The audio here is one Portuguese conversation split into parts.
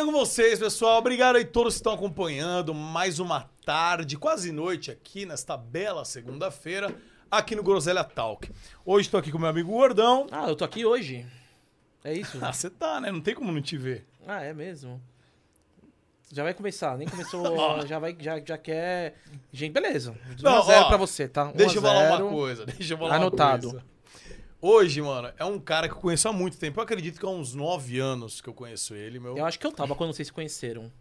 Belezinha com vocês, pessoal? Obrigado aí todos que estão acompanhando mais uma tarde, quase noite aqui nesta bela segunda-feira, aqui no Groselha Talk. Hoje estou aqui com meu amigo Gordão. Ah, eu tô aqui hoje. É isso? Ah, você tá, né? Não tem como não te ver. ah, é mesmo. Já vai começar, nem começou, já vai, já, já quer... Gente, beleza. 1 Não, a 0 ó, pra você, tá? 1 Deixa eu falar 0. uma coisa, deixa eu falar Anotado. uma coisa. Hoje, mano, é um cara que eu conheço há muito tempo. Eu acredito que há uns nove anos que eu conheço ele, meu. Eu acho que eu tava quando vocês se conheceram.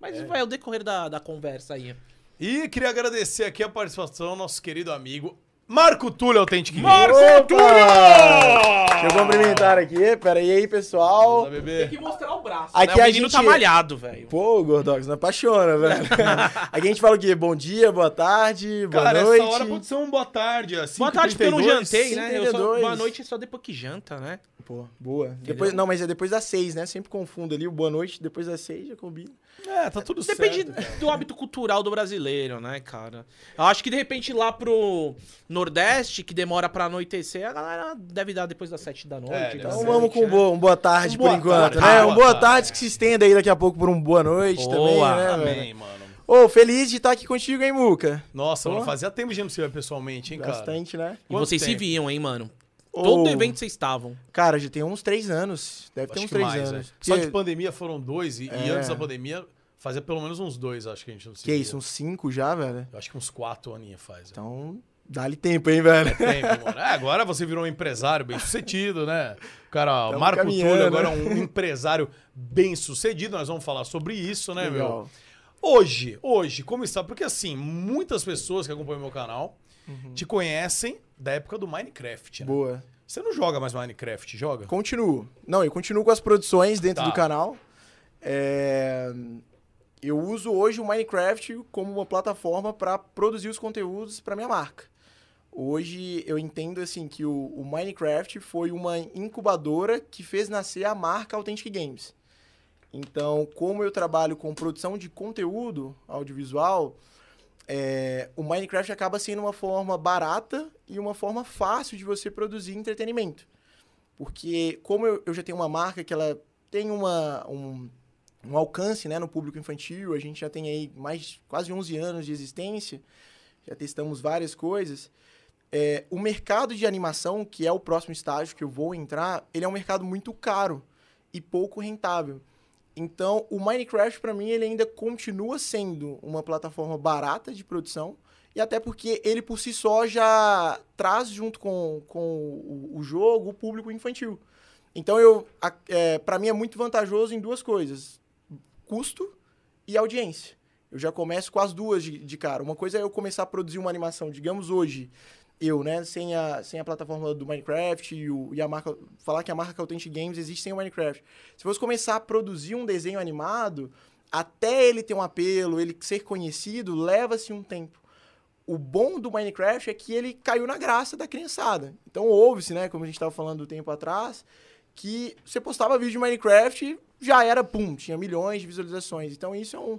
Mas É. vai o decorrer da, da conversa aí. E queria agradecer aqui a participação do nosso querido amigo Marco Túlio Authentic. Marco Deixa eu cumprimentar aqui. Pera aí, pessoal. Fala, bebê. mostrar o braço. Aqui né? a O menino gente- tá malhado, velho. Pô, Gordox, não apaixona, velho. Aqui a gente fala o quê? Bom dia, boa tarde, boa Cara, noite. essa hora pode ser um boa tarde, assim. Boa tarde, porque eu não 5h32. jantei, né? Eu só, 52. boa noite é só depois que janta, né? Pô, boa. Depois, não, mas é depois das seis, né? Sempre confundo ali o boa noite, depois das seis já combina. É, tá tudo Depende certo. cara. do hábito cultural do brasileiro, né, cara? Eu acho que de repente lá pro Nordeste, que demora pra anoitecer, a galera deve dar depois das sete da noite. É, das deve Então vamos com né? boa, um boa tarde Um por boa enquanto, tarde, né? boa Um boa tarde. tarde que se estenda aí daqui a pouco por um boa noite também, Boa, né, Amém, mano. Ô, feliz de estar aqui contigo, hein, Muca? Nossa, mano, Pô. fazia tempo de não se ver pessoalmente, hein, cara? Bastante, né? E Quanto vocês se tempo? viam, hein, mano? Todo evento vocês estavam. Cara, já tem uns três anos. Deve ter Acho uns que três mais, anos. é. Só de pandemia foram dois, e, e É. antes da pandemia fazia pelo menos uns dois, acho que a gente não se Que via. isso, uns cinco já, velho? Eu acho que uns quatro aninhos faz. Então, dá-lhe tempo, hein, velho? Tempo, mano. É, agora você virou um empresário bem sucedido, né? O cara, Tamo Marco Túlio agora é né? um empresário bem sucedido. Nós vamos falar sobre isso, né, meu? Legal. Hoje, hoje, como está? Porque assim, muitas pessoas que acompanham meu canal te conhecem da época do Minecraft, né? Boa. Você não joga mais Minecraft, joga? Continuo. Não, eu continuo com as produções dentro Tá. do canal. É, Eu uso hoje o Minecraft como uma plataforma para produzir os conteúdos para minha marca. Hoje eu entendo assim que o, o Minecraft foi uma incubadora que fez nascer a marca Authentic Games. Então, como eu trabalho com produção de conteúdo audiovisual, é, o Minecraft acaba sendo uma forma barata e uma forma fácil de você produzir entretenimento. Porque como eu, eu já tenho uma marca que ela tem uma, um, um alcance né, no público infantil, a gente já tem aí mais quase 11 anos de existência, já testamos várias coisas. É, o mercado de animação, que é o próximo estágio que eu vou entrar, ele é um mercado muito caro e pouco rentável. Então, o Minecraft, para mim, ele ainda continua sendo uma plataforma barata de produção, e até porque ele, por si só, já traz junto com, com o, jogo o público infantil. Então, eu, é, para mim, é muito vantajoso em duas coisas: custo e audiência. Eu já começo com as duas de, de cara. Uma coisa é eu começar a produzir uma animação, digamos hoje, eu, né, sem a, sem a plataforma do Minecraft e, o, e a marca, falar que a marca Authentic Games existe sem o Minecraft. Se fosse começar a produzir um desenho animado, até ele ter um apelo, ele ser conhecido, leva-se um tempo. O bom do Minecraft é que ele caiu na graça da criançada. Então houve-se, né, como a gente estava falando do tempo atrás, que você postava vídeo de Minecraft, já era, pum, tinha milhões de visualizações. Então isso é um,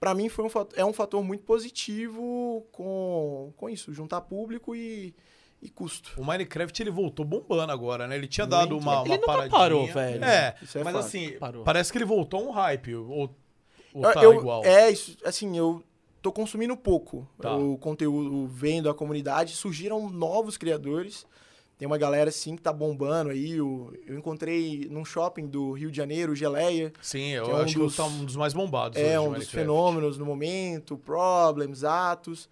para mim foi um fator, é um fator muito positivo com, com isso, juntar público e, e custo. O Minecraft ele voltou bombando agora, né? Ele tinha dado Muito. uma, uma Ele nunca paradinha. parou, velho. É, Isso é mas fato. assim, Parou. parece que ele voltou a um hype. Ou, ou Eu- tá eu- igual? É, isso, assim, eu tô consumindo pouco Tá. o conteúdo, vendo a comunidade. Surgiram novos criadores. Tem uma galera, assim, que tá bombando aí. o- eu encontrei num shopping do Rio de Janeiro, o Geleia. Sim, eu é um acho dos- que tá um dos mais bombados. hoje, É, o um dos fenômenos no momento. Problems, Atos.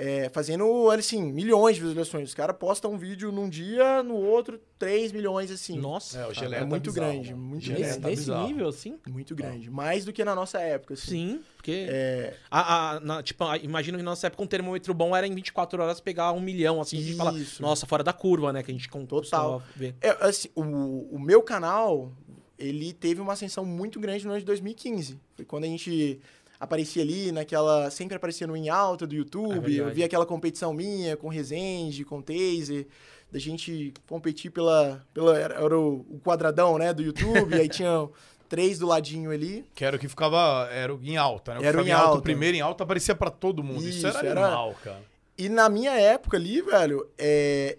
É, fazendo, assim, milhões de visualizações. Os caras postam um vídeo num dia, no outro, 3 milhões, assim. Nossa. É, o É Geleia tá muito bizarro, grande, mano. muito Geleia Nesse, tá nesse bizarro. nível, assim? Muito grande. Mais do que na nossa época, assim. Sim, porque... É, A, a- na- tipo, a- imagino que na nossa época um termômetro bom era em 24 horas pegar um milhão, assim. A gente fala, Isso. nossa, fora da curva, né? Que a gente com- Total. ver. É, assim, o, o meu canal, ele teve uma ascensão muito grande no ano de 2015. Foi quando a gente aparecia ali naquela... Sempre aparecia no Em Alta do É YouTube. verdade. eu via aquela competição minha com Resende, com Taser. Da gente competir pela... pela era era o, o quadradão, né? Do YouTube. aí tinha três do ladinho ali. Que era o que ficava era o em alta, né? O Era o em em alta. O alta. primeiro em alta aparecia pra todo mundo. Isso, Isso, era era- animal, cara. E na minha época ali, velho, é,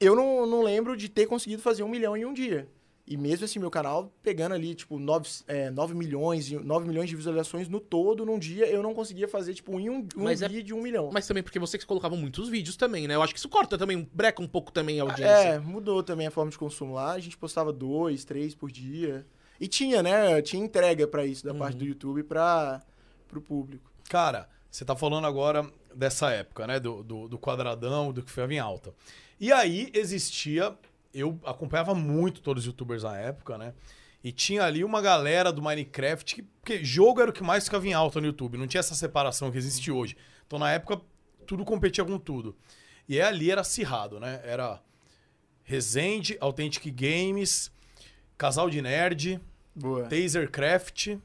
eu não, não lembro de ter conseguido fazer um milhão em um dia. E mesmo assim, meu canal pegando ali, tipo, 9, é, 9 milhões, 9 milhões de visualizações no todo, num dia, eu não conseguia fazer, tipo, em um, um Mas é- vídeo, um milhão. Mas também porque vocês colocavam muitos vídeos também, né? Eu acho que isso corta também, breca um pouco também a audiência. É, mudou também a forma de consumo lá. A gente postava dois, três por dia. E tinha, né? Tinha entrega pra isso da parte Uhum. do YouTube para pro público. Cara, você tá falando agora dessa época, né? Do, do, do quadradão, do que foi em alta. E aí existia. Eu acompanhava muito todos os youtubers na época, né? E tinha ali uma galera do Minecraft, que, porque jogo era o que mais ficava em alta no YouTube. Não tinha essa separação que existe hoje. Então, na época, tudo competia com tudo. E ali era acirrado, né? Era Resende, Authentic Games, Casal de Nerd, Boa. Tasercraft.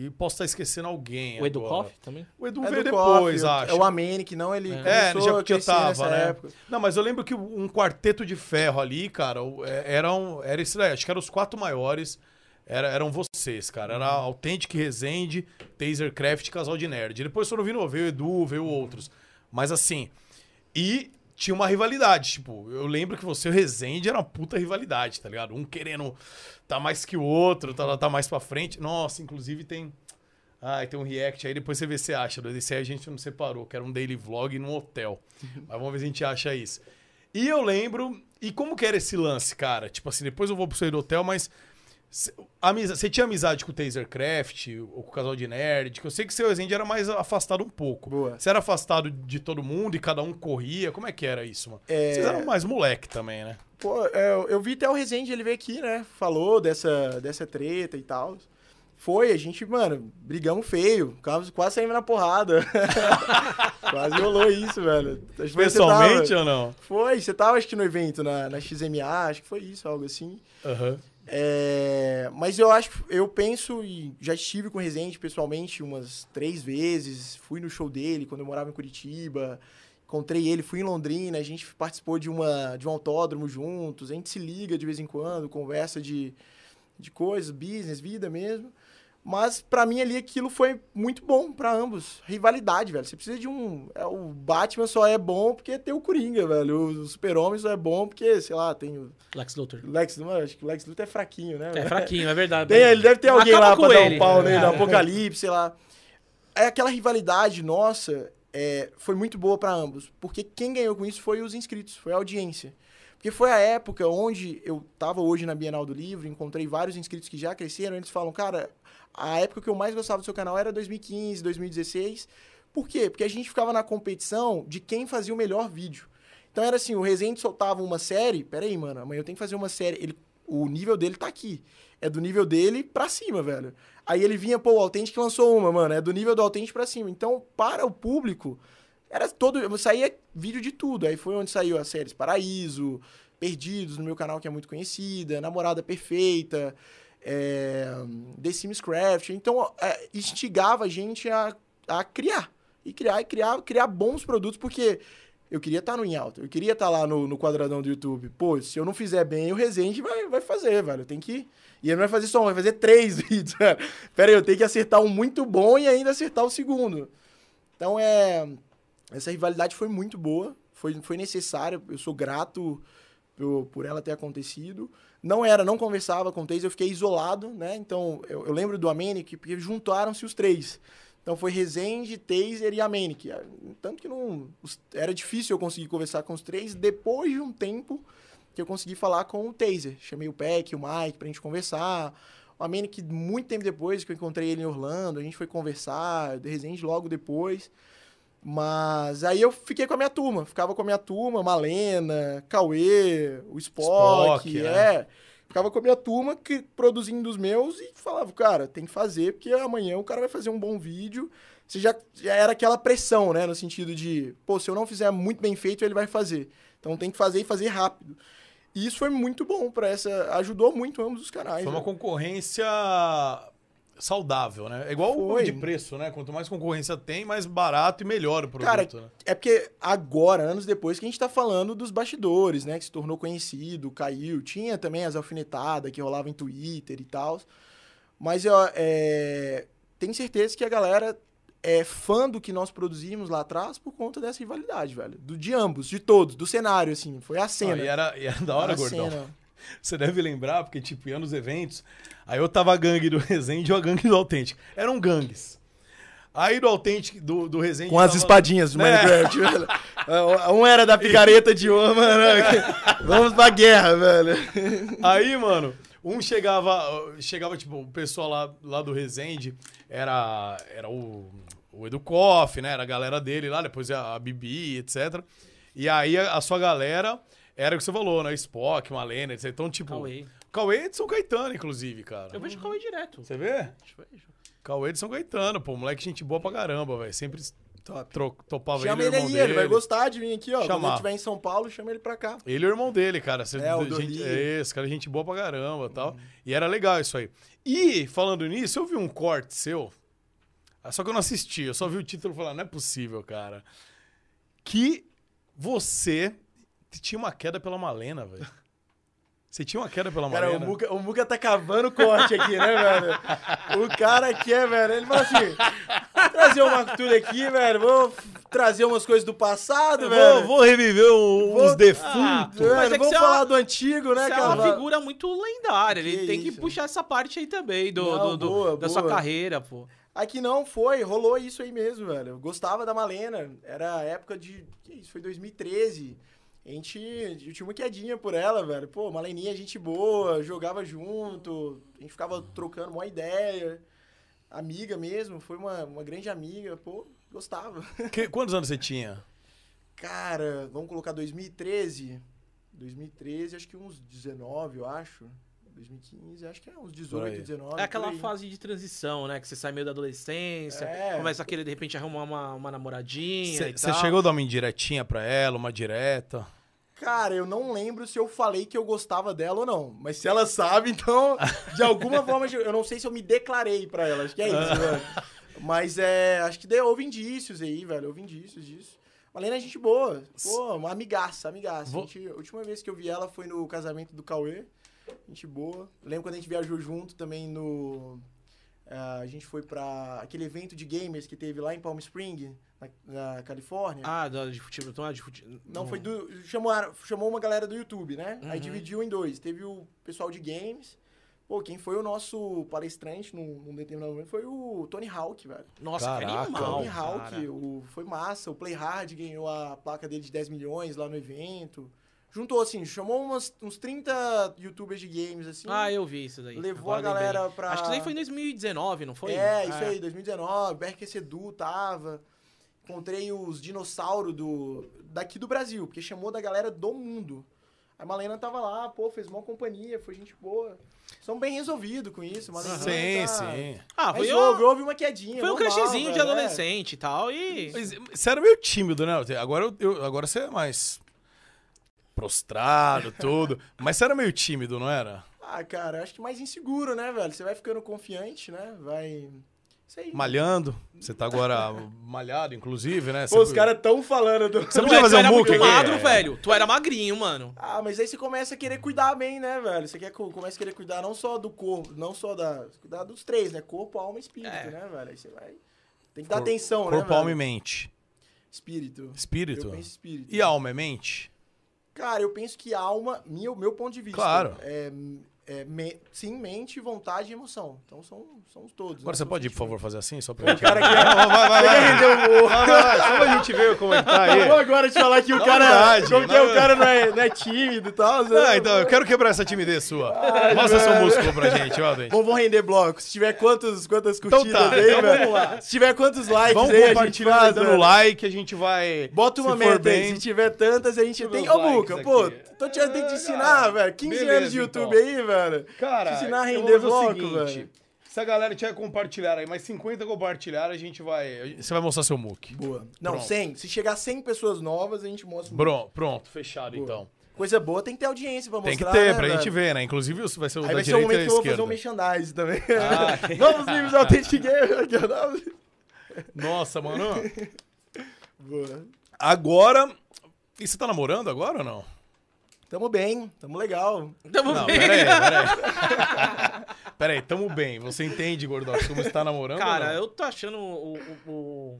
E posso estar esquecendo alguém. O Edu agora. Koff também? O Edu É veio do depois, Coffee, acho. É o Amene, que não, ele É. É, começou já, já crescer tava, né? época. Não, mas eu lembro que um quarteto de ferro ali, cara, o- é, eram, era esse daí. Acho que eram os quatro maiores. Era, eram vocês, cara. Era Authentic Resende, Tasercraft e Casal de Nerd. Depois foram vindo, veio o Edu, veio outros. Mas assim. E tinha uma rivalidade. Tipo, eu lembro que você e o Resende era uma puta rivalidade, tá ligado? Um querendo tá mais que o outro, tá, tá mais pra frente. Nossa, inclusive tem. Ah, tem um react aí, depois você vê se você acha. Desse aí a gente não separou, que era um daily vlog num hotel. Mas vamos ver se a gente acha isso. E eu lembro. E como que era esse lance, cara? Tipo assim, depois eu vou pro seu do hotel, mas. Você tinha amizade com o Tasercraft, ou com o casal de nerd? Que eu sei que seu Resende era mais afastado um pouco. Você era afastado de todo mundo e cada um corria? Como é que era isso, mano? É. Vocês eram mais moleque também, né? Pô, é, eu- eu vi até o Rezende, ele veio aqui, né? Falou dessa, dessa treta e tal. Foi, a gente, mano, brigamos feio. Quase, quase saímos na porrada. quase rolou isso, velho. Acho Pessoalmente tava- ou não? Foi, você tava acho que no evento, na, na XMA, acho que foi isso, algo assim. Aham. É, mas eu acho, eu penso e já estive com o Rezende pessoalmente umas três vezes. Fui no show dele quando eu morava em Curitiba. Encontrei ele, fui em Londrina, a gente participou de, uma, de um autódromo juntos. A gente se liga de vez em quando, conversa de, de coisas, business, vida mesmo. Mas pra mim ali aquilo foi muito bom pra ambos. Rivalidade, velho. Você precisa de um. é, o Batman só é bom porque tem o Coringa, velho. O Super-Homem só é bom porque, sei lá, tem o Lex Luthor. Lex Luthor. Acho que o Lex Luthor é fraquinho, né? É fraquinho, é verdade. Tem, ele deve ter alguém Acaba lá pra dar ele. um pau nele, É. no Apocalipse, sei lá. É aquela rivalidade nossa é, foi muito boa pra ambos. Porque quem ganhou com isso foi os inscritos, foi a audiência. Porque foi a época onde eu tava hoje na Bienal do Livro, encontrei vários inscritos que já cresceram, eles falam, cara, a época que eu mais gostava do seu canal era 2015, 2016. Por quê? Porque a gente ficava na competição de quem fazia o melhor vídeo. Então era assim, o Rezende soltava uma série, peraí, mano, amanhã eu tenho que fazer uma série, ele, o nível dele tá aqui. É do nível dele pra cima, velho. Aí ele vinha, pô, o Authentic lançou uma, mano, é do nível do Authentic pra cima. Então, para o público, era todo, saía vídeo de tudo. Aí foi onde saiu as séries Paraíso, Perdidos, no meu canal que é muito conhecida, Namorada Perfeita, é, The Sims Craft. Então, é, instigava a gente a, a criar. E criar, e criar, criar bons produtos, porque eu queria estar no em alta, eu queria estar lá no, no quadradão do YouTube. Pô, se eu não fizer bem, o Resende vai, vai fazer, velho. Tem que. E ele não vai fazer só um, vai fazer três vídeos. velho. Pera aí, eu tenho que acertar um muito bom e ainda acertar o segundo. Então é. Essa rivalidade foi muito boa, foi, foi necessária. Eu sou grato por, por ela ter acontecido. Não era, não conversava com o Taser, eu fiquei isolado, né? Então, eu, eu lembro do Amenic, porque juntaram-se os três. Então foi Rezende, Taser e Amenic. Tanto que não. era difícil eu conseguir conversar com os três. Depois de um tempo que eu consegui falar com o Taser. Chamei o Peck, o Mike pra gente conversar. O Amenic, muito tempo depois que eu encontrei ele em Orlando, a gente foi conversar, o Rezende logo depois. Mas aí eu fiquei com a minha turma, ficava com a minha turma, Malena, Cauê, o Spock, Spock, né? é. Ficava com a minha turma que, produzindo os meus e falava, cara, tem que fazer, porque amanhã o cara vai fazer um bom vídeo. Você já, já era aquela pressão, né? No sentido de, pô, se eu não fizer muito bem feito, ele vai fazer. Então tem que fazer e fazer rápido. E isso foi muito bom para essa. Ajudou muito ambos os canais. Foi uma né? concorrência saudável, né? É igual o Foi. de preço, né? Quanto mais concorrência tem, mais barato e melhor o produto, Cara, né? É porque agora, anos depois, que a gente tá falando dos bastidores, né? Que se tornou conhecido, caiu. Tinha também as alfinetadas que rolavam em Twitter e tal. Mas eu é, tenho certeza que a galera é fã do que nós produzimos lá atrás por conta dessa rivalidade, velho. Do, de ambos, de todos, do cenário, assim. Foi a Ah, cena. e, era, e era da hora, a gordão. cena. Você deve lembrar, porque, tipo, ia nos eventos, aí eu tava a gangue do Resende e a gangue do Autêntico. Eram gangues. Aí do Autêntico, do, do Resende... Com as tava- espadinhas do É. Minecraft, velho. Um era da picareta de uma, né? Vamos pra guerra, velho. Aí, mano, um chegava, chegava, tipo, o pessoal lá, lá do Resende, era, era o, o Edu Koff, né? Era a galera dele lá, depois a, a Bibi, etc. E aí a, a sua galera era o que você falou, né? Spock, Malena, etc. Então, tipo... Cauê. Cauê é de São Caetano, inclusive, cara. Eu vejo o Cauê direto. Você vê? Vejo. Cauê de São Caetano, pô. Moleque gente boa pra caramba, velho. Sempre tro- topava Chama ele, ele aí, dele. ele vai gostar de vir aqui, ó. Quando Chamar. ele estiver em São Paulo, chama ele pra cá. Ele e o irmão dele, cara. Você- É, o gente, é, esse cara é gente boa pra caramba e tal. E era legal isso aí. E, falando nisso, eu vi um corte seu. ah, Só que eu não assisti, eu só vi o título e falei, não é possível, cara. Que você tinha uma queda pela Malena, velho. Você tinha uma queda pela Cara, o Malena? Muca, o Muca tá cavando corte aqui, né, velho? O cara aqui é, velho, ele falou assim, vou trazer uma cultura aqui, velho, vou trazer umas coisas do passado, Eu velho. vou, vou reviver o- Vou- os defuntos. Ah, Velho, Mas é que vamos é falar uma- do antigo, né, é cara? uma figura muito lendária. Ele Que tem que isso. puxar essa parte aí também do, Não, do- do- boa, da boa. sua carreira, pô. Aqui não foi, rolou isso aí mesmo, velho. Eu gostava da Malena. Era a época de. Que isso? Foi 2013. A gente. Eu tinha uma quedinha por ela, velho. Pô, Maleninha, gente boa, jogava junto. A gente ficava trocando uma ideia. Amiga mesmo, foi uma, uma grande amiga. Pô, gostava. Que- quantos anos você tinha? Cara, vamos colocar 2013. 2013, acho que uns 19, eu acho. 2015, acho que é uns Por 18, aí. 19. É aquela fase de transição, né? Que você sai meio da adolescência, É. começa a querer, de repente, arrumar uma, uma namoradinha Você chegou a dar uma indiretinha pra ela, uma direta? Cara, eu não lembro se eu falei que eu gostava dela ou não. Mas se ela sabe, então, de alguma forma, eu não sei se eu me declarei pra ela. Acho que é isso, velho. Mas é. Acho que deu, houve indícios aí, velho. Houve indícios disso. Malena é gente boa. Pô, uma amigaça, amigaça. Vou- A, gente- a última vez que eu vi ela foi no casamento do Cauê. Gente boa. Lembro quando a gente viajou junto também no. Ah, a gente foi pra aquele evento de gamers que teve lá em Palm Spring, na, na Califórnia. Ah, da- de futebol. Então, ah, de futebol. Não, foi do. Chamou, chamou uma galera do YouTube, né? Aí Uhum. dividiu em dois. Teve o pessoal de games. Pô, quem foi o nosso palestrante num, num determinado momento foi o Tony Hawk, velho. Nossa, Caraca. que animal, Tony Hawk, cara. o, foi massa. O Play Hard ganhou a placa dele de 10 milhões lá no evento. Juntou, assim, chamou umas, uns 30 youtubers de games, assim. Ah, eu vi isso daí. Levou Agora a lembrei. galera pra. Acho que isso aí foi em 2019, não foi? É, isso aí, 2019, BRQC Edu tava. Encontrei os dinossauros do, daqui do Brasil, porque chamou da galera do mundo. A Malena tava lá, pô, fez uma companhia, foi gente boa. São bem resolvidos com isso, Malena. Sim, tá- sim. Ah, Mas foi, houve, um, houve uma quedinha. foi um crushzinho de velho, é. adolescente e tal. E. Mas Você era meio tímido, né? Agora, eu- eu, agora você é mais prostrado, tudo. Mas você era meio tímido, não era? Ah, cara, acho que mais inseguro, né, velho? Você vai ficando confiante, né? Vai. Aí. Malhando. Você tá agora malhado, inclusive, né? Pô, os caras tão falando do. Você podia fazer um muito aqui? magro, É. velho. Tu era magrinho, mano. Ah, mas aí você começa a querer cuidar bem, né, velho? Você quer, co- começa a querer cuidar não só do corpo, não só da. Cuidar dos três, né? Corpo, alma e espírito, É. né, velho? Aí você vai. Tem que dar Cor- atenção, né? Corpo, alma e mente. Espírito. Espírito? Eu penso espírito. E alma é mente? Cara, eu penso que alma, meu, meu ponto de vista. Claro. É, é me- sim, mente, vontade e emoção. Então são, são os todos. Agora né? você pode ir, por favor, fazer assim? Só pra gente... cara quer- Não, vai, vai, vai. render o morro? Vai, vai, vai. Só pra gente ver como é tá Eu vou aí. agora te falar que o cara. verdade, como que é, o cara não é, não é tímido e tal. Ah, então, eu quero quebrar essa timidez sua. Mostra seu músculo pra gente, ó, gente. Vamos, vamos render bloco. Se tiver quantos, quantas Então curtidas tá, aí, então velho. vamos lá. Se tiver quantos likes Vamos aí, a gente compartilhando, faz, dando like, a gente vai... Bota uma meta aí. Se tiver tantas, a gente tem. Ô, Muca, pô, aqui. tô te, tem que te ensinar, cara. velho. 15 Beleza, anos de YouTube então. aí, velho. Cara, Te ensinar a render o seguinte, velho. Se a galera tiver compartilhar aí, mais 50 compartilhar, a gente vai... Você vai mostrar seu muque. Boa. Não, Pronto. 100. Se chegar 100 pessoas novas, a gente mostra. um- Pronto, pronto, fechado Boa. então. Coisa boa, tem que ter audiência pra mostrar. Tem que ter, né, pra velho? gente ver, né? Inclusive, isso vai ser o Aí da vai ser o direita e momento da que eu vou fazer um merchandise também. Ah. Novos livros Authentic Game. Nossa, mano. Boa. Agora... E você tá namorando agora ou não? Tamo bem, tamo legal. Tamo Não, bem. peraí, peraí. peraí, tamo bem. Você entende, Gordox, como você tá namorando? Cara, eu tô achando o, o-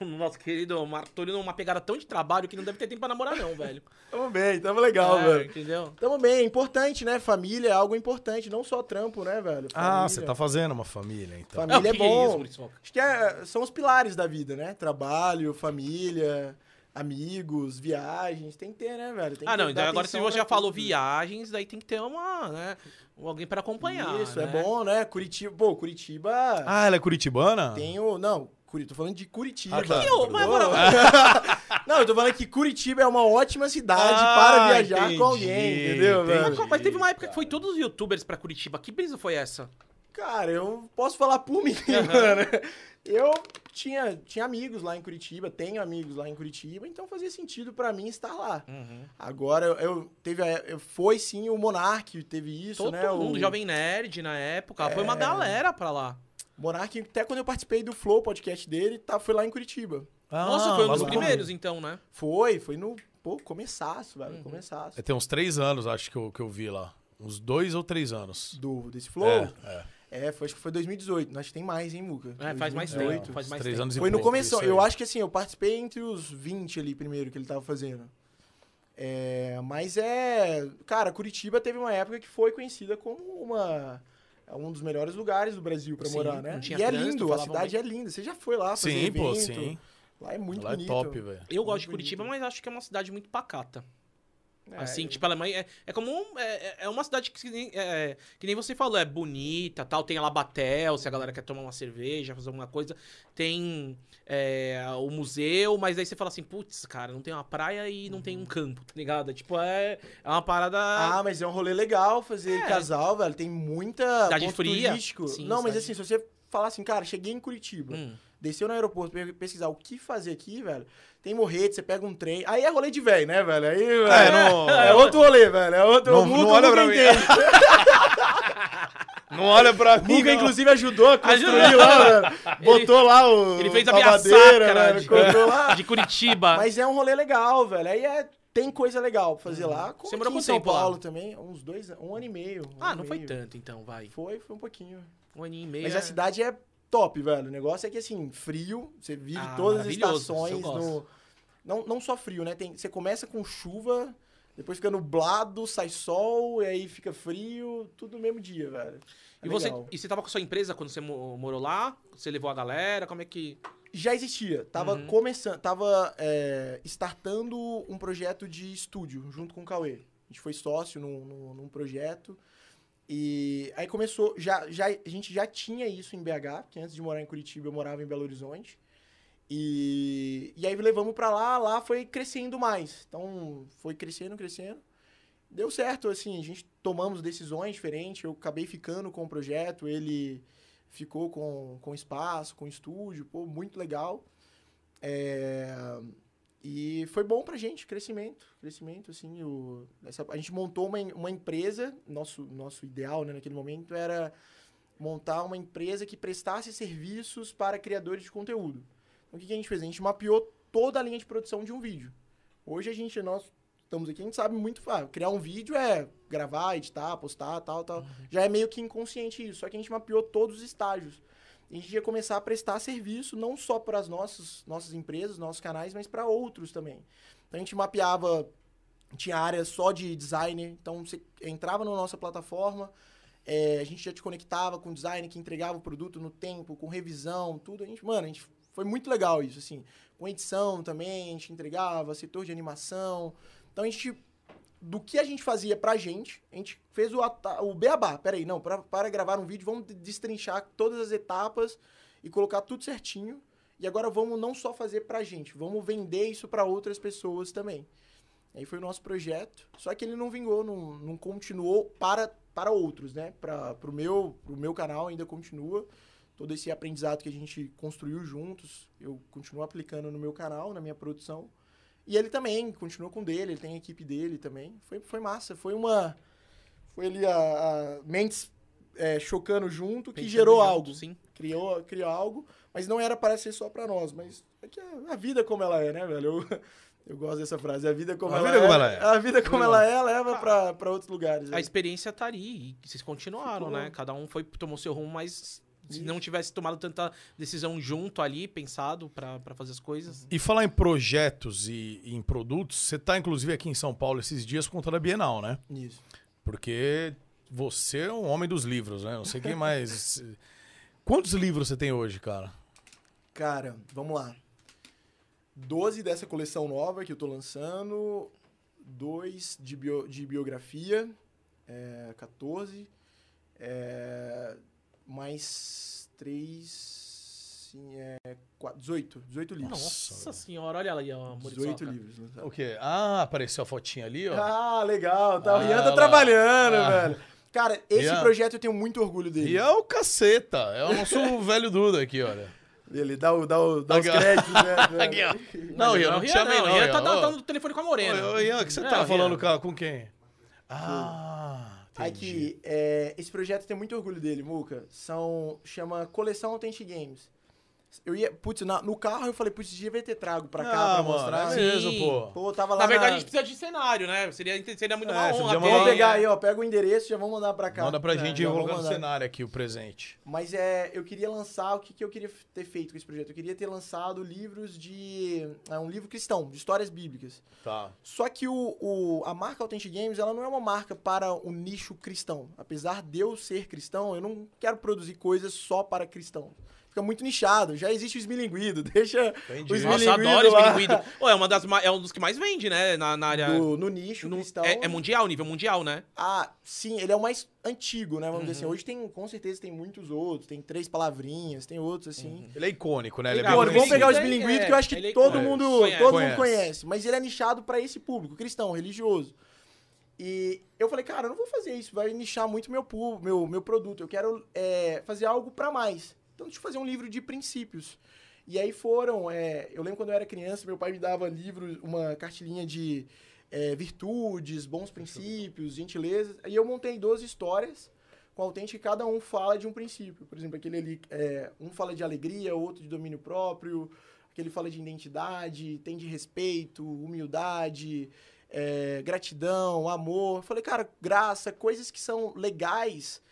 o- nosso querido Marco Torino numa pegada tão de trabalho que não deve ter tempo pra namorar, não, velho. Tamo bem, tamo legal, É, velho. Entendeu? Tamo bem, é importante, né? Família é algo importante, não só trampo, né, velho? Ah, Família. você tá fazendo uma família, então. Família Ah, é é bom. isso, Muriçoca? Acho que é- são os pilares da vida, né? Trabalho, família, amigos, viagens. Tem que ter, né, velho? Tem Ah, não, então agora se você pra já falou tudo. viagens, daí tem que ter uma, né, alguém pra acompanhar. Isso, é né? bom, né? Curitiba. Pô, Curitiba Ah, ela é curitibana? tem o. Não, Curi- tô falando de Curitiba. Ah, tá. Que eu- mas não, eu tô falando que Curitiba é uma ótima cidade Ah, para viajar entendi, com alguém, entendeu, entendi. velho? Mas, mas teve uma época que foi todos os youtubers pra Curitiba. Que brisa foi essa? Cara, eu posso falar por mim, Aham. mano. Eu tinha, tinha amigos lá em Curitiba, tenho amigos lá em Curitiba, então fazia sentido pra mim estar lá. Agora, eu, eu teve a- eu- foi sim o Monark, teve isso, Todo né? mundo, o Jovem Nerd na época. Foi uma É. galera pra lá. Monark, até quando eu participei do Flow podcast dele, tá, foi lá em Curitiba. Ah, Nossa, foi um dos primeiros, então, né? Foi, foi no, pô, começaço, velho, Uhum. começaço. É, Tem uns três anos, acho que eu, que eu vi lá. Uns dois ou três anos. Do, desse Flow? É, é. É, foi, acho que foi 2018. Acho que tem mais, hein, Muca? É, faz mais 2018. tempo. Faz mais três tempo. anos e Foi no começo. Eu acho que assim, eu participei entre os 20 ali primeiro que ele tava fazendo. É, mas é. Cara, Curitiba teve uma época que foi conhecida como uma. Um dos melhores lugares do Brasil pra Sim, morar, né? E é trânsito, lindo, a cidade é linda. Você já foi lá fazer Sim, pô, evento. sim. Lá é muito Lá é bonito. top, velho. Eu gosto de Muito Curitiba, bonito. mas acho que é uma cidade muito pacata. É, Assim, tipo, ela é, é, é como. um- É, é uma cidade que, nem- é, que nem você falou, é bonita tal. Tem a Labatel, se a galera quer tomar uma cerveja, fazer alguma coisa. Tem é, o museu, mas aí você fala assim, putz, cara, não tem uma praia e não tem um campo, tá ligado? É, Tipo, é, é uma parada. Ah, mas é um rolê legal fazer É. casal, velho. Tem muita Cidade fria. turístico. Sim, Não, mas cidade- assim, se você falar assim, cara, cheguei em Curitiba. Hum. Desceu no aeroporto pra pesquisar o que fazer aqui, velho. Tem morrete, você pega um trem. Aí é rolê de velho, né, velho? Aí velho, É, não- é outro rolê, velho. É outro. Não- o Muca- não olha pra mim. Não olha pra mim. Não. inclusive, ajudou a construir Ajudou. lá, velho. Botou lá o. Ele fez a a via madeira, sacra velho. de- lá. De Curitiba. Mas é um rolê legal, velho. Aí é. Tem coisa legal pra fazer lá. Como Você morou em São tempo lá? Paulo também. Uns dois, um ano e meio. um ah, ano não e foi meio. tanto, então, vai. Foi, foi um pouquinho. Um aninho e meio. Mas é- a cidade é top, velho. O negócio é que, assim, frio, você vive Ah, todas as estações no... Não, não só frio, né? Tem, você começa com chuva, depois fica nublado, sai sol, e aí fica frio, tudo no mesmo dia, velho. É E você, legal. e você tava com a sua empresa quando você mo- morou lá? Você levou a galera? Como é que. Já existia. Tava Uhum. começando, tava é, startando um projeto de estúdio, junto com o Cauê. A gente foi sócio num, num, num projeto. E aí começou, já, já, a gente já tinha isso em BH, porque antes de morar em Curitiba eu morava em Belo Horizonte. E, e aí levamos pra lá, lá foi crescendo mais. Então foi crescendo, crescendo. Deu certo, assim, a gente tomamos decisões diferentes. Eu acabei ficando com o projeto, ele ficou com, com espaço, com estúdio, pô, muito legal. É, e foi bom pra gente, crescimento, crescimento, assim, o, essa, a gente montou uma, uma empresa, nosso, nosso ideal, né, naquele momento era montar uma empresa que prestasse serviços para criadores de conteúdo. Então, o que, que a gente fez? A gente mapeou toda a linha de produção de um vídeo. Hoje a gente, nós estamos aqui, a gente sabe muito, ah, criar um vídeo é gravar, editar, postar, tal, tal. Já é meio que inconsciente isso, só que a gente mapeou todos os estágios. A gente ia começar a prestar serviço não só para as nossas, nossas empresas, nossos canais, mas para outros também. Então a gente mapeava, tinha área só de designer, então você entrava na nossa plataforma, é, a gente já te conectava com o designer que entregava o produto no tempo, com revisão, tudo. A gente, mano, a gente, foi muito legal isso, assim. Com edição também, a gente entregava, setor de animação. Então a gente do que a gente fazia pra gente, a gente fez o, o beabá. Peraí, não, pra, para gravar um vídeo, vamos de- destrinchar todas as etapas e colocar tudo certinho. E agora vamos não só fazer pra gente, vamos vender isso pra outras pessoas também. Aí foi o nosso projeto, só que ele não vingou, não, não continuou para, para outros, né? Para o meu, pro meu canal ainda continua. Todo esse aprendizado que a gente construiu juntos, eu continuo aplicando no meu canal, na minha produção. E ele também continua com o dele, ele tem a equipe dele também. Foi, foi massa, foi uma. Foi ali a, a mentes é, chocando junto que Pensando gerou junto, algo. Sim. Criou, criou algo, mas não era para ser só para nós. Mas é que a, a vida como ela é, né, velho? Eu, eu gosto dessa frase. A vida como, A ela, vida é, como ela é. A vida como ela é, leva pra, pra outros lugares. A velho. experiência tá ali. E vocês continuaram, Ficou. né? Cada um foi, tomou seu rumo, mas Se não tivesse tomado tanta decisão junto ali, pensado pra pra fazer as coisas. E falar em projetos e, e em produtos, você tá inclusive aqui em São Paulo esses dias por conta da Bienal, né? Isso. Porque você é um homem dos livros, né? Não sei quem mais. Quantos livros você tem hoje, cara? Cara, vamos lá. 12 dessa coleção nova que eu tô lançando, dois de, bio- de biografia, é, 14, é, mais três, sim, é, quatro, 18, 18 livros. Nossa senhora, olha aí, ó. 18 Muriçoca. livros. lançados. O quê? Ah, apareceu a fotinha ali, ó. Ah, legal. Tá, o Ah, Rian tá lá. trabalhando, Ah. velho. Cara, esse Rian. projeto eu tenho muito orgulho dele. E é o caceta. É o nosso velho Duda aqui, olha. Ele dá, o, dá, o, dá os créditos, né? Aqui, ó. Não, Ian, Rian, não te chamei, não. Ian. tá, tá, tá no telefone com a Morena. Ô, Ian, o que você É, tá Ian. falando com, com quem? Ah, entendi. Aqui, é, esse projeto tenho muito orgulho dele, Muca. São, chama Coleção Authentic Games. Eu ia, putz, na- no carro eu falei, putz, devia ter trago pra cá ah, pra mano, mostrar. é mesmo, pô. Pô, tava lá Na verdade, a na... gente precisa de cenário, né? Seria, seria muito É, uma honra. Vamos pegar aí, ó, pega o endereço e já vamos mandar pra cá. Manda pra É, gente vamos colocar no cenário aqui o presente. Mas é, eu queria lançar, o que, que eu queria ter feito com esse projeto? Eu queria ter lançado livros de... É um livro cristão, de histórias bíblicas. Tá. Só que o, o- a marca Authentic Games, ela não é uma marca para o nicho cristão. Apesar de eu ser cristão, eu não quero produzir coisas só para cristãos. Fica muito nichado. Já existe o esmilinguido. Deixa Entendi. o Nossa, esmilinguido adoro lá esmilinguido. Pô, é, uma das, é um dos que mais vende, né? Na, na área... do- no nicho no- cristão. é, é mundial, nível mundial, né? Ah, sim, ele é o mais antigo, né? Vamos Uhum. dizer assim. Hoje tem, com certeza, tem muitos outros. Tem três palavrinhas, tem outros, assim. Uhum. Ele é icônico, né? Ele é Agora, vamos pegar o esmilinguido, é, que eu acho que é todo conhece. mundo, Conhece. todo Conhece. mundo conhece. Mas ele é nichado para esse público, cristão, religioso. E eu falei, cara, eu não vou fazer isso, vai nichar muito meu, meu, meu produto. Eu quero é, fazer algo para mais. Então, deixa eu fazer um livro de princípios. E aí foram, é, eu lembro quando eu era criança, meu pai me dava livros, uma cartilinha de é, virtudes, bons princípios, gentilezas. E eu montei 12 histórias com autêntico e cada um fala de um princípio. Por exemplo, aquele ali, é, um fala de alegria, outro de domínio próprio, aquele fala de identidade, tem de respeito, humildade, é, gratidão, amor. Eu falei, cara, graça, coisas que são legais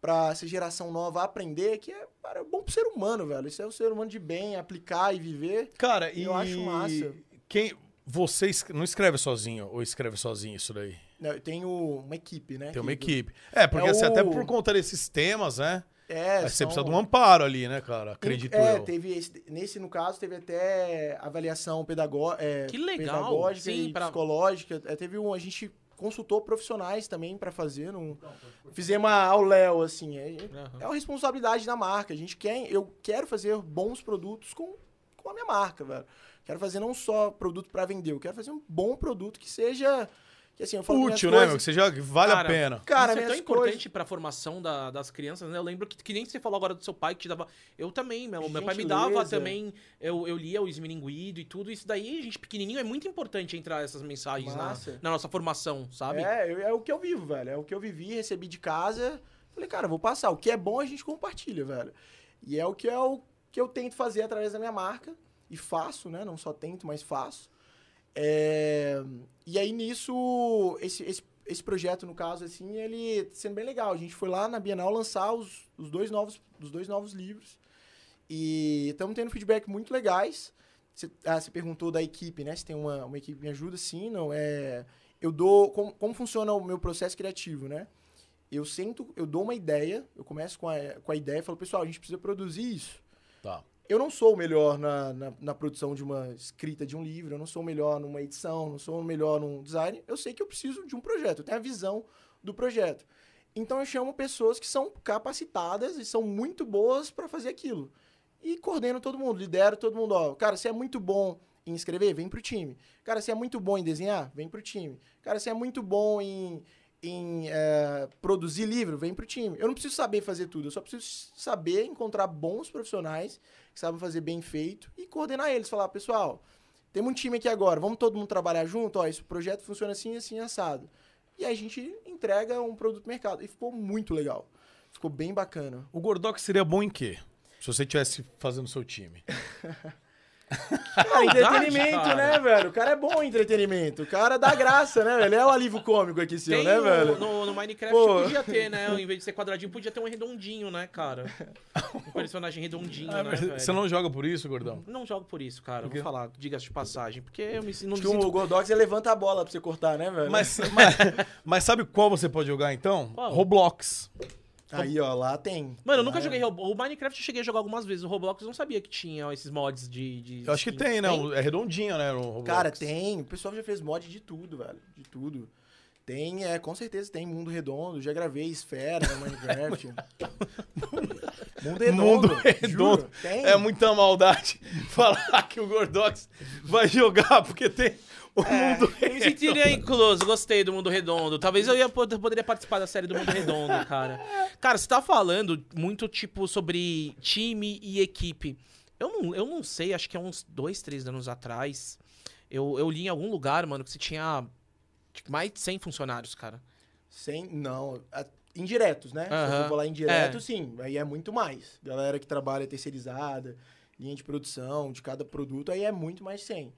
pra essa geração nova aprender, que é, cara, é bom pro ser humano, velho. Isso é o ser humano de bem, aplicar e viver. Cara, e Eu acho massa. Quem você não escreve sozinho ou escreve sozinho isso daí? Não, Eu tenho uma equipe, né? Tem uma equipe. É, porque É assim, até o- por conta desses temas, né? É, Aí você são- precisa de um amparo ali, né, cara? Acredito é, eu. teve esse- nesse no caso teve até avaliação pedagó é, Que legal, pedagógica sim, e pra- psicológica. É, teve um, a gente consultou profissionais também pra fazer, não fizemos ao Léo assim. É, Aham. é uma responsabilidade da marca. A gente quer, eu quero fazer bons produtos com, com a minha marca, velho. Quero fazer não só produto pra vender, eu quero fazer um bom produto que seja que assim, eu falo Útil, né, coisas- meu? Que seja vale a Cara, pena. Cara, Isso é tão importante coisas- pra formação da- das crianças, né? Eu lembro que, que nem você falou agora do seu pai que te dava. Eu também, meu, meu pai me dava Gentileza. também. Eu, eu lia o esmilinguido e tudo. Isso daí, gente pequenininho, é muito importante entrar essas mensagens na, na nossa formação, sabe? É, eu- é o que eu vivo, velho. É o que eu vivi, recebi de casa. Falei, cara, vou passar. O que é bom a gente compartilha, velho. E é o que é o que eu tento fazer através da minha marca. E faço, né? Não só tento, mas faço. É, E aí, nisso, esse, esse, esse projeto, no caso, assim, ele sendo bem legal. A gente foi lá na Bienal lançar os, os, dois, novos, os dois novos livros. E estamos tendo feedback muito legais. Você, ah, você perguntou da equipe, né? Se tem uma, uma equipe que me ajuda, sim, não. É, eu dou. Como, como funciona o meu processo criativo, né? Eu sento, eu dou uma ideia, eu começo com a, com a ideia e falo, pessoal, a gente precisa produzir isso. Tá. Eu não sou o melhor na, na, na produção de uma escrita de um livro, eu não sou o melhor numa edição, não sou o melhor num design. Eu sei que eu preciso de um projeto, eu tenho a visão do projeto. Então eu chamo pessoas que são capacitadas e são muito boas para fazer aquilo. E coordeno todo mundo, lidero todo mundo. Ó, cara, você é muito bom em escrever, vem pro time. Cara, você é muito bom em desenhar, vem pro time. Cara, você é muito bom em, em é, produzir livro, vem pro time. Eu não preciso saber fazer tudo, eu só preciso saber encontrar bons profissionais que sabem fazer bem feito e coordenar eles. Falar, pessoal, temos um time aqui agora, vamos todo mundo trabalhar junto? Ó, esse projeto funciona assim, assim, assado. E aí a gente entrega um produto mercado. E ficou muito legal. Ficou bem bacana. O Gordox seria bom em quê? Se você estivesse fazendo seu time. Cara, entretenimento, né, velho? O cara é bom em entretenimento. O cara dá graça, né, velho? Ele é o alívio cômico aqui, seu, Tem né, o- velho? No, no Minecraft Pô. podia ter, né? Em vez de ser quadradinho, podia ter um redondinho, né, cara? Um personagem redondinho, Ah, né, você não joga por isso, gordão? Não jogo por isso, cara. Vou falar, diga-se de passagem. Porque eu me, não Acho que sinto... o Gordox levanta a bola pra você cortar, né, velho? Mas, mas, mas sabe qual você pode jogar então? Qual? Roblox. Aí, ó, lá tem. Mano, eu Lá nunca é- joguei Roblox. O Minecraft eu cheguei a jogar algumas vezes. O Roblox eu não sabia que tinha esses mods de. de Eu acho que tem, né? É redondinho, né? o Roblox. Cara, tem. O pessoal já fez mod de tudo, velho. De tudo. Tem, é, com certeza tem Mundo Redondo. Já gravei Esfera no Minecraft. Mundo Redondo. Mundo juro, Redondo. tem. É muita maldade falar que o Gordox vai jogar porque tem o mundo Eu me sentiria incluso, gostei do Mundo Redondo. Talvez eu ia, pod- poderia participar da série do Mundo Redondo, cara. Cara, você tá falando muito, tipo, sobre time e equipe. Eu não, eu não sei, acho que é uns dois, três anos atrás. Eu, eu li em algum lugar, mano, que você tinha tipo, mais de 100 funcionários, cara. Sem, não, a- indiretos, né? Se Aham. eu falar indireto, É. sim. Aí é muito mais. Galera que trabalha terceirizada, linha de produção de cada produto, aí é muito mais 100.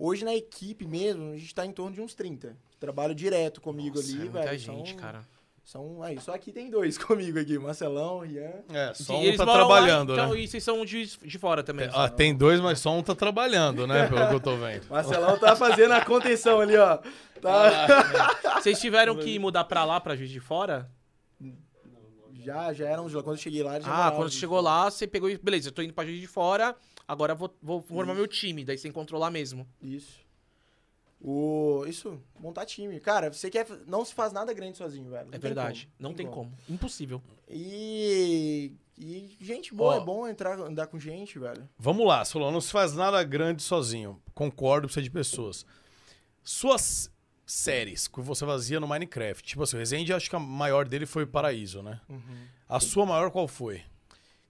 Hoje na equipe mesmo, a gente tá em torno de uns 30. Trabalho direto comigo Nossa, ali, é muita velho. gente, são, cara. São, aí, só aqui tem dois comigo aqui, Marcelão, Rian. É, só E um eles tá moram lá, trabalhando, então, né? E vocês são de, de fora também. Ah, tem dois, mas só um tá trabalhando, né? Pelo que eu tô vendo. Marcelão tá fazendo a contenção ali, ó. Tá... Vocês tiveram que mudar pra lá, pra Juiz de Fora? Já, já eram, quando eu cheguei lá, já Ah, quando você chegou lá, você pegou e... Beleza, eu tô indo pra Juiz de Fora, agora eu vou, vou formar meu time. Daí encontrou lá mesmo. Isso. O... Isso, montar time. Cara, você quer. Não se faz nada grande sozinho, velho. Não É tem verdade. como. Não tem como. Impossível. E. E gente boa, Ó. é bom entrar, andar com gente, velho. Vamos lá, Solon, não se faz nada grande sozinho. Concordo, precisa de pessoas. Suas séries que você fazia no Minecraft, tipo assim, o Resende, acho que a maior dele foi Paraíso, né? A sua maior qual foi?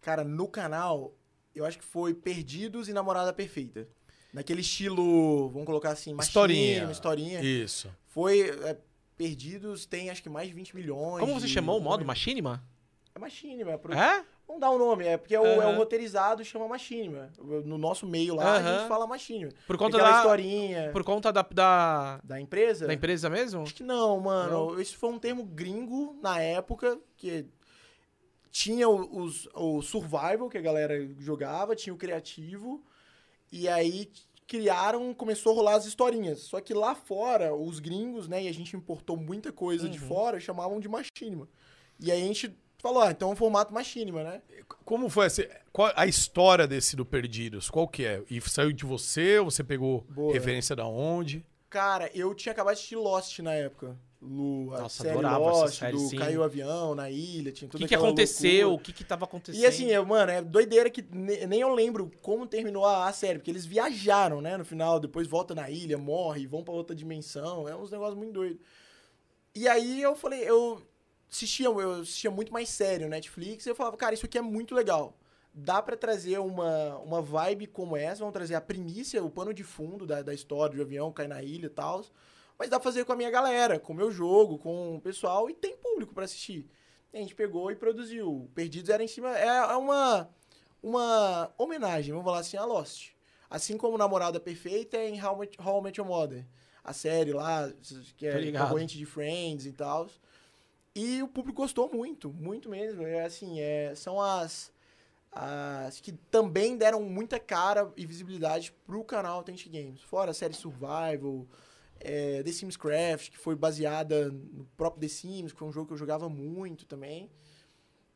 Cara, no canal, eu acho que foi Perdidos e Namorada Perfeita. Naquele estilo, vamos colocar assim, Historinha. historinha. Isso. Foi. é, Perdidos tem acho que mais de 20 milhões. Como você de- chamou o modo Machinima? É Machinima, é pro- É? Não dá o nome, é porque é o, é Aham. roteirizado chama Machinima. No nosso meio lá, a Aham. gente fala Machinima. Por conta da... historinha Por conta da, da, da empresa. da empresa mesmo? Acho que não, mano. Isso foi um termo gringo na época, que tinha o- os, o survival que a galera jogava, tinha o criativo, e aí criaram, começou a rolar as historinhas. Só que lá fora, os gringos, né, e a gente importou muita coisa de Uhum. fora, chamavam de machinima. E aí a gente falou, ah, então é um formato machinima, né? Como foi essa, qual a história desse do Perdidos? Qual que é? E saiu de você ou você pegou Boa. referência da onde? Cara, eu tinha acabado de assistir Lost na época. Lu, a Nossa, série adorava Lost, série, do sim. caiu o avião na ilha, tinha O toda que, que aconteceu? loucura. O que que tava acontecendo? E assim, eu, mano, é doideira que ne- nem eu lembro como terminou a, a série, porque eles viajaram, né, no final, depois volta na ilha, morre, vão pra outra dimensão, é uns negócios muito doidos. E aí eu falei, eu assistia, eu assistia muito mais sério Netflix, e eu falava, cara, isso aqui é muito legal. Dá pra trazer uma, uma vibe como essa, vamos trazer a primícia, o pano de fundo da, da história do avião cair na ilha e tal, mas dá pra fazer com a minha galera, com o meu jogo, com o pessoal, e tem público pra assistir. E a gente pegou e produziu. Perdidos era em cima. É, é uma, uma homenagem, vamos falar assim, a Lost. Assim como Namorada Perfeita é em How, Met- How I Met Your Mother. A série lá, que é ligado. corrente de Friends e tal. E o público gostou muito, muito mesmo. É assim, é, são as, as que também deram muita cara e visibilidade pro canal Authentic Games. Fora a série Survival, é, The Sims Craft, que foi baseada no próprio The Sims, que foi um jogo que eu jogava muito também.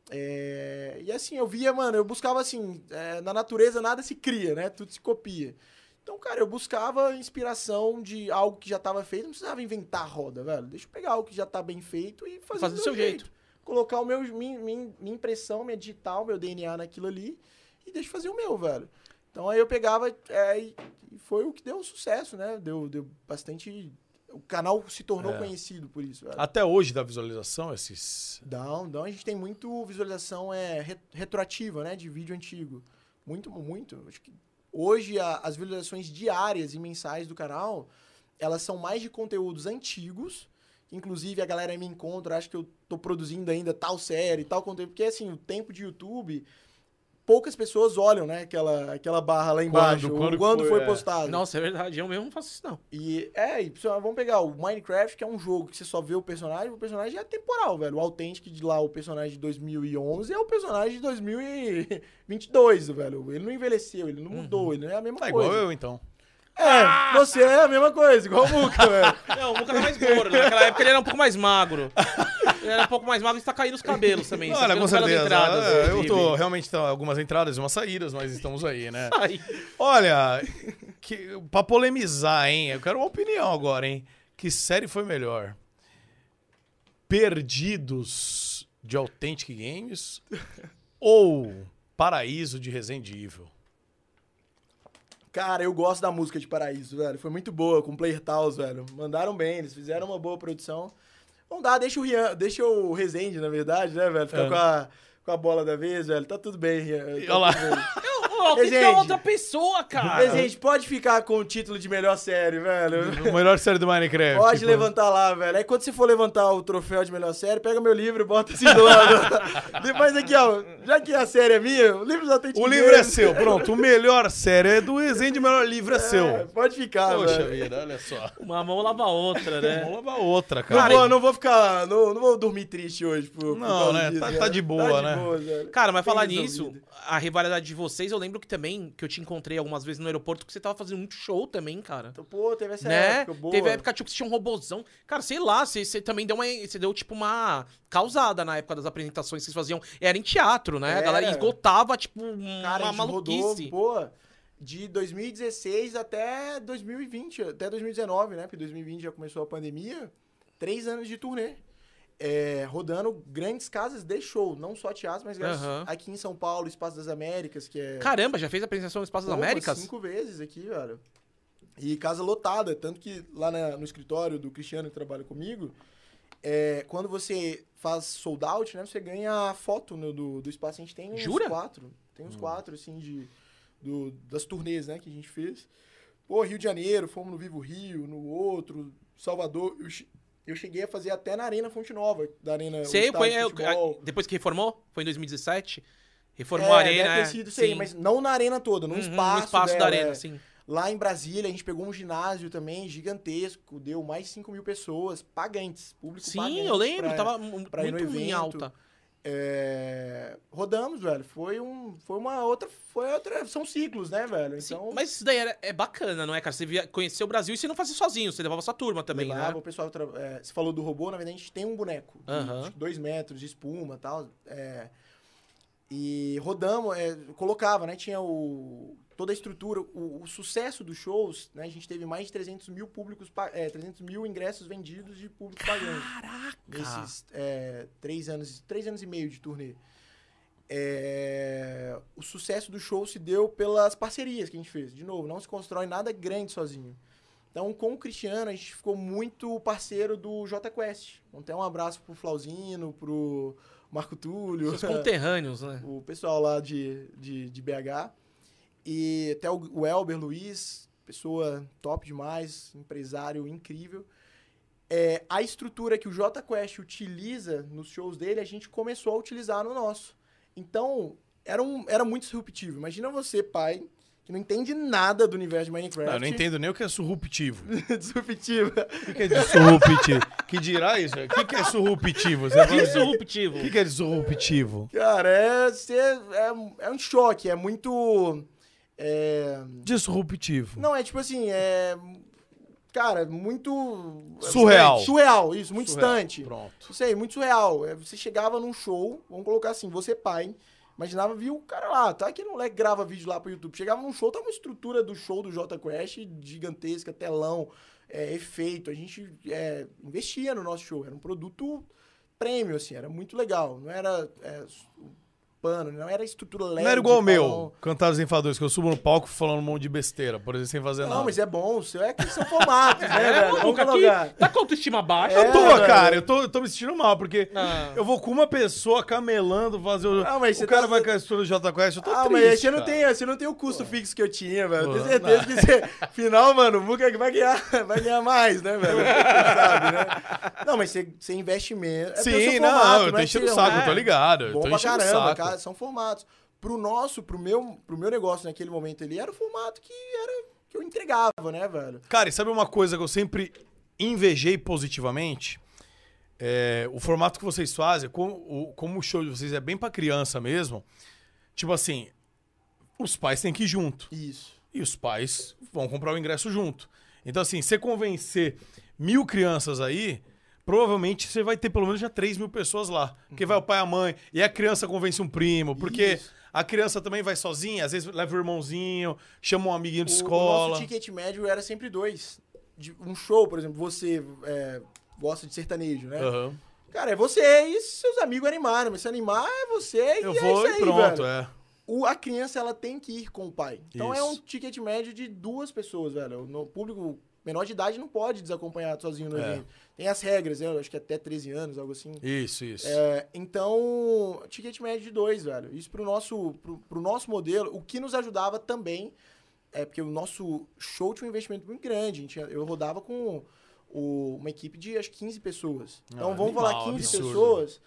É, e assim, eu via, mano, eu buscava assim, é, na natureza nada se cria, né? Tudo se copia. Então, cara, eu buscava inspiração de algo que já estava feito, não precisava inventar a roda, velho. Deixa eu pegar algo que já tá bem feito e fazer, Fazer do seu jeito. Colocar o meu, minha, minha, minha impressão, minha digital, meu DNA naquilo ali e deixa eu fazer o meu, velho. Então aí eu pegava é, e, foi o que deu sucesso, né? Deu, deu bastante. O canal se tornou É. conhecido por isso, velho. Até hoje da visualização, esses. Não, não, a gente tem muito visualização é, re- retroativa, né? De vídeo antigo. Muito, muito. Acho que hoje a- as visualizações diárias e mensais do canal, elas são mais de conteúdos antigos. Inclusive a galera me encontra, acha que eu tô produzindo ainda tal série, tal conteúdo. Porque assim, o tempo de YouTube poucas pessoas olham, né? Aquela, aquela barra lá embaixo. Quando- Quando, quando foi, é. postado. Nossa, é verdade. Eu mesmo não faço isso, não. E é, e pessoal, vamos pegar o Minecraft, que é um jogo que você só vê o personagem, o personagem é temporal, velho. O Authentic de lá, o personagem de 2011 é o personagem de 2022, velho. Ele não envelheceu, ele não mudou, ele não é a mesma Tá coisa. igual eu, então. É, você é a mesma coisa, igual o Muca, velho. Não, o Muca era mais gordo. Naquela época ele era um pouco mais magro. Ele era um pouco mais magro e está caindo os cabelos também. Olha, tá com certeza. entradas, É, eu tô realmente tá, algumas entradas e umas saídas, mas estamos aí, né? Ai, Olha, que, pra polemizar, hein? Eu quero uma opinião agora, hein? Que série foi melhor? Perdidos de Authentic Games ou Paraíso de Resident Evil? Cara, eu gosto da música de Paraíso, velho. Foi muito boa, com Player Taos, velho. Mandaram bem, eles fizeram uma boa produção. Vamos dar, deixa o Rian, deixa o Rezende, na verdade, né, velho? Ficar É. com, a, com a bola da vez, velho. Tá tudo bem, Rian. Tá Olha lá. bem. Tem que ter Gente. outra pessoa, cara. Rezende, pode ficar com o título de melhor série, velho. O melhor série do Minecraft. Pode tipo, levantar lá, velho. Aí quando você for levantar o troféu de melhor série, pega meu livro e bota assim do lado. Depois aqui, ó. Já que a série é minha, o livro já tem O livro é seu, pronto. O melhor série é do Resende, o melhor livro é, seu. Pode ficar, Poxa velho. vida, olha só. Uma mão lava a outra, né? Vamos lavar outra, Não, cara. vou, não vou ficar. Não, não vou dormir triste hoje. Por, por Não, causa né? disso, Tá- velho. tá de boa, né? velho. Cara, mas falar nisso, a rivalidade de vocês, eu lembro que também, que eu te encontrei algumas vezes no aeroporto, que você tava fazendo muito show também, cara. Então, pô, teve essa né? época boa. Teve a época tipo, que você tinha um robozão. Cara, sei lá, você, você também deu uma. Você deu tipo uma causada na época das apresentações que vocês faziam. Era em teatro, né? A galera Era. esgotava, tipo, Cara, uma gente rodou, maluquice. pô, de 2016 até 2020, até 2019, né? Porque 2020 já começou a pandemia. Três anos de turnê. É, rodando grandes casas de show, não só teatro, mas grandes- Aham. aqui em São Paulo, Espaço das Américas, que é. Caramba, já fez apresentação no Espaço das Pô, Américas? Cinco vezes aqui, velho. E casa lotada. Tanto que lá na- no escritório do Cristiano, que trabalha comigo, é, quando você faz sold out, né? Você ganha a foto no- do, do espaço. A gente tem uns Jura? quatro. Tem uns quatro, assim, de, do- das turnês, né? Que a gente fez. Pô, Rio de Janeiro, fomos no Vivo Rio, no outro, Salvador. Eu, che- eu cheguei a fazer até na Arena Fonte Nova, da Arena Sei, foi. de é, a- depois que reformou? Foi em 2017? Reformou É, a arena. deve ter sido isso aí, sim. mas não na arena toda, num Uhum, espaço. no espaço da dela, arena, é. sim. Lá em Brasília, a gente pegou um ginásio também gigantesco, deu mais de 5 mil pessoas, pagantes, público Sim, pagante eu lembro, pra- tava pra muito em alta. É, rodamos, velho. Foi um, foi uma outra, foi outra, são ciclos, né, velho? Sim, Então, mas isso daí era- é bacana, não é, cara? Você via, conheceu o Brasil e você não fazia sozinho, você levava sua turma também, levava né? o pessoal, é, você falou do robô, na verdade a gente tem um boneco, de, Aham. acho que dois metros de espuma, e tal, é, e rodamos, é, colocava, né? Tinha o toda a estrutura, o, o sucesso dos shows, né? A gente teve mais de 300 mil públicos, é, 300 mil ingressos vendidos de público pagante. Caraca! nesses é, três anos, três anos e meio de turnê. É, o sucesso do show se deu pelas parcerias que a gente fez. De novo, não se constrói nada grande sozinho. Então, com o Cristiano, a gente ficou muito parceiro do J Quest. Então, um abraço pro Flauzino, pro Marco Túlio, Seus conterrâneos, né? o pessoal lá de, de, de BH. E até o, Elber Luiz, pessoa top demais, empresário incrível. É, a estrutura que o J Quest utiliza nos shows dele, a gente começou a utilizar no nosso. Então, era, um, era muito disruptivo. Imagina você, pai, que não entende nada do universo de Minecraft. Não, eu não entendo nem o que é surruptivo. disruptivo. O que que é disruptivo? que dirá isso? O que que é surruptivo? Você fala assim, Disruptivo. O que que é disruptivo? Cara, é, é, é um choque, é muito... É, Disruptivo. Não, é tipo assim, é. Cara, muito. Surreal. Surreal, isso, muito Surreal. distante. Pronto. Não sei, muito surreal. É, Você chegava num show, vamos colocar assim, você pai, imaginava, viu o cara lá, tá? Aquele moleque grava vídeo lá pro YouTube. Chegava num show, tava uma estrutura do show do J Quest gigantesca, telão, é, efeito. A gente é, investia no nosso show. Era um produto prêmio, assim, era muito legal. Não era é, pano, não era estrutura LED. Não era igual o meu, cantar os enfadores, que eu subo no palco falando um monte de besteira, por exemplo, sem fazer nada. Não, mas é bom, o seu é que são formatos, né, É, velho? Vamos aqui colocar. tá com autoestima baixa. É, Eu tô, velho. cara, eu tô, eu tô me sentindo mal, porque Ah. eu vou com uma pessoa camelando fazer o. Ah, mas o cara tá- vai com a estrutura do Jota Quest, eu tô Ah, triste. mas você não, cara. tem, você não tem o custo fixo que eu tinha, velho. Eu Pô, tenho certeza que você, final, mano, o Muca vai ganhar, vai ganhar mais, né, velho? Sabe, né? Não, mas você, você investe menos. É Sim, não, formato, eu tô é enchendo o é saco, eu tô ligado. Eu Bom tô pra caramba, saco. Cara, são formatos. pro nosso, pro meu, pro meu negócio naquele momento ali, era o formato que era que eu entregava, né, velho? Cara, e sabe uma coisa que eu sempre invejei positivamente? É, o formato que vocês fazem, como o, como o show de vocês é bem pra criança mesmo, tipo assim, os pais têm que ir junto. Isso. E os pais vão comprar o ingresso junto. Então, assim, você convencer mil crianças aí, provavelmente você vai ter pelo menos já 3 mil pessoas lá. Porque vai o pai e a mãe, e a criança convence um primo, porque Isso. a criança também vai sozinha, às vezes leva o irmãozinho, chama um amiguinho de O- O escola. nosso ticket médio era sempre dois. De um show, por exemplo, você é, gosta de sertanejo, né? Aham. Cara, é você e seus amigos animaram. Mas se animar, é você e Eu é vou isso e aí, pronto, velho. é. O, a criança, ela tem que ir com o pai. Então é Isso. um ticket médio de duas pessoas, velho. No público menor de idade não pode desacompanhado sozinho no É. evento. Tem as regras, né? Eu acho que até 13 anos, algo assim. Isso, isso. É, então, ticket médio de dois, velho. Isso pro nosso, pro, pro nosso modelo, o que nos ajudava também é porque o nosso show tinha um investimento muito grande. A gente, eu rodava com o- uma equipe de acho que 15 pessoas. Então, Ah, vamos animal, falar 15 absurdo. pessoas,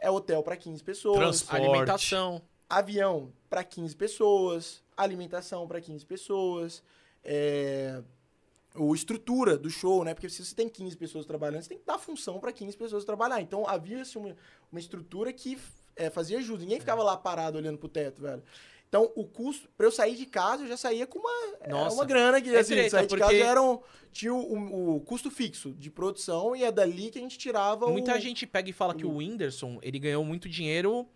é hotel para 15 pessoas, Transporte. Alimentação. avião para 15 pessoas, alimentação para 15 pessoas, é, o estrutura do show, né? Porque se você tem 15 pessoas trabalhando, você tem que dar função para 15 pessoas trabalhar. Então havia assim, uma, uma estrutura que é, fazia ajuda. Ninguém ficava lá parado olhando pro teto, velho. Então, o custo, pra eu sair de casa, eu já saía com uma, é, Nossa. uma grana que, É assim, sair de casa porque- era um, tinha o, o custo fixo de produção e é dali que a gente tirava Muita o... gente pega e fala que o Whindersson, ele ganhou muito dinheiro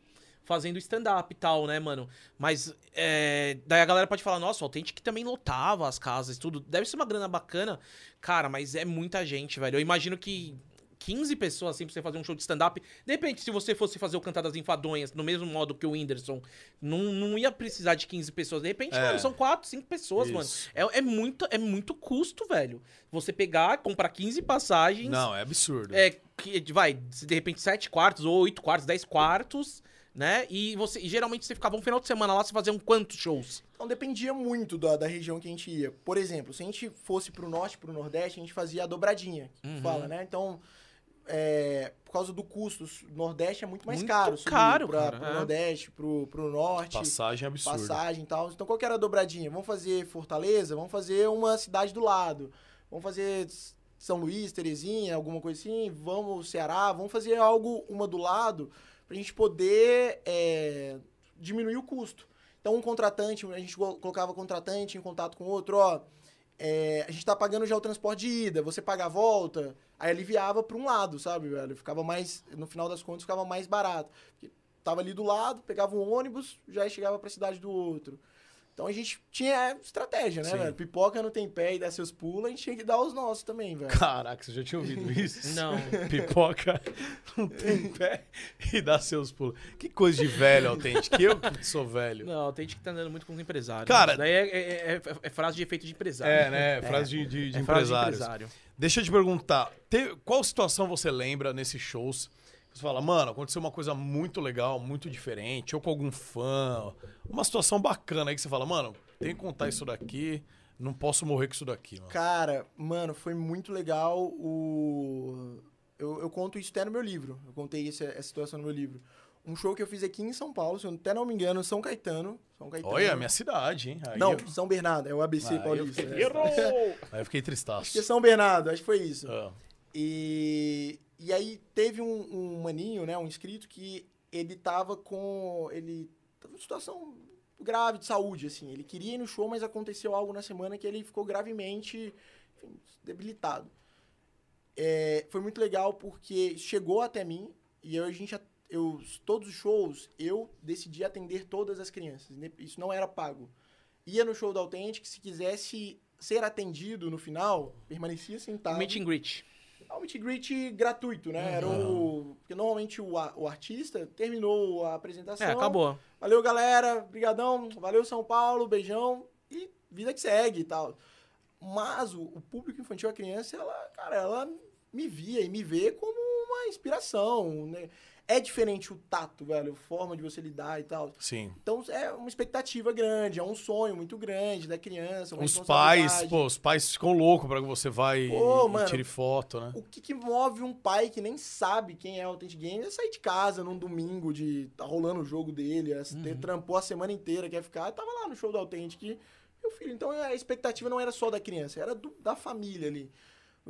fazendo stand-up e tal, né, mano? Mas é, daí a galera pode falar, nossa, o Authentic também lotava as casas e tudo. Deve ser uma grana bacana. Cara, mas é muita gente, velho. Eu imagino que 15 pessoas, assim, pra você fazer um show de stand-up. De repente, se você fosse fazer o Cantar das Enfadonhas no mesmo modo que o Whindersson, não, não ia precisar de 15 pessoas. De repente, É. mano, são 4, 5 pessoas, mano. Isso. É, é, muito, é muito custo, velho. Você pegar, comprar 15 passagens. Não, é absurdo. É, que vai, de repente, 7 quartos, ou 8 quartos, 10 quartos, né? E você e geralmente você ficava um final de semana lá, você fazia um quantos shows? Então dependia muito da, da região que a gente ia. Por exemplo, se a gente fosse pro norte, pro nordeste, a gente fazia a dobradinha, que Uhum. fala, né? Então, é, por causa do custo, o nordeste é muito mais Muito caro. caro, pra, cara, pro é. nordeste, pro, pro norte. Passagem absurda. passagem e tal. Então, qual que era a dobradinha? Vamos fazer Fortaleza? Vamos fazer uma cidade do lado. Vamos fazer São Luís, Terezinha, alguma coisa assim. Vamos Ceará. Vamos fazer algo uma do lado pra gente poder é, diminuir o custo. Então, um contratante, a gente colo- colocava contratante em contato com outro, ó. é, a gente tá pagando já o transporte de ida, você paga a volta, aí aliviava para um lado, sabe, velho? Ficava mais, no final das contas, ficava mais barato. Porque tava ali do lado, pegava um ônibus, já chegava pra cidade do outro. Então a gente tinha estratégia, né, Sim. velho? Pipoca não tem pé e dá seus pulos, a gente tinha que dar os nossos também, velho. Caraca, você já tinha ouvido isso? Não. Pipoca não tem pé e dá seus pulos. Que coisa de velho, autêntico. Que eu que sou velho. Não, que tá andando muito com os empresários. Cara- daí é, é- é- é frase de efeito de empresário. É, né? Frase de, de, de É frase de empresário. Deixa eu te perguntar, te- qual situação você lembra nesses shows? Você fala, mano, aconteceu uma coisa muito legal, muito diferente, ou com algum fã, uma situação bacana aí que você fala, mano, tem que contar isso daqui, não posso morrer com isso daqui, mano. Cara, mano, foi muito legal o. Eu, eu conto isso até no meu livro. Eu contei essa, essa situação no meu livro. Um show que eu fiz aqui em São Paulo, se eu até não me engano, São Caetano. São Caetano. Olha, minha cidade, hein? Aí Não, eu, São Bernardo, é o ABC Ah, eu paulista. fiquei- né? Errou! aí eu fiquei Acho que é tristaço. São Bernardo, acho que foi isso. Ah, E, e aí teve um, um maninho, né, um inscrito, que ele tava com. Ele tava numa situação grave de saúde, assim. Ele queria ir no show, mas aconteceu algo na semana que ele ficou gravemente enfim, debilitado. É, foi muito legal porque chegou até mim e eu, a gente, eu, todos os shows, eu decidi atender todas as crianças. né, Isso não era pago. Ia no show da Authentic, se quisesse ser atendido no final, permanecia sentado. Meet and greet. É um meet and greet gratuito, né? Era o... Porque normalmente o, o artista terminou a apresentação. É, acabou. Valeu, galera. Brigadão. Valeu, São Paulo. Beijão. E vida que segue e tal. Mas o, o público infantil, a criança, ela, cara, ela me via e me vê como uma inspiração, né? É diferente o tato, velho, a forma de você lidar e tal. Sim. Então é uma expectativa grande, é um sonho muito grande da criança. Os pais, pô, os pais ficam loucos pra que você vai Pô, e mano. tire foto, né? O que, que move um pai que nem sabe quem é o Authentic Games é sair de casa num domingo de tá rolando o jogo dele, é, ter, trampou a semana inteira, quer ficar, tava lá no show do Authentic, meu filho. Então a expectativa não era só da criança, era do- da família ali.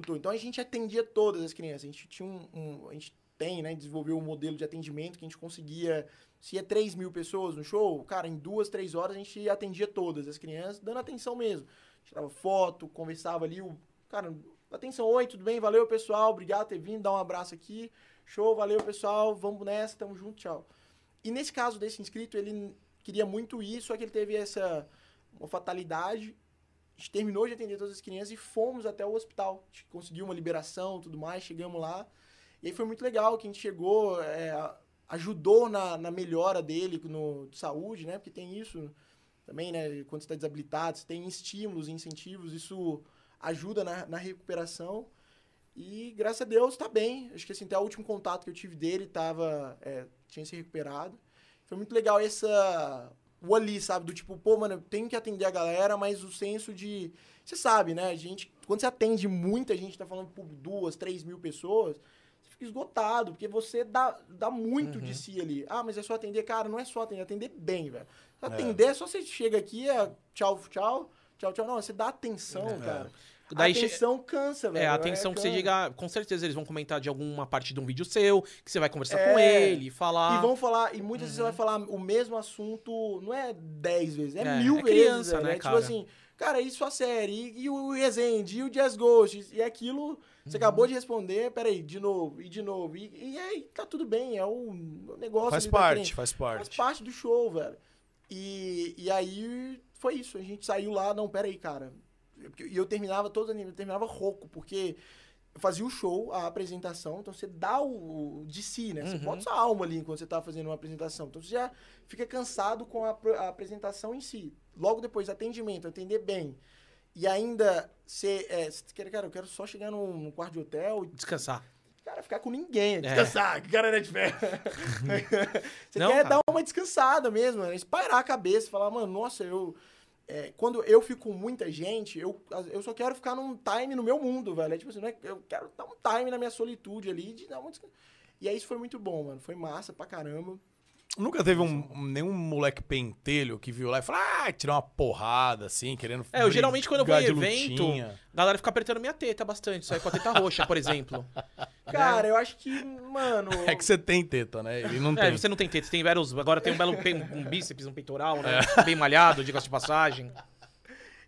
todo. Então a gente atendia todas as crianças. A gente tinha um. um- a gente tem, né? Desenvolveu um modelo de atendimento que a gente conseguia. Se é 3 mil pessoas no show, cara, em duas, três horas a gente atendia todas as crianças, dando atenção mesmo. Tirava foto, conversava ali, o. Cara, atenção, oi, tudo bem? Valeu, pessoal. Obrigado por ter vindo, dá um abraço aqui. Show, valeu, pessoal. Vamos nessa, tamo junto, tchau. E nesse caso desse inscrito, ele queria muito isso, só que ele teve essa uma fatalidade. A gente terminou de atender todas as crianças e fomos até o hospital. A gente conseguiu uma liberação tudo mais, chegamos lá. E aí foi muito legal que a gente chegou, é, ajudou na, na melhora dele no, de saúde, né? Porque tem isso também, né? Quando você está desabilitado, você tem estímulos, incentivos, isso ajuda na, na recuperação. E graças a Deus tá bem. Acho que assim, até o último contato que eu tive dele tava, é, tinha se recuperado. Foi muito legal essa. O ali, sabe? Do tipo, pô, mano, eu tenho que atender a galera, mas o senso de. Você sabe, né? A gente, quando você atende muita gente, tá falando por duas, três mil pessoas, fica esgotado, porque você dá, dá muito de si ali. Ah, mas é só atender. Cara, não é só atender, é atender bem, velho. Atender é só você chega aqui, é tchau, tchau, tchau, tchau. Não, você dá atenção, É. cara. Daí atenção cansa, velho. É, a atenção que você diga, com certeza eles vão comentar de alguma parte de um vídeo seu, que você vai conversar É. com ele, falar. E vão falar, e muitas vezes você vai falar o mesmo assunto, não é dez vezes, é, É, mil é vezes. criança, velho. né, é tipo cara? assim, cara, e sua série, e, e o Resende, e o Jazz Ghost, e aquilo, você Uhum. acabou de responder, peraí, de novo, e de novo, e, e aí tá tudo bem, é o negócio. Faz ali da parte, faz Faz parte. parte do show, velho. E, e aí foi isso, a gente saiu lá, não, peraí, cara. E eu terminava todo anime, eu terminava rouco, porque eu fazia o show, a apresentação, então você dá o, o de si, né? Você Uhum. bota sua alma ali enquanto você tá fazendo uma apresentação. Então você já fica cansado com a, a apresentação em si. Logo depois, atendimento, atender bem. E ainda você, é, cara, eu quero só chegar num, num quarto de hotel e Descansar. cara, ficar com ninguém, É. descansar, que cara é de fé. Você Não, quer cara. dar uma descansada mesmo, né? espairar a cabeça, falar, mano, nossa, eu. é, quando eu fico com muita gente, eu, eu só quero ficar num time no meu mundo, velho. É tipo assim, não é- eu quero dar um time na minha solitude ali, de dar uma descan- E aí isso foi muito bom, mano. Foi massa pra caramba. Nunca teve um, nenhum moleque pentelho que viu lá e falou, ah, tirar uma porrada, assim, querendo. É, eu geralmente quando eu vou em evento, a galera fica apertando minha teta bastante, sai com a teta roxa, por exemplo. Cara, eu acho que, mano. É que você tem teta, né? Ele não É, tem. você não tem teta, você tem vários. Agora tem um belo um bíceps, um peitoral, né? É. Bem malhado, diga de passagem.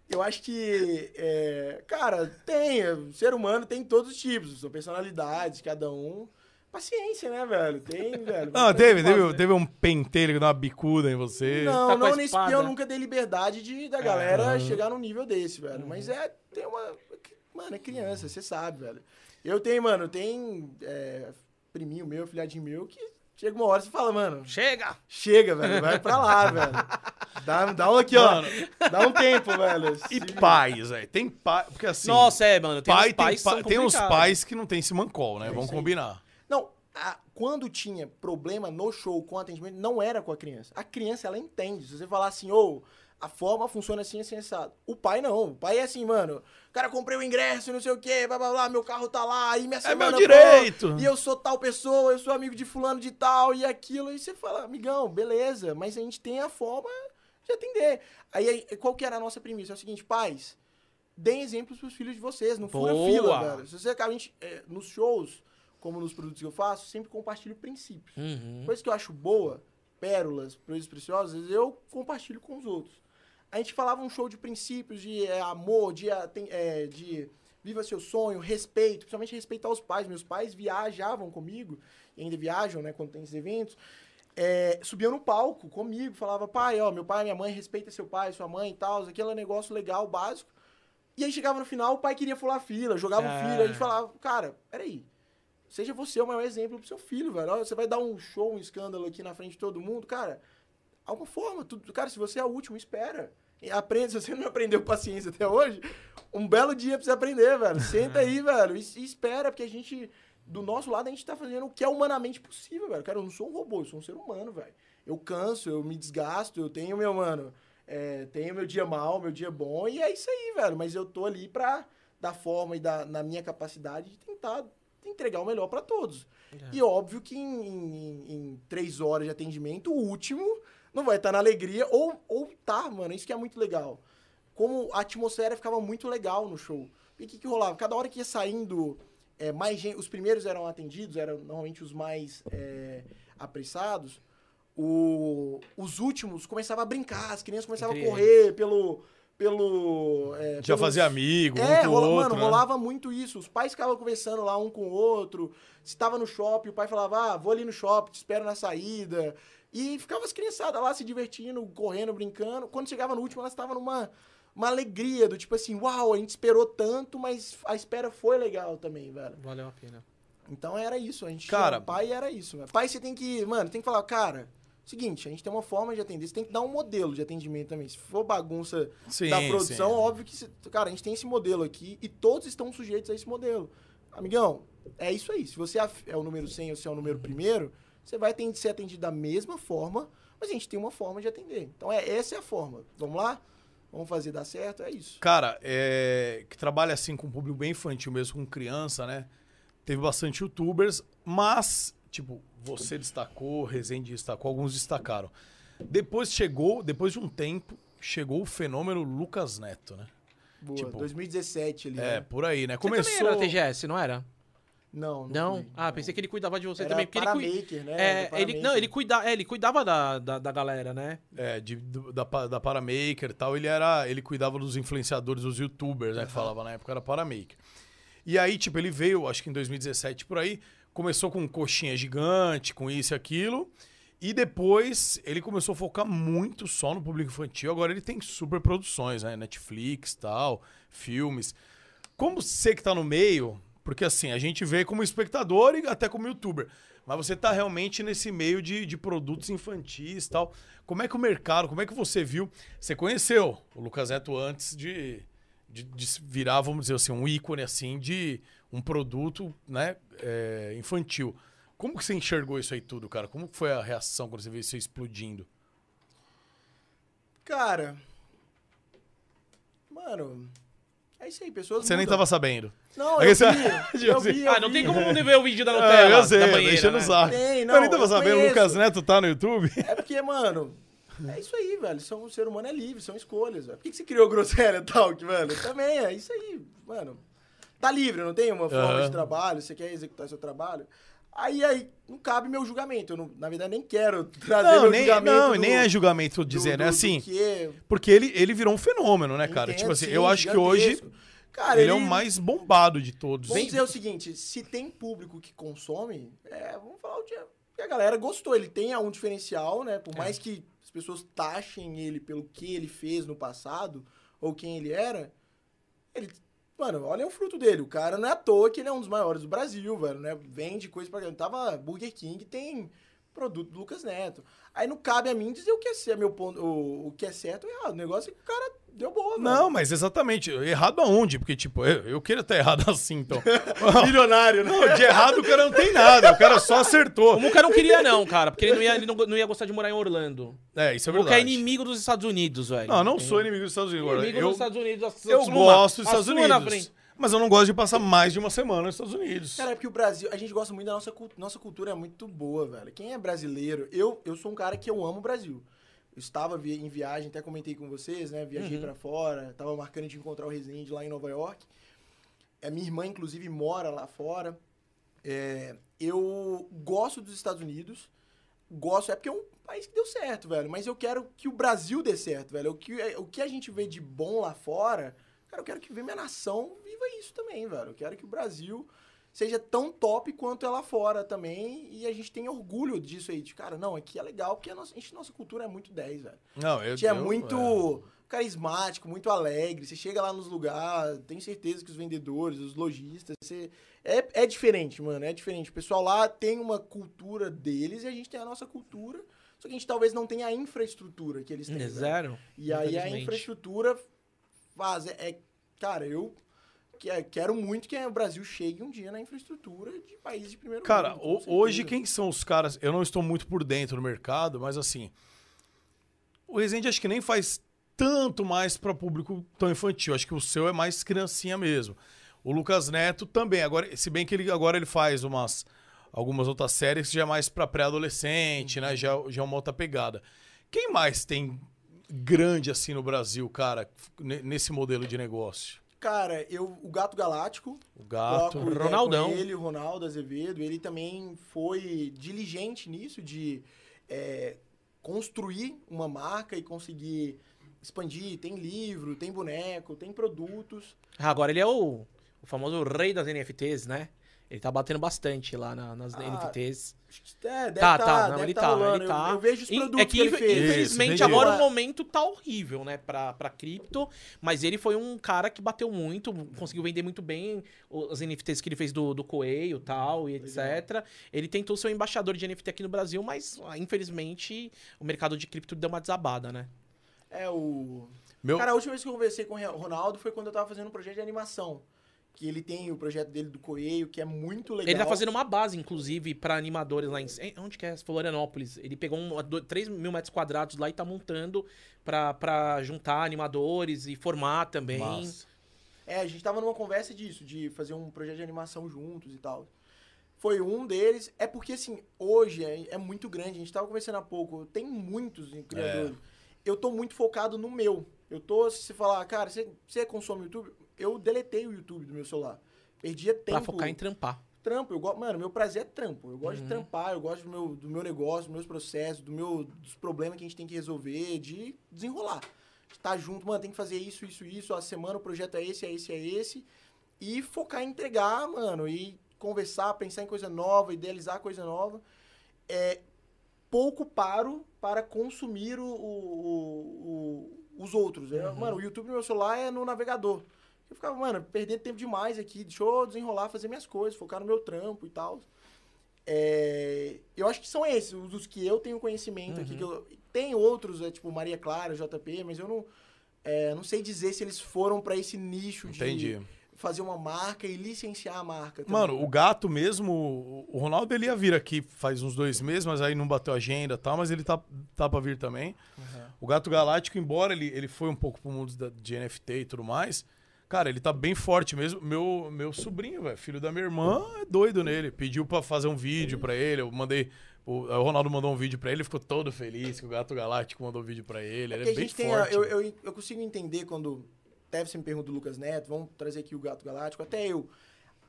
Eu acho que, é, cara, tem. é, o ser humano tem todos os tipos, são personalidades, cada um. Paciência, né, velho? Tem, velho. Não, teve, teve, teve um pentelho que deu uma bicuda em você. Não, Tá não nesse espada. eu nunca dei liberdade de, da galera chegar num nível desse, velho. Uhum. Mas é, tem uma. Mano, é criança, você sabe, velho. Eu tenho, mano, tem é, priminho meu, filhadinho meu, que chega uma hora e você fala, mano, Chega! chega, velho, vai pra lá, velho. Dá, dá um aqui, ó. Mano. Dá um tempo, velho. E pais, velho. Tem pai. Porque assim. Nossa, é, mano. Tem pai uns pais tem, pa- são tem uns pais que não tem esse mancol, né? É Vamos combinar. Não, a- quando tinha problema no show com atendimento, não era com a criança. A criança, ela entende. Se você falar assim, ô, a forma funciona assim, assim, assado. O pai não. O pai é assim, mano, cara, comprei o ingresso, não sei o quê, blá, blá, blá, meu carro tá lá, aí minha É semana... meu direito. pô, E eu sou tal pessoa, eu sou amigo de fulano de tal, e aquilo. E você fala, amigão, beleza, mas a gente tem a forma de atender. Aí, aí, qual que era a nossa premissa? É o seguinte, pais, deem exemplos pros filhos de vocês, não fura Boa. fila, velho. Se você, a gente, é, nos shows, como nos produtos que eu faço, sempre compartilho princípios. Uhum. Coisa que eu acho boa, pérolas, coisas preciosas, eu compartilho com os outros. A gente falava um show de princípios, de é, amor, de, aten- é, de viva seu sonho, respeito, principalmente respeitar os pais. Meus pais viajavam comigo, e ainda viajam, né, quando tem esses eventos. É, subiam no palco comigo, falava, pai, ó, meu pai e minha mãe, respeita seu pai, sua mãe e tal, aquele negócio legal, básico. E aí chegava no final, o pai queria fular fila, jogava É. o filho, a gente falava, cara, peraí, seja você o maior exemplo pro seu filho, velho. Você vai dar um show, um escândalo aqui na frente de todo mundo, cara. Alguma forma, tudo, cara, se você é o último, espera. E aprende, se você não aprendeu paciência até hoje, um belo dia pra você aprender, velho. Senta aí, velho, e, e espera, porque a gente do nosso lado a gente tá fazendo o que é humanamente possível, velho. Cara, eu não sou um robô, eu sou um ser humano, velho. Eu canso, eu me desgasto, eu tenho meu, mano, é, tenho meu dia mal, meu dia bom, e é isso aí, velho. Mas eu tô ali pra, da forma e da, na minha capacidade de tentar entregar o melhor pra todos. E óbvio que em, em- em três horas de atendimento, o último não vai estar na alegria, ou, ou tá, mano, isso que é muito legal. Como a atmosfera ficava muito legal no show. E o que, que rolava? Cada hora que ia saindo é, mais gente, os primeiros eram atendidos, eram normalmente os mais é, apressados. O- os últimos começavam a brincar, as crianças começavam Entre a correr pelo. Pelo é, Já pelos- fazia amigo, é, um com o rola- outro, mano, né? rolava muito isso. Os pais ficavam conversando lá um com o outro. Se tava no shopping, o pai falava, ah, vou ali no shopping, te espero na saída. E ficava as criançadas lá se divertindo, correndo, brincando. Quando chegava no último, elas estavam numa uma alegria do tipo assim, uau, a gente esperou tanto, mas a espera foi legal também, velho. Valeu a pena. Então era isso, a gente Cara- pai era isso. Velho. Pai você tem que, mano, tem que falar, cara, seguinte, a gente tem uma forma de atender, você tem que dar um modelo de atendimento também. Se for bagunça Sim, da produção, sim. óbvio que, cara, a gente tem esse modelo aqui e todos estão sujeitos a esse modelo. Amigão, é isso aí. Se você é é o número 100 ou se é o número primeiro, você vai ter ser atendido da mesma forma, mas a gente tem uma forma de atender. Então, é, essa é a forma. Vamos lá? Vamos fazer dar certo? É isso. Cara, é, que trabalha assim com um público bem infantil mesmo, com criança, né? Teve bastante youtubers, mas, tipo, você destacou, Rezende destacou, alguns destacaram. Depois chegou, depois de um tempo, chegou o fenômeno Lucas Neto, né? Boa. Tipo, 2017 ali. É, né? por aí, né? Você Começou. também era TGS, não era? Não, Não? fui. Ah, pensei que ele cuidava de você Era também. Porque ele, né? é, ele, não, ele, cuida, é, ele cuidava da, da, da galera, né? É, de- do- da, da Paramaker e tal, ele era. Ele cuidava dos influenciadores, dos youtubers, né? Que falava na época, era Paramaker. E aí, tipo, ele veio, acho que em 2017 por aí, começou com coxinha gigante, com isso e aquilo. E depois ele começou a focar muito só no público infantil. Agora ele tem super produções, né? Netflix tal, filmes. Como você que tá no meio, porque assim, a gente vê como espectador e até como youtuber. Mas você tá realmente nesse meio de, de produtos infantis tal. Como é que o mercado, como é que você viu? Você conheceu o Lucas Neto antes de, de, de virar, vamos dizer assim, um ícone assim de um produto né, é, infantil. Como que você enxergou isso aí tudo, cara? Como que foi a reação quando você viu isso explodindo? Cara. Mano. É isso aí, pessoas. Você nem mudam. tava sabendo. Não, Aí eu vi. Eu vi, eu Ah, não vi. tem como não ver o vídeo da Ah, Nutella, eu sei, da eu banheira, enchendo o né? saco. Tem, eu não, nem tava eu sabendo, o conheço. Lucas Neto tá no YouTube? É porque, mano. É isso aí, velho. São, o ser humano é livre, são escolhas. Velho. Por que, que você criou Groselha Talk, mano? Também é isso aí, mano. Tá livre, não tem uma forma Aham. de trabalho, você quer executar seu trabalho. Aí, aí, não cabe meu julgamento. Eu, não, na verdade, nem quero trazer Não, meu nem, julgamento. não, do- nem é julgamento do- dizer, do- né? do Assim, que é porque ele, ele virou um fenômeno, né, cara? Entendo, tipo assim, sim, eu acho que hoje. Cara, ele, é o mais bombado de todos. Vamos dizer o seguinte, se tem público que consome, é, vamos falar o dia. E a galera gostou, ele tem um diferencial, né? Por mais que as pessoas taxem ele pelo que ele fez no passado, ou quem ele era, ele. Mano, olha o fruto dele. O cara não é à toa que ele é um dos maiores do Brasil, velho, né? Vende coisa pra. Tava Burger King, tem produto do Lucas Neto. Aí não cabe a mim dizer o que é certo, meu ponto, o, o que é certo ou errado. O negócio é que o cara deu boa, velho. Não, mas exatamente. Errado aonde? Porque, tipo, eu, eu queria estar errado assim, então. Milionário, né? Não, de errado o cara não tem nada. O cara só acertou. O Muca não queria, não, cara, porque ele não ia, ele não, não ia gostar de morar em Orlando. É, isso é o Muca é verdade. inimigo dos Estados Unidos, velho. Não, eu não sou inimigo dos Estados Unidos. Inimigo Eu, dos Estados Unidos. eu gosto dos Estados Unidos. Mas eu não gosto de passar mais de uma semana nos Estados Unidos. Cara, é porque o Brasil, a gente gosta muito da nossa cultura. Nossa cultura é muito boa, velho. Quem é brasileiro, eu, eu sou um cara que eu amo o Brasil. Eu estava vi- em viagem, até comentei com vocês, né? Viajei pra fora, tava marcando de encontrar o Resende lá em Nova York. A minha irmã, inclusive, mora lá fora. É, eu gosto dos Estados Unidos. Gosto, é porque é um país que deu certo, velho. Mas eu quero que o Brasil dê certo, velho. O que, o que a gente vê de bom lá fora, cara, eu quero que minha nação viva isso também, velho. Eu quero que o Brasil seja tão top quanto é lá fora também. E a gente tem orgulho disso aí. De, cara, não, aqui é legal, porque a nossa, a gente- nossa cultura é muito 10, velho. Não, A eu. gente é eu- muito carismático, muito alegre. Você chega lá nos lugares, tem certeza que os vendedores, os lojistas, você... é, é diferente, mano. É diferente. O pessoal lá tem uma cultura deles e a gente tem a nossa cultura. Só que a gente talvez não tenha a infraestrutura que eles têm. É zero. E aí a infraestrutura faz. É, é- cara, eu. Que- quero muito que o Brasil chegue um dia na infraestrutura de países de primeiro Cara, mundo. ho- hoje quem são os caras? Eu não estou muito por dentro do mercado, mas assim. O Resende acho que nem faz tanto mais para público tão infantil. Acho que o seu é mais criancinha mesmo. O Lucas Neto também. Agora, se bem que ele agora ele faz umas algumas outras séries que já é mais para pré-adolescente, né? Já, já é uma outra pegada. Quem mais tem grande assim no Brasil, cara, ne- nesse modelo de negócio? Cara, eu, o Gato Galáctico, O Gato. Ronaldão. Ele, o Ronaldo Azevedo, ele também foi diligente nisso, de é, construir uma marca e conseguir expandir. Tem livro, tem boneco, tem produtos. Ah, Agora ele é o, o famoso rei das NFTs, né? Ele tá batendo bastante lá na- nas Ah, NFTs. É, deve Tá, tá, tá, não, deve ele tá tá, rolando. ele Eu- tá. Eu, vejo os In- produtos é que, que ele fez. infelizmente, Isso, agora o momento tá horrível, né, pra, pra cripto. Mas ele foi um cara que bateu muito, conseguiu vender muito bem os NFTs que ele fez do, do Coelho tal, e etc. Ele tentou ser o embaixador de NFT aqui no Brasil, mas ah, infelizmente o mercado de cripto deu uma desabada, né? É o... Meu, Cara, a última vez que eu conversei com o Ronaldo foi quando eu tava fazendo um projeto de animação. Que ele tem o projeto dele do Coelho, que é muito legal. Ele tá fazendo uma base, inclusive, pra animadores lá em. eh, Onde que é? Florianópolis. Ele pegou um, do- 3 mil metros quadrados lá e tá montando pra, pra juntar animadores e formar também. Massa. É, a gente tava numa conversa disso, de fazer um projeto de animação juntos e tal. Foi um deles. É porque, assim, hoje é, é muito grande. A gente tava conversando há pouco. Tem muitos criadores. Eu tô muito focado no meu. Eu tô, se você falar, cara, você, você consome YouTube? Eu deletei o YouTube do meu celular. Perdia tempo. Pra focar em trampar. trampo. Eu gosto, mano, meu prazer é trampo. Eu gosto Uhum. de trampar, eu gosto do meu, do meu negócio, dos meus processos, do meu, dos problemas que a gente tem que resolver, de desenrolar. De estar junto, mano, tem que fazer isso, isso, isso. A semana o projeto é esse, é esse, é esse. E focar em entregar, mano, e conversar, pensar em coisa nova, idealizar coisa nova. É, pouco paro para consumir o, o- o- os outros. Eu, mano, o YouTube no meu celular é no navegador. Eu ficava, mano, perdendo tempo demais aqui. Deixa eu desenrolar, fazer minhas coisas, focar no meu trampo e tal. É, eu acho que são esses, os que eu tenho conhecimento aqui. Que eu, tem outros, é, tipo Maria Clara, JP, mas eu não, é, não sei dizer se eles foram pra esse nicho de Entendi. fazer uma marca e licenciar a marca. também. Mano, o gato mesmo, o- Ronaldo ele ia vir aqui faz uns dois meses, mas aí não bateu agenda e tal, mas ele tá, tá pra vir também. O Gato Galáctico, embora ele, ele foi um pouco pro mundo da- de NFT e tudo mais, cara, ele tá bem forte mesmo. Meu, meu sobrinho, velho, filho da minha irmã, é doido nele. Pediu pra fazer um vídeo pra ele, eu mandei. O, o Ronaldo mandou um vídeo pra ele, ele ficou todo feliz que o Gato Galáctico mandou um vídeo pra ele. Ele Porque é bem tem. forte. eu, eu, eu consigo entender quando. Até você me pergunta do Lucas Neto, vamos trazer aqui o Gato Galáctico, até eu.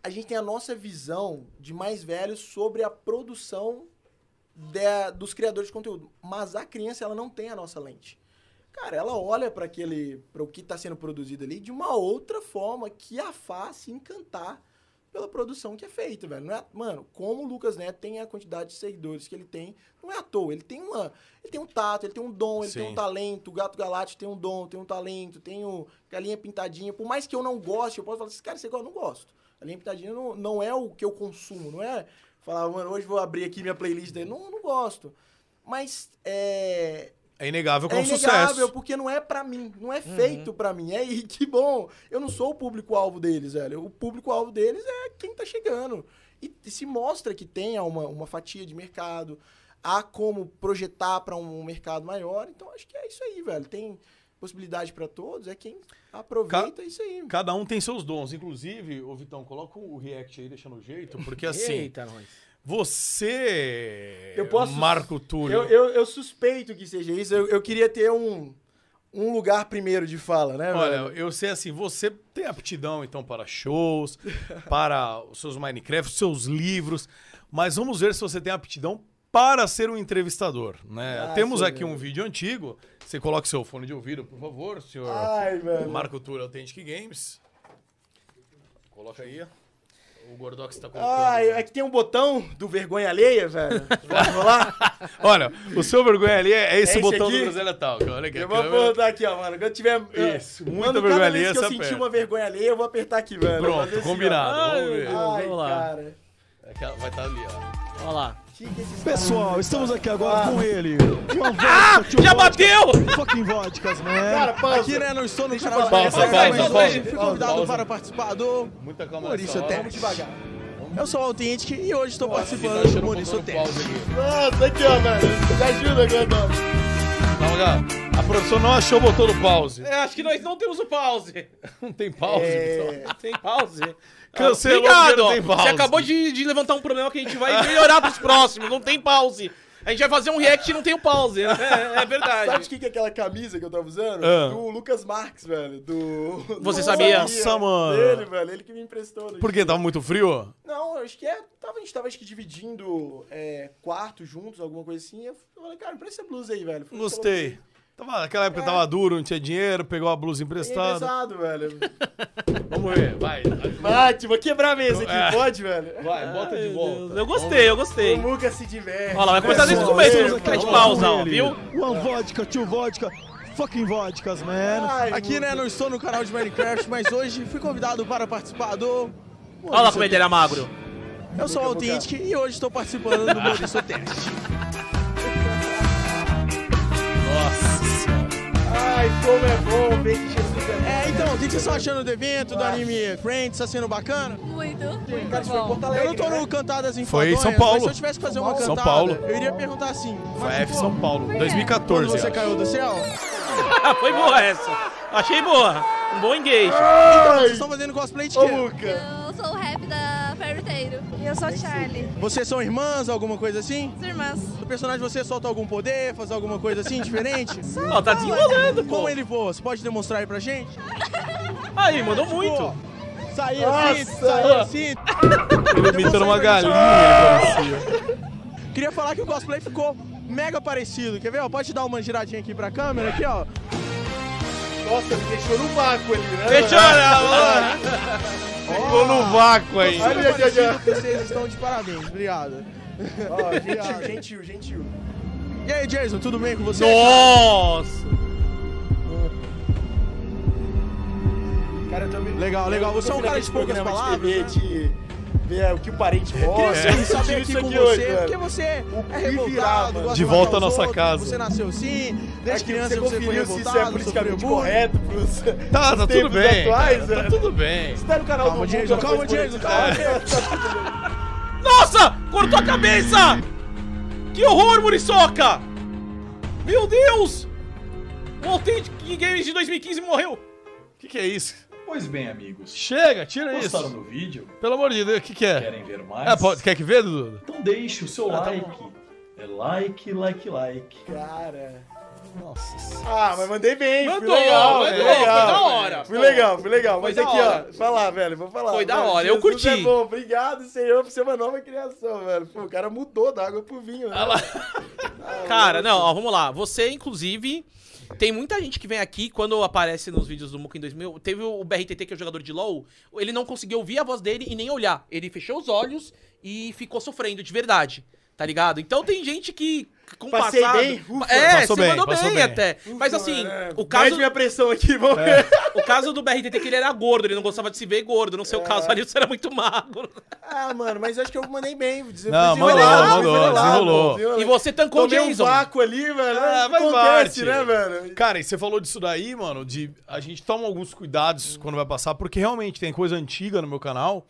A gente tem a nossa visão de mais velhos sobre a produção da- dos criadores de conteúdo. Mas a criança, ela não tem a nossa lente. Cara, ela olha para aquele. para o que está sendo produzido ali de uma outra forma que a faz se encantar pela produção que é feita, velho. Não é, mano, como o Lucas Neto tem a quantidade de seguidores que ele tem, não é à toa. Ele tem uma, ele tem um tato, ele tem um dom, ele tem Sim. um talento. O Gato Galáctico tem um dom, tem um talento, tem o Galinha Pintadinha. Por mais que eu não goste, eu posso falar assim, cara, você gosta? Eu não gosto. Galinha Pintadinha não, não é o que eu consumo, não é falar, mano, hoje vou abrir aqui minha playlist dele. Não, não gosto. Mas é, É inegável que é é um inegável, sucesso. porque não é pra mim, não é feito pra mim. É, e que bom, eu não sou o público-alvo deles, velho. O público-alvo deles é quem tá chegando. E, e se mostra que tem uma, uma fatia de mercado, há como projetar pra um mercado maior. Então acho que é isso aí, velho. Tem possibilidade pra todos, é quem aproveita isso aí. Cada um tem seus dons. Inclusive, ô Vitão, coloca o react aí, deixa no jeito, porque assim, Eita, nós. Você, Eu posso- Marco Túlio, Eu, eu, eu suspeito que seja isso. Eu, eu queria ter um, um lugar primeiro de fala, né, Olha, velho? eu sei assim, você tem aptidão então para shows, para os seus Minecraft, os seus livros, mas vamos ver se você tem aptidão para ser um entrevistador, né? Ah, Temos aqui velho. um vídeo antigo. Você coloca seu fone de ouvido, por favor, senhor Ai. Marco Túlio Authentic Games. Coloca aí. O Gordox está colocando. Ai, é que tem um botão do vergonha alheia, velho. Pode rolar? Olha, o seu vergonha ali é esse esse botão aqui? do Groselha Talk. Olha aqui. Eu vou botar aqui, ó, mano. Quando tiver. Isso, eu- muita quando vergonha alheia, vez que eu sentir uma vergonha alheia, eu vou apertar aqui, velho. Pronto, assim, combinado. Vamos ver. Ai, Vamos lá. cara. É Vai estar ali, ó. Olha lá. Pessoal, estamos aqui agora com ele. Uma Ah, vodka, já vodka, bateu! Fucking vodkas, man. Cara, pausa. Aqui, né, não estou no canal de Pausa, mas pausa, hoje pausa. fui convidado Pausa. para participar do Muita calma Maurício hora. Teste. Devagar. Eu sou o Authentic e hoje estou participando tá do Maurício aqui. Nossa, aqui, ó, velho. Me ajuda, Gordão. Calma, cara. A produção não achou o botão do pause. É, acho que nós não temos o pause. Não tem pause. É... Tem pause. Cancelou Obrigado. Você acabou de, de levantar um problema que a gente vai melhorar pros próximos. Não tem pause. A gente vai fazer um react e não tem o pause. É, é verdade. Sabe de quem que é aquela camisa que eu tava usando? Ah. Do Lucas Marques, velho. Do. Você do- sabia? Nossa, mano. Dele, velho. Ele que me emprestou. né? Por quê? Tava muito frio? Não, acho que é. Tava, a gente tava acho que dividindo é, quartos juntos, alguma coisa assim. Eu falei, cara, empresta essa blusa aí, velho. Gostei. Tava, naquela época É. tava duro, não tinha dinheiro, pegou a blusa. É emprestada. pesado, velho. Vamos ver, vai. Bate, vou quebrar a mesa aqui, É. pode, velho? Vai, bota de Ai, volta. Deus, Eu gostei, eu gostei. O Muca se diverte. Olha lá, vai começar desde o começo, vamos cara. de pausa, ó, viu? One vodka, two vodka, fucking vodkas, man. Ai, Aqui, né, não estou no canal de Minecraft, mas hoje fui convidado para participar do Olha lá como ele era magro. Eu sou o. Authentic e hoje estou participando do Maurício Teste. Ai, como é bom ver que Jesus é É, então, o que que vocês estão achando do evento, do anime Friends? Tá sendo bacana? Muito. Cara, isso foi em bom. Eu não tô né? no Cantadas Foi em São Paulo. mas se eu tivesse que fazer uma São cantada, Paulo. eu iria perguntar assim. Foi mas, F pô, São Paulo, quando 2014. você acho. caiu do céu? Foi boa essa. Achei boa. Um bom engage. Então, vocês estão fazendo cosplay de Ô, quê? Muca. Eu sou a Charlie. Vocês são irmãs, alguma coisa assim? As irmãs. O personagem você solta algum poder, faz alguma coisa assim, diferente? Ó, tá desenrolando, pô. Como ele voa? Você pode demonstrar aí pra gente? Aí, mandou muito. Pô, Sair assim, sair assim. Ele imitando uma galinha, ele parecia. Queria falar que o cosplay ficou mega parecido. Quer ver? ó? Pode dar uma giradinha aqui pra câmera, aqui, ó. Nossa, me deixou no vácuo ali, né? Fechou, né? Ficou no vácuo aí. Olha, olha, olha. Vocês estão de parabéns. Obrigado. Ó, gentil, gentil, gentil. E aí, Jason, tudo bem com você? Nossa. Cara, eu também. Legal, legal. Você é um cara de poucas palavras, De de ver o que o parente gosta. saber, Eu saber senti aqui isso com aqui você, hoje, porque você O é revoltado, De volta à os nossa outros, casa. Você nasceu assim, desde que criança você você foi conferiu se isso é revoltado, politicamente correto pros Tá, tá tudo bem. atuais, cara, Tá tudo bem. Você tá no canal Calma, do Jason, calma, Jason, calma. É. Nossa! Cortou a cabeça! Que horror, Muriçoca! Meu Deus! O Authentic Games de 2015 morreu! O que, que é isso? Pois bem, amigos. Chega, tira Gostaram isso. do vídeo? Pelo amor de Deus, o que, que é? Querem ver mais? É, pode, quer que vê, Dudu? Então deixe o seu Ah, tá like. é like, like, like. Cara. Nossa senhora. Ah, mas mandei bem, fui Mandou, legal, mandou, fui foi legal. da hora. Fui legal, fui legal. Foi Mas aqui, hora. ó, falar, velho, vou falar. Foi da velho, hora, eu Jesus curti. É bom. Obrigado, Senhor, por ser uma nova criação, velho. Pô, o cara mudou da água pro vinho, né? Cara, não, ó, vamos lá. Você, inclusive, tem muita gente que vem aqui, quando aparece nos vídeos do Muka em 2000, teve o BRTT, que é o jogador de LoL, ele não conseguiu ouvir a voz dele e nem olhar. Ele fechou os olhos e ficou sofrendo de verdade. Tá ligado? Então tem gente que. Com Passei passado, bem? Ufa. é, Passou você bem, mandou passou bem, bem. até. Mas assim, É, o caso, minha pressão aqui, vamos ver. o caso do BRTT é que ele era gordo, ele não gostava de se ver gordo. No seu caso ali, você era muito magro. Ah, mano, mas acho que eu mandei bem. Não, mandou, mandou, desenrolou. E você tancou o Tomei um Jason. vácuo ali, velho. Ah, vai acontece, parte. né, velho? Cara, e você falou disso daí, mano, de a gente toma alguns cuidados quando vai passar, porque realmente tem coisa antiga no meu canal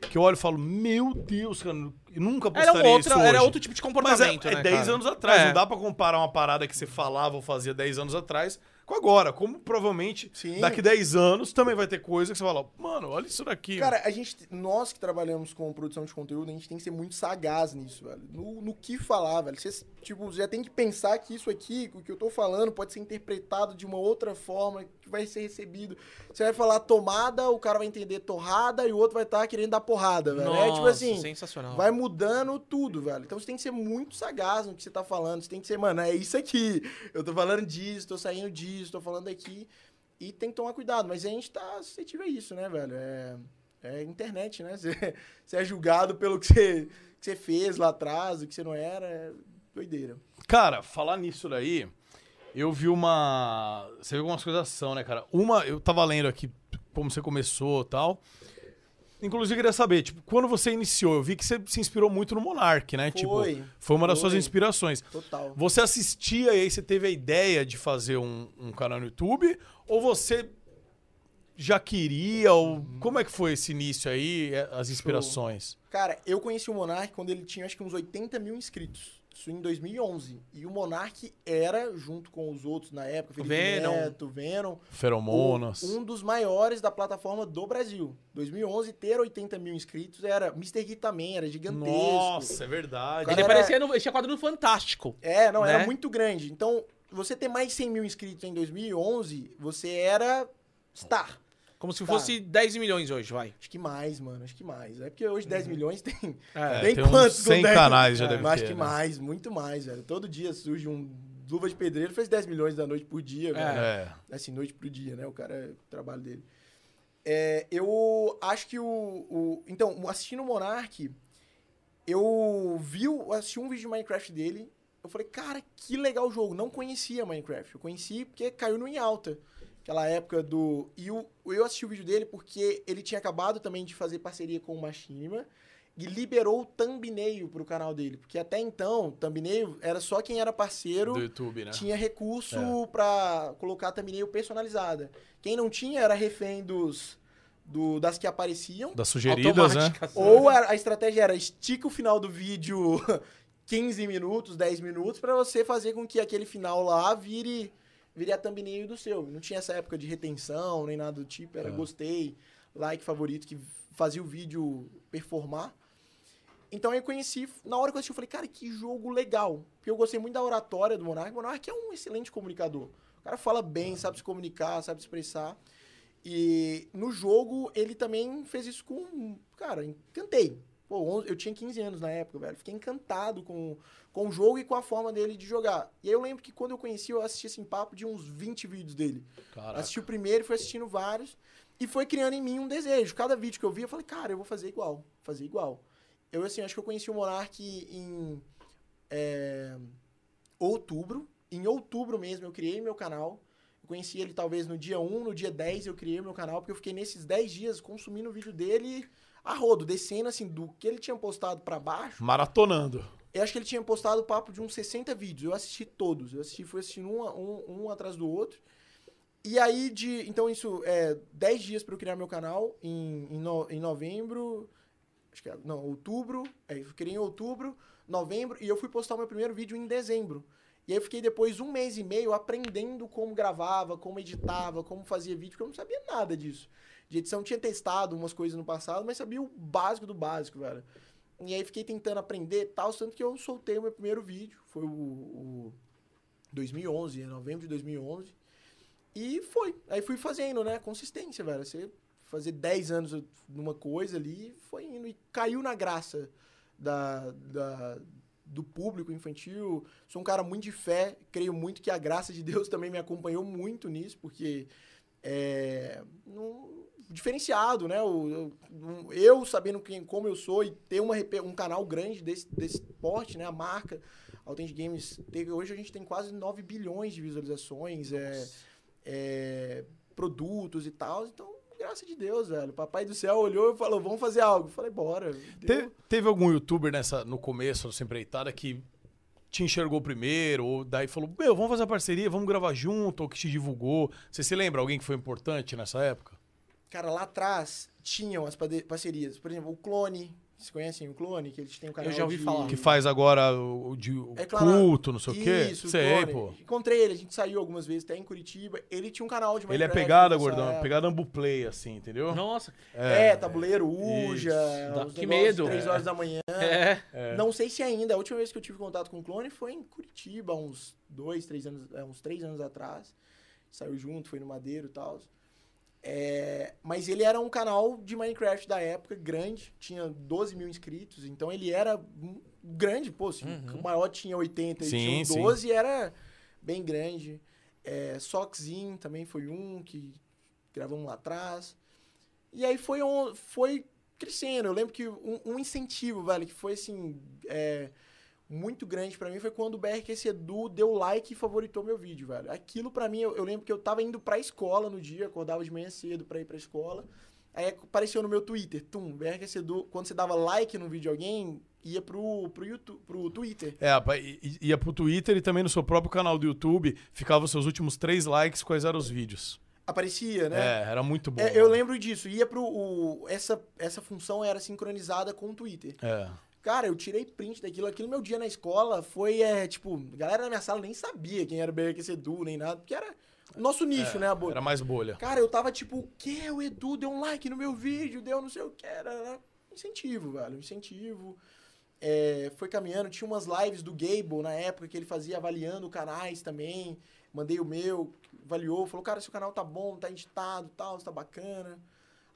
que eu olho e falo, meu Deus, cara, eu nunca Era, postaria um outra, isso hoje. era outro tipo de Mas comportamento, é, é né, 10 cara? anos atrás, É. não dá pra comparar uma parada que você falava ou fazia 10 anos atrás com agora. Como provavelmente Sim. daqui 10 anos também vai ter coisa que você fala, mano, olha isso daqui. Cara, a gente, nós que trabalhamos com produção de conteúdo, a gente tem que ser muito sagaz nisso, velho. No, no que falar, velho. Você, tipo, já tem que pensar que isso aqui, o que eu tô falando, pode ser interpretado de uma outra forma, que vai ser recebido. Você vai falar tomada, o cara vai entender torrada e o outro vai estar querendo dar porrada, velho. é tipo Nossa, assim, sensacional. vai mudando tudo, velho. Então você tem que ser muito sagaz no que você tá falando. Você tem que ser, mano, é isso aqui. Eu tô falando disso, tô saindo disso, tô falando aqui. E tem que tomar cuidado. Mas a gente tá suscetível a isso, né, velho? É, é internet, né? Você, você é julgado pelo que você, que você fez lá atrás, o que você não era. É doideira. Cara, falar nisso daí, eu vi uma. Você viu algumas coisas são, né, cara? Uma, eu tava lendo aqui como você começou e tal. Inclusive, eu queria saber, tipo, quando você iniciou, eu vi que você se inspirou muito no Monark, né? Tipo, Foi, foi uma das foi. suas inspirações. Total. Você assistia e aí você teve a ideia de fazer um, um canal no YouTube? Ou você já queria? Ou como é que foi esse início aí, é, as inspirações? Cara, eu conheci o Monark quando ele tinha acho que uns 80 mil inscritos. Isso em 2011. E o Monark era, junto com os outros na época, Felipe Venom. Neto, Venom, Feromonas. um dos maiores da plataforma do Brasil. 2011, ter 80 mil inscritos era... Mr. Gui também, era gigantesco. Nossa, é verdade. Ele Cara, parecia no, ele tinha quadro no Fantástico. É, não, né? era muito grande. Então, você ter mais de 100 mil inscritos em 2011, você era star. Como se Tá. fosse 10 milhões hoje, vai. Acho que mais, mano, acho que mais. É porque hoje 10 milhões tem... É, tem quantos com 100 10? canais já É, deve mas acho ter, que né? mais, muito mais, velho. Todo dia surge um luva de pedreiro, fez 10 milhões da noite por dia, velho. É. Assim, noite pro dia, né? O cara, é o trabalho dele. É, eu acho que o, o... Então, assistindo o Monark, eu vi, o- assisti um vídeo de Minecraft dele, eu falei, cara, que legal o jogo. Não conhecia Minecraft. Eu conheci porque caiu no em alta. Aquela época do... E o, eu assisti o vídeo dele porque ele tinha acabado também de fazer parceria com o Machinima e liberou o thumbnail pro canal dele. Porque até então, thumbnail era só quem era parceiro Do YouTube, né? tinha recurso É. pra colocar thumbnail personalizada. Quem não tinha era refém dos, do, das que apareciam. Das sugeridas, né? Ou a, a estratégia era estica o final do vídeo 15 minutos, 10 minutos, pra você fazer com que aquele final lá vire, vire a thumbnail do seu. Não tinha essa época de retenção, nem nada do tipo. Era É. gostei, like, favorito, que fazia o vídeo performar. Então eu conheci, na hora que eu assisti, eu falei, cara, que jogo legal. Porque eu gostei muito da oratória do Monark. O Monark é um excelente comunicador. O cara fala bem, sabe se comunicar, sabe se expressar. E no jogo, ele também fez isso com. Cara, encantei. Pô, eu tinha 15 anos na época, velho. Fiquei encantado com, com o jogo e com a forma dele de jogar. E aí eu lembro que quando eu conheci, eu assisti assim, papo de uns 20 vídeos dele. Caraca. Assisti o primeiro, fui assistindo vários. E foi criando em mim um desejo. Cada vídeo que eu via, eu falei, cara, eu vou fazer igual. Fazer igual. Eu, assim, acho que eu conheci o Monark em é, outubro. Em outubro mesmo, eu criei meu canal. Eu conheci ele talvez no dia 1, no dia 10 eu criei meu canal, porque eu fiquei nesses 10 dias consumindo o vídeo dele a rodo, descendo assim, do que ele tinha postado pra baixo. Maratonando. Eu acho que ele tinha postado papo de uns 60 vídeos. Eu assisti todos. Eu assisti, fui assistindo um, um, um atrás do outro. E aí, de. Então, isso é 10 dias para eu criar meu canal em, em, no- em novembro. Acho que é. Não, outubro. É, eu criei em outubro, novembro. E eu fui postar o meu primeiro vídeo em dezembro. E aí eu fiquei depois um mês e meio aprendendo como gravava, como editava, como fazia vídeo, porque eu não sabia nada disso. De edição tinha testado umas coisas no passado, mas sabia o básico do básico, velho. E aí fiquei tentando aprender tal, tanto que eu soltei o meu primeiro vídeo. Foi o, o 2011, em novembro de 2011. E foi. Aí fui fazendo, né? Consistência, velho. Você fazer 10 anos numa coisa ali, foi indo. E caiu na graça da, da, do público infantil. Sou um cara muito de fé. Creio muito que a graça de Deus também me acompanhou muito nisso, porque é, um, diferenciado, né? O- Eu, eu sabendo quem, como eu sou e ter uma, um canal grande desse, desse porte, né? A marca Authentic Games, teve, hoje a gente tem quase 9 bilhões de visualizações, é, é, produtos e tal. Então, graças de Deus, velho. Papai do céu olhou e falou, vamos fazer algo. Eu falei, bora. Te- teve algum youtuber nessa, no começo, nessa empreitada, que te enxergou primeiro, ou daí falou, meu, vamos fazer a parceria, vamos gravar junto, ou que te divulgou. Você se lembra alguém que foi importante nessa época? Cara, lá atrás tinham as parcerias. Por exemplo, o Clone. Vocês conhecem o Clone? Que eles têm um canal já ouvi de- falar. Que faz agora o, de o É claro. culto, não sei o quê? Isso, o Sei, pô. Encontrei ele, a gente saiu algumas vezes, até em Curitiba. Ele tinha um canal de Ele é pegada, nessa gordão. Pegada Ambuplay, assim, entendeu? Nossa. É, tabuleiro, Uja, que medo. três horas da manhã. É. Não sei se ainda. A última vez que eu tive contato com o clone foi em Curitiba, uns dois, três anos, é, uns três anos atrás. Saiu junto, foi no Madeiro e tal. É, mas ele era um canal de Minecraft da época, grande, tinha 12 mil inscritos, então ele era um- grande, pô, assim, o maior tinha 80 e Sim, tinha sim. 12, era bem grande. É, Soxin também foi um que gravamos lá atrás. E aí foi, on- foi crescendo. Eu lembro que um, um incentivo, velho, que foi assim. é, muito grande pra mim foi quando o BRQC Edu deu like e favoritou meu vídeo, velho. Aquilo pra mim, eu, eu lembro que eu tava indo pra escola no dia, acordava de manhã cedo pra ir pra escola. Aí apareceu no meu Twitter, tum, BRQC Edu. Quando você dava like no vídeo de alguém, ia pro, pro, YouTube, pro Twitter. É, ia pro Twitter e também no seu próprio canal do YouTube ficava os seus últimos três likes, quais eram os vídeos. Aparecia, né? É, era muito bom. É, eu mano. lembro disso. Ia pro. o- essa, essa função era sincronizada com o Twitter. É. Cara, eu tirei print daquilo. Aquilo meu dia na escola foi, é, tipo, a galera da minha sala nem sabia quem era o BRQC Edu, nem nada, porque era o nosso nicho, né, a bolha. Era mais bolha. Cara, eu tava tipo, o que? O Edu deu um like no meu vídeo, deu não sei o que. Era era incentivo, velho. Incentivo. É, foi caminhando, tinha umas lives do Gable na época que ele fazia avaliando canais também. Mandei o meu, avaliou, falou, cara, seu canal tá bom, tá editado tal, tá bacana.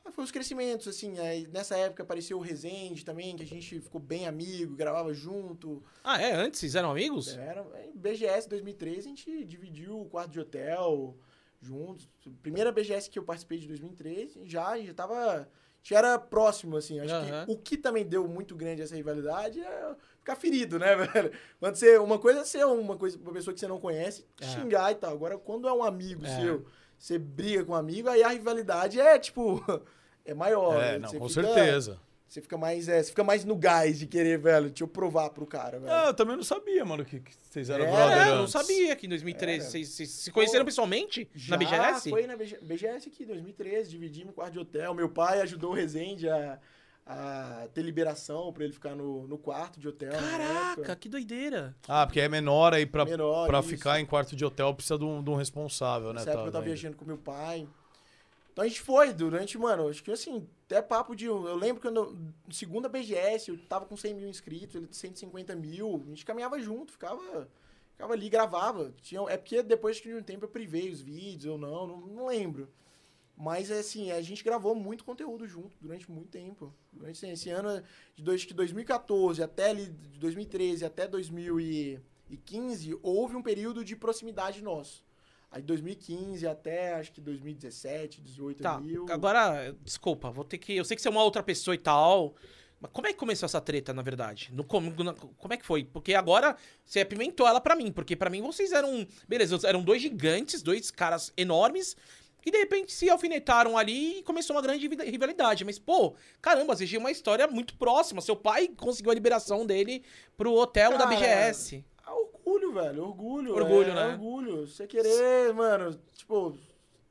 Aí foi os crescimentos, assim. Aí nessa época apareceu o Resende também, que a gente ficou bem amigo, gravava junto. Ah, é? Antes vocês eram amigos? Era, em BGS 2013 a gente dividiu o quarto de hotel juntos. Primeira BGS que eu participei de 2013, já, já tava. Já era próximo, assim. Acho Aham. que o que também deu muito grande essa rivalidade é ficar ferido, né, velho? Quando você. Uma coisa é ser uma coisa, uma pessoa que você não conhece, É. xingar e tal. Agora, quando é um amigo É. seu, você briga com um amigo, aí a rivalidade é, tipo. É maior. É, né? não, Você com fica- certeza. Você fica mais, é, você fica mais no gás de querer, velho, deixa eu provar pro cara, velho. Ah, eu também não sabia, mano, que, que vocês eram É, brother É, eu não sabia que em 2013 Era. vocês, vocês se conheceram pessoalmente? Já na BGS? foi na BG BGS aqui, 2013, dividimos o quarto de hotel. Meu pai ajudou o Rezende a, a ter liberação pra ele ficar no, no quarto de hotel. Caraca, que doideira. Ah, porque é menor aí pra, Menor, pra isso. ficar em quarto de hotel precisa de um, de um responsável, né? Nessa época tá, eu tava viajando com meu pai. Então a gente foi durante, mano, acho que assim, até papo de. Eu lembro quando. eu- Segunda BGS, eu tava com 100 mil inscritos, ele 150 mil. A gente caminhava junto, ficava. Ficava ali, gravava. Tinha, é porque depois de um tempo eu privei os vídeos ou não, não, não lembro. Mas assim, a gente gravou muito conteúdo junto durante muito tempo. Durante assim, esse ano de dois, que 2014 até ali, de 2013 até 2015, houve um período de proximidade nosso. Aí 2015 até acho que 2017, 18 Tá, mil. agora, desculpa, vou ter que. Eu sei que você é uma outra pessoa e tal. Mas como é que começou essa treta, na verdade? No, como, como é que foi? Porque agora você apimentou ela pra mim. Porque pra mim vocês eram. Beleza, eram dois gigantes, dois caras enormes. Que de repente se alfinetaram ali e começou uma grande rival- rivalidade. Mas, pô, caramba, vocês tinham uma história muito próxima. Seu pai conseguiu a liberação dele pro hotel da Cara, BGS. Ah, orgulho, velho. Orgulho. Orgulho, é, né? Orgulho. Você querer, mano, tipo,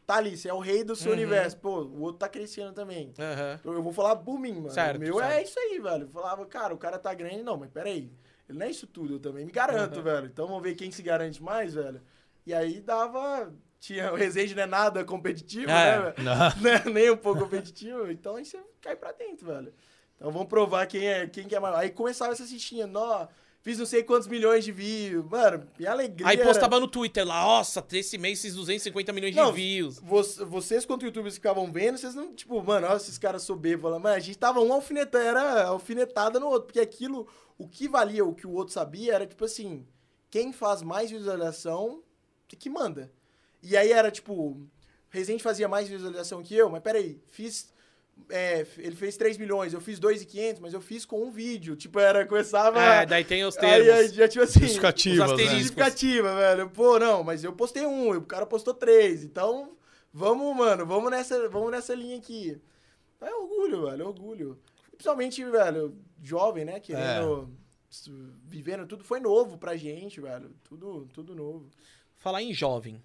tá ali, você é o rei do seu Uhum. universo. Pô, o outro tá crescendo também. Aham. Eu eu vou falar por mim, mano. Certo, o meu é certo. isso aí, velho. Eu falava, cara, o cara tá grande. Não, mas peraí. Ele não é isso tudo, eu também me garanto, Uhum. velho. Então vamos ver quem se garante mais, velho. E aí dava. Tinha, o Resende não é nada competitivo, É. né? Não. Né? Nem um pouco competitivo. Então aí você cai pra dentro, velho. Então vamos provar quem é quem que é mais. Aí começava essa cistinha, nó, fiz não sei quantos milhões de views. Mano, minha alegria. Aí era- postava no Twitter lá, nossa, esse mês esses 250 milhões Não, de views. Vo- Vocês, quanto youtubers ficavam vendo, vocês não, tipo, mano, olha esses caras soberbos. Falando, Mano, a gente tava um alfinetando, era alfinetada no outro. Porque aquilo, o que valia, o que o outro sabia, era tipo assim: quem faz mais visualização, que, que manda. E aí era tipo: Resident fazia mais visualização que eu, mas peraí, fiz. é, ele fez 3 milhões, eu fiz 2,500, mas eu fiz com um vídeo. Tipo, era, começava. É, daí tem os aí, termos. aí já, tipo assim. Justificativas, os né? Justificativa, velho. Pô, não, mas eu postei um, o cara postou três. Então, vamos, mano, vamos nessa, vamos nessa linha aqui. É orgulho, velho, é orgulho. Principalmente, velho, jovem, né? Querendo. s- Vivendo, tudo foi novo pra gente, velho. Tudo, tudo novo. Falar em jovem.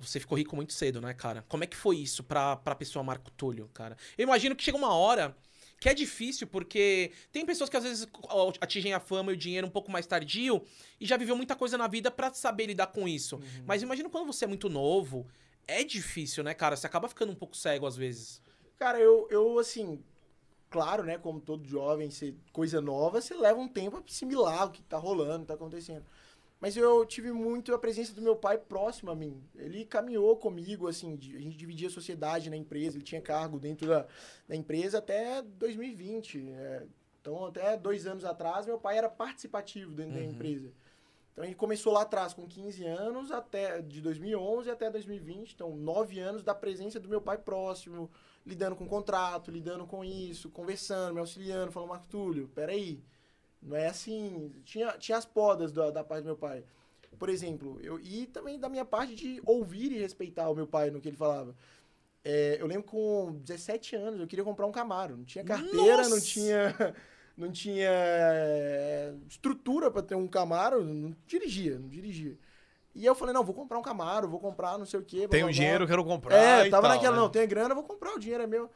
Você ficou rico muito cedo, né, cara? Como é que foi isso pra, pra pessoa Marco Túlio, cara? Eu imagino que chega uma hora que é difícil, porque tem pessoas que às vezes atingem a fama e o dinheiro um pouco mais tardio e já viveu muita coisa na vida pra saber lidar com isso. Uhum. Mas imagina quando você é muito novo, é difícil, né, cara? Você acaba ficando um pouco cego às vezes. Cara, eu, eu assim. Claro, né? Como todo jovem, você, coisa nova, você leva um tempo a assimilar o que tá rolando, o que tá acontecendo. Mas eu tive muito a presença do meu pai próximo a mim. Ele caminhou comigo, assim, a gente dividia a sociedade na empresa, ele tinha cargo dentro da, da empresa até 2020. é. então, até dois anos atrás, meu pai era participativo dentro da Uhum. empresa. Então, ele começou lá atrás com 15 anos, até de 2011 até 2020. Então, nove anos da presença do meu pai próximo, lidando com contrato, lidando com isso, conversando, me auxiliando, falando, Marco Túlio, peraí. Não é assim. Tinha, tinha as podas da, da parte do meu pai. Por exemplo, eu, e também da minha parte de ouvir e respeitar o meu pai no que ele falava. É, eu lembro com 17 anos eu queria comprar um Camaro. Não tinha carteira, não Nossa! tinha, não tinha é, estrutura para ter um Camaro, não dirigia, não dirigia. E eu falei, não, vou comprar um Camaro, vou comprar não sei o quê. Tenho blá. dinheiro, quero comprar. É, tava tal, naquela, né? não, tenho grana, vou comprar, o dinheiro é meu.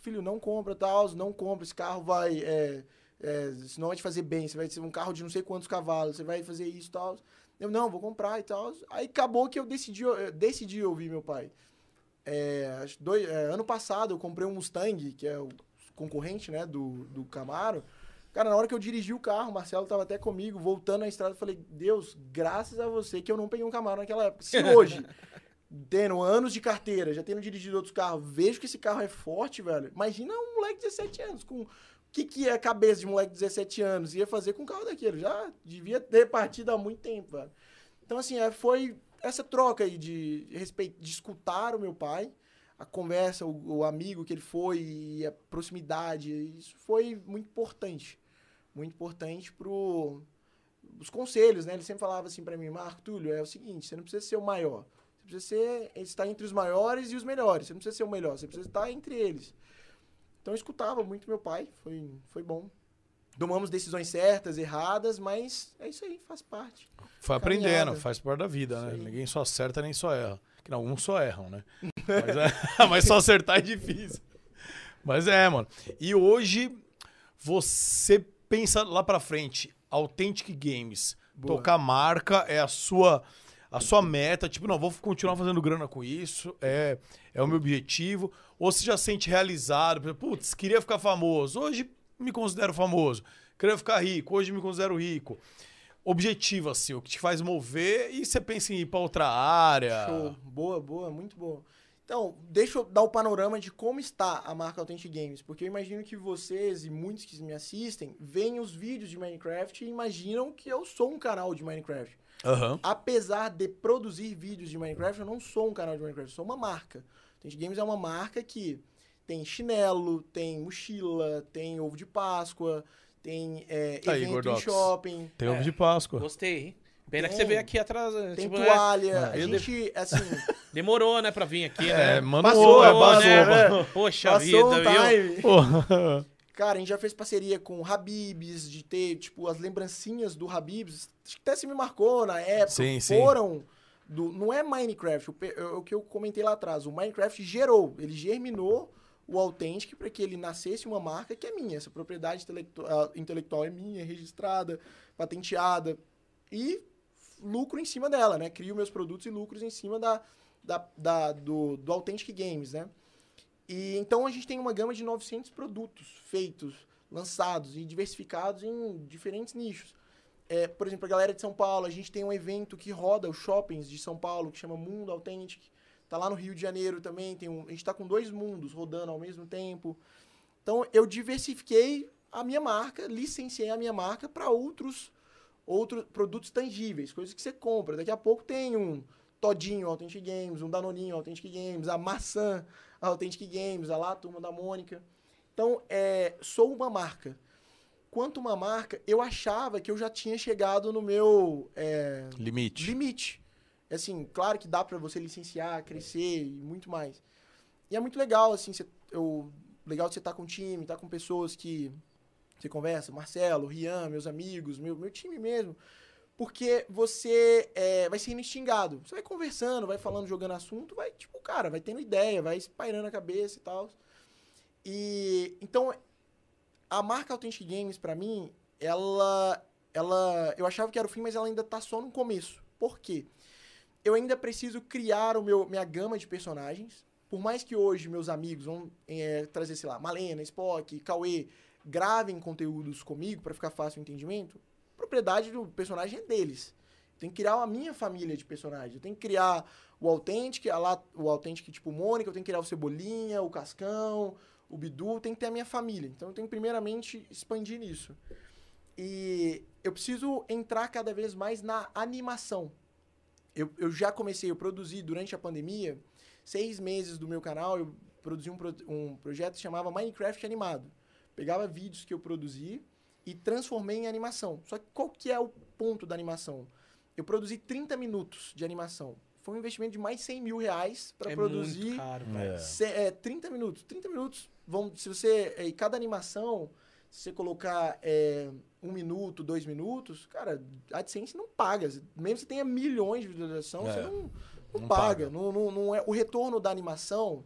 Filho, não compra, tal, não compra, esse carro vai, é, é, senão vai te fazer bem, você vai ser um carro de não sei quantos cavalos, você vai fazer isso e tal. Eu, não, vou comprar e tal. Aí acabou que eu decidi, eu decidi ouvir meu pai. É, dois, é, ano passado eu comprei um Mustang, que é o concorrente, né, do, do Camaro. Cara, na hora que eu dirigi o carro, o Marcelo tava até comigo, voltando na estrada, eu falei, Deus, graças a você que eu não peguei um Camaro naquela época. Se hoje, tendo anos de carteira, já tendo dirigido outros carros, vejo que esse carro é forte, velho. Imagina um moleque de 17 anos, com... O que, que é a cabeça de moleque de 17 anos? Ia fazer com um carro daquele. Já devia ter partido há muito tempo, velho. Então, assim, é, foi essa troca aí de respeito, de escutar o meu pai, a conversa, o, o amigo que ele foi a proximidade. Isso foi muito importante. Muito importante pro os conselhos, né? Ele sempre falava assim pra mim, Marco Túlio, é o seguinte, você não precisa ser o maior. Você precisa ser, estar entre os maiores e os melhores. Você não precisa ser o melhor, você precisa estar entre eles. Então eu escutava muito meu pai, foi, foi bom. Tomamos decisões certas, erradas, mas é isso aí, faz parte. Foi aprendendo, Caminhada. faz parte da vida, né? Ninguém só acerta nem só erra. Que não, uns só erram, né? Mas, é- mas só acertar é difícil. Mas é, mano. E hoje você pensa lá pra frente, Authentic Games, Boa. tocar marca é a sua a sua meta, tipo, não, vou continuar fazendo grana com isso, é é o meu objetivo, ou você já sente realizado, putz, queria ficar famoso, hoje me considero famoso, queria ficar rico, hoje me considero rico. Objetivo, assim, o que te faz mover e você pensa em ir pra outra área. Show. Boa, boa, muito boa. Então, deixa eu dar o panorama de como está a marca Authentic Games, porque eu imagino que vocês e muitos que me assistem veem os vídeos de Minecraft e imaginam que eu sou um canal de Minecraft. Aham. Apesar de produzir vídeos de Minecraft, eu não sou um canal de Minecraft, eu sou uma marca. Authentic Games é uma marca que tem chinelo, tem mochila, tem ovo de Páscoa, tem é, Tá aí, evento em shopping, Tem ovo É. de Páscoa. Gostei, hein? Pena que você veio aqui atrás. tem tipo, né? toalha. Ah, a eu gente, assim, Demorou, né, pra vir aqui, É, né? mano, Passou, é, passou, né? mano. Poxa passou vida, um viu? time. Porra. Cara, a gente já fez parceria com o Habibs, de ter, tipo, as lembrancinhas do Habibs. Acho que até se me marcou na época. Sim, sim. foram. Do, não é Minecraft, o, é o que eu comentei lá atrás. O Minecraft gerou, ele germinou o Authentic para que ele nascesse uma marca que é minha. Essa propriedade intelectu- intelectual é minha, registrada, patenteada. E lucro em cima dela, né? Crio meus produtos e lucros em cima da, da, da- do, do Authentic Games, né? E então a gente tem uma gama de 900 produtos feitos, lançados e diversificados em diferentes nichos. É, por exemplo, a galera de São Paulo, a gente tem um evento que roda os shoppings de São Paulo, que chama Mundo Authentic. Tá lá no Rio de Janeiro também, tem um, a gente tá com dois mundos rodando ao mesmo tempo. Então eu diversifiquei a minha marca, licenciei a minha marca para outros outros produtos tangíveis, coisas que você compra. Daqui a pouco tem um Todinho Authentic Games, um Danoninho Authentic Games, a maçã Authentic Games, a lá, a turma da Mônica. Então, é, sou uma marca. Quanto uma marca, eu achava que eu já tinha chegado no meu é, Limite. limite. Assim, claro que dá pra você licenciar, crescer e muito mais. E é muito legal, assim, cê, eu, legal de você estar com um time, estar com pessoas que você conversa, Marcelo, Rian, meus amigos, meu, meu time mesmo. Porque você é, vai sendo instigado. Você vai conversando, vai falando, jogando assunto, vai, tipo, cara, vai tendo ideia, vai espairando a cabeça e tal. E, então, a marca Authentic Games, pra mim, ela, ela, eu achava que era o fim, mas ela ainda tá só no começo. Por quê? Eu ainda preciso criar o meu, minha gama de personagens. Por mais que hoje meus amigos vão é, trazer, sei lá, Malena, Spock, Cauê, gravem conteúdos comigo para ficar fácil o entendimento, a propriedade do personagem é deles. Eu tenho que criar a minha família de personagens. Eu tenho que criar o Authentic, a lá, o Authentic tipo Mônica, eu tenho que criar o Cebolinha, o Cascão, o Bidu, tem que ter a minha família. Então eu tenho que primeiramente expandir nisso. E eu preciso entrar cada vez mais na animação. Eu, eu já comecei, eu produzi durante a pandemia, seis meses do meu canal, eu produzi um, um projeto que chamava Minecraft Animado. Pegava vídeos que eu produzi e transformei em animação. Só que qual que é o ponto da animação? Eu produzi 30 minutos de animação. Foi um investimento de mais de 100 mil reais para é produzir muito caro. É. Se- é, 30 minutos. 30 minutos, vão, se você. é, E cada animação, se você colocar é, um minuto, dois minutos, cara, a AdSense não paga. Mesmo que você tenha milhões de visualização, É, você não, não, não paga. paga. Não, não, não é, o retorno da animação,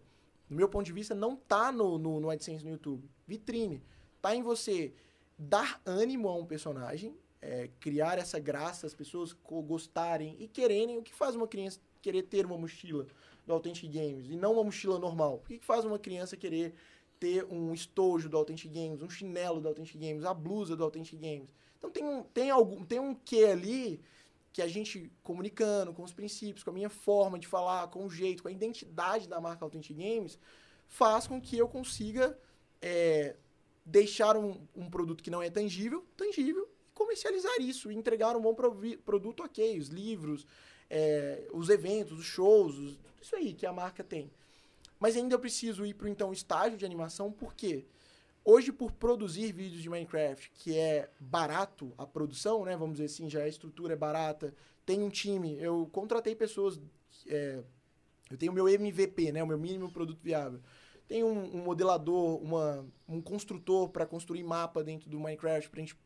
do meu ponto de vista, não tá no, no, no AdSense no YouTube. Vitrine. Tá em você dar ânimo a um personagem, é, criar essa graça, as pessoas gostarem e quererem. O que faz uma criança querer ter uma mochila do Authentic Games e não uma mochila normal? O que que faz uma criança querer ter um estojo do Authentic Games, um chinelo do Authentic Games, a blusa do Authentic Games? Então tem um, tem algum, tem um quê ali que a gente comunicando com os princípios, com a minha forma de falar, com o jeito, com a identidade da marca Authentic Games, faz com que eu consiga é, deixar um, um produto que não é tangível, tangível, e comercializar isso, e entregar um bom produto ok, os livros, é, os eventos, os shows, os- isso aí que a marca tem. Mas ainda eu preciso ir para então estágio de animação, por quê? Hoje, por produzir vídeos de Minecraft, que é barato a produção, né? Vamos dizer assim, já a estrutura é barata, tem um time, eu contratei pessoas, é, eu tenho o meu MVP, né? O meu mínimo produto viável. Tem um, um modelador, uma, um construtor para construir mapa dentro do Minecraft, para a gente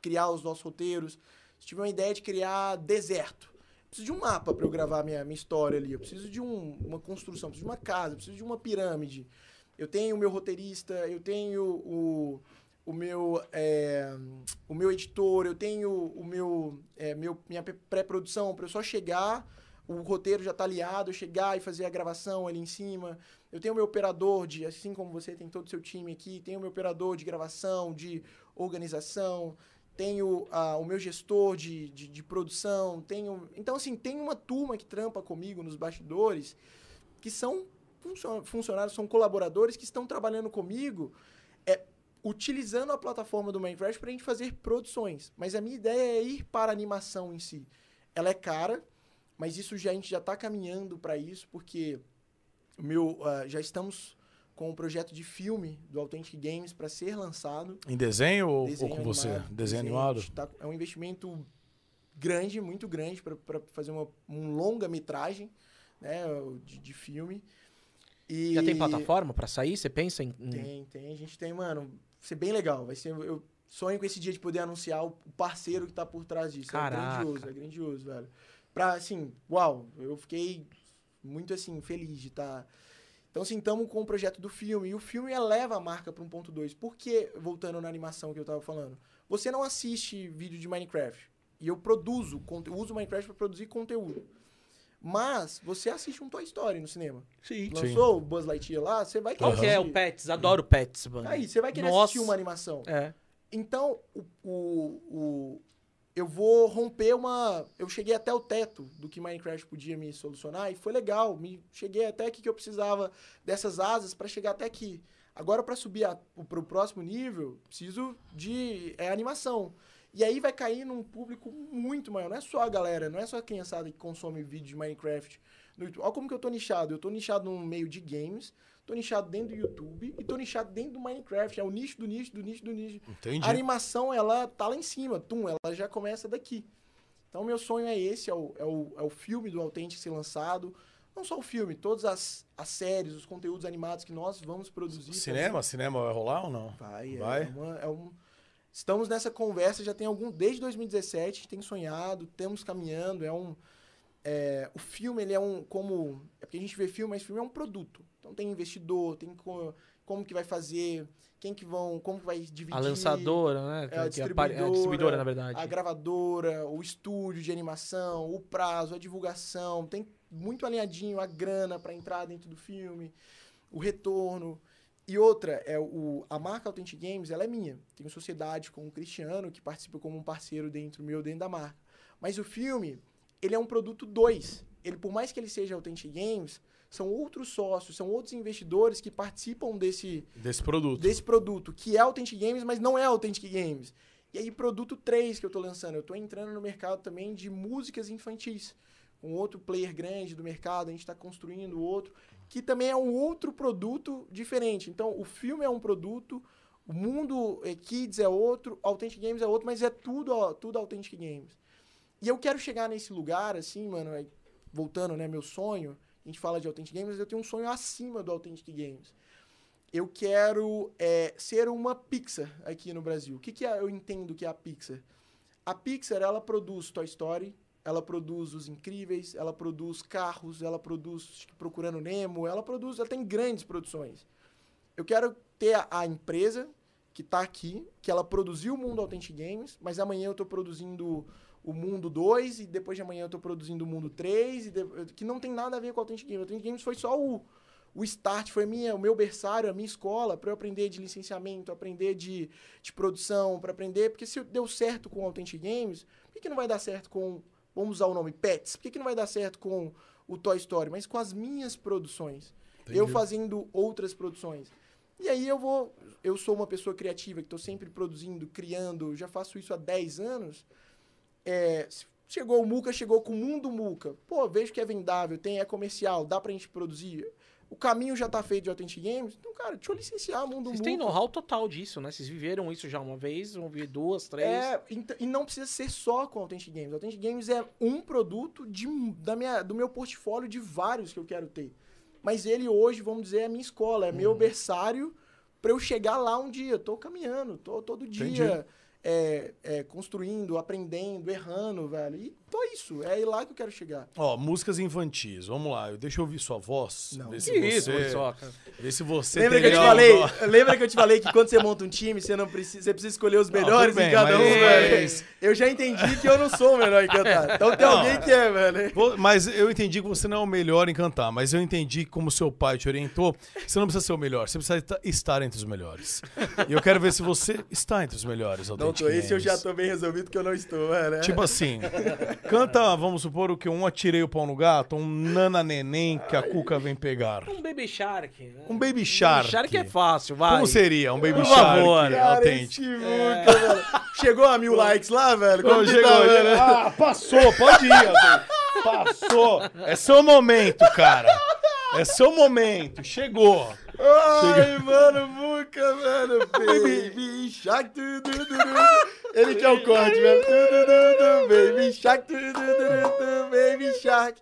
criar os nossos roteiros. Se tiver uma ideia de criar deserto, preciso de um mapa para eu gravar minha, minha história ali. Eu preciso de um- uma construção, preciso de uma casa, preciso de uma pirâmide. Eu tenho o meu roteirista, eu tenho o, o, meu, é, o meu editor, eu tenho o meu, é, meu minha pré- pré-produção para eu só chegar, o roteiro já tá aliado, eu chegar e fazer a gravação ali em cima. Eu tenho o meu operador de, assim como você tem todo o seu time aqui, tenho o meu operador de gravação, de organização, tenho ah, o meu gestor de, de, de produção, tenho... Então, assim, tem uma turma que trampa comigo nos bastidores que são funcio- funcionários, são colaboradores que estão trabalhando comigo é, utilizando a plataforma do Minecraft para a gente fazer produções. Mas a minha ideia é ir para a animação em si. Ela é cara, mas isso já a gente já está caminhando para isso, porque meu, ah, já estamos com um projeto de filme do Authentic Games para ser lançado. Em desenho ou, Desenho ou com você? animado, Desenho, a animado? tá- é um investimento grande, muito grande para fazer uma, um longa-metragem né, de, de filme. E Já tem plataforma pra sair? Você pensa em. em- Tem, tem. A gente tem, mano. Vai ser bem legal. Vai ser. Eu sonho com esse dia de poder anunciar o parceiro que tá por trás disso. Caraca. É grandioso, é grandioso, velho. Pra, assim, uau, eu fiquei muito, assim, feliz de estar. Então, assim, estamos com o projeto do filme. E o filme eleva a marca para um ponto 2. Por que, voltando na animação que eu tava falando? Você não assiste vídeo de Minecraft. E eu produzo, conte- uso Minecraft para produzir conteúdo. Mas você assiste um Toy Story no cinema. Sim. Lançou o Buzz Lightyear lá, você vai Qual querer que é o. Pets? Adoro Pets, mano. Aí, você vai querer Nossa. assistir uma animação. É. Então, o, o, o- eu vou romper uma. Eu cheguei até o teto do que Minecraft podia me solucionar e foi legal. Me cheguei até aqui que eu precisava dessas asas para chegar até aqui. Agora, para subir para o próximo nível, preciso de é, animação. E aí vai cair num público muito maior. Não é só a galera, não é só a criançada que consome vídeo de Minecraft no YouTube. Olha como que eu tô nichado. Eu tô nichado no meio de games, tô nichado dentro do YouTube e tô nichado dentro do Minecraft. É o nicho do nicho, do nicho, do nicho. Entendi. A animação, ela tá lá em cima, tum, ela já começa daqui. Então, meu sonho é esse, é o, é o, é o filme do Authentic ser lançado. Não só o filme, todas as, as séries, os conteúdos animados que nós vamos produzir. Cinema? Cinema vai rolar ou não? Vai, é, Vai? uma- é um... Estamos nessa conversa já tem algum... Desde 2017, a gente tem sonhado, estamos caminhando, é um... é, o filme, ele é um... Como... É porque a gente vê filme, mas filme é um produto. Então tem investidor, tem co- como que vai fazer, quem que vão... Como que vai dividir... A lançadora, né? É, a Que apare- é a distribuidora, na verdade. a gravadora, o estúdio de animação, o prazo, a divulgação, tem muito alinhadinho a grana para entrar dentro do filme, o retorno. E outra, é o, a marca Authentic Games, ela é minha. Tenho sociedade com o Cristiano, que participa como um parceiro dentro meu, dentro da marca. Mas o filme, ele é um produto 2. Ele, por mais que ele seja Authentic Games, são outros sócios, são outros investidores que participam desse, Desse produto. desse produto, que é Authentic Games, mas não é Authentic Games. E aí, produto 3 que eu tô lançando, eu tô entrando no mercado também de músicas infantis. Um outro player grande do mercado, a gente está construindo outro, que também é um outro produto diferente. Então, o filme é um produto, o mundo eh, Kids é outro, Authentic Games é outro, mas é tudo, ó, tudo Authentic Games. E eu quero chegar nesse lugar, assim, mano, é voltando, né, meu sonho, a gente fala de Authentic Games, mas eu tenho um sonho acima do Authentic Games. Eu quero é, ser uma Pixar aqui no Brasil. O que, que é, eu entendo que é a Pixar? A Pixar, ela produz Toy Story, ela produz Os Incríveis, ela produz carros, ela produz Procurando Nemo, ela produz, ela tem grandes produções. Eu quero ter a, a empresa que está aqui, que ela produziu o Mundo Authentic Games, mas amanhã eu estou produzindo o Mundo 2 e depois de amanhã eu estou produzindo o Mundo 3, e de- que não tem nada a ver com o Authentic Games. O Authentic Games foi só o, o start, foi minha, o meu berçário, a minha escola, para eu aprender de licenciamento, aprender de, de produção, para aprender, porque se deu certo com o Authentic Games, por que, que não vai dar certo com, vamos usar o nome, Pets? Por que, que não vai dar certo com o Toy Story? Mas com as minhas produções. Eu fazendo outras produções. E aí eu vou. Eu sou uma pessoa criativa que estou sempre produzindo, criando, já faço isso há 10 anos. É, chegou o Muca, chegou com o Mundo Muca. Pô, vejo que é vendável, tem, é comercial, dá pra gente produzir. O caminho já tá feito de Authentic Games. Então, cara, deixa eu licenciar o Mundo Vocês Muca. têm know-how total disso, né? Vocês viveram isso já uma vez, vão ver duas, três. É, e não precisa ser só com Authentic Games. Authentic Games é um produto de, da minha, do meu portfólio de vários que eu quero ter. Mas ele hoje, vamos dizer, é a minha escola, é Uhum. meu berçário pra eu chegar lá um dia. Tô caminhando, tô todo dia é, é, construindo, aprendendo, errando, velho. E tô isso, é lá que eu quero chegar. Ó, músicas infantis. Vamos lá, deixa eu ouvir sua voz. Não. Que se isso, você, Muriçoca? ver se você Lembra que eu te falei? Lembra que eu te falei que quando você monta um time, você não precisa, você precisa escolher os Não, melhores tudo bem, em cada um, mas- velho. mas- Eu já entendi que eu não sou o melhor em cantar. Então tem Não. alguém que é, velho. Mas eu entendi que você não é o melhor em cantar, mas eu entendi que como seu pai te orientou, você não precisa ser o melhor, você precisa esta- estar entre os melhores. E eu quero ver se você está entre os melhores. Não Tô, esse eu já tô bem resolvido que eu não estou, velho. Tipo assim, canta, vamos supor, o que? Um atirei o pau no gato, um nana neném que a cuca vem pegar. Um Baby Shark, né? Um Baby Shark. Baby Shark é fácil, vai. Como seria um Baby Por Shark favor. Cara, autêntico? esse Muca, velho. Chegou a mil likes lá, velho? Como chegou, tá, velho? Ah, passou, pode ir. Passou. É seu momento, cara. É seu momento. Chegou. Ai, mano, Muca, velho. Baby Shark, tu, tu, tu. Ele que é o corte, velho. Tu. Baby Shark. Baby Shark.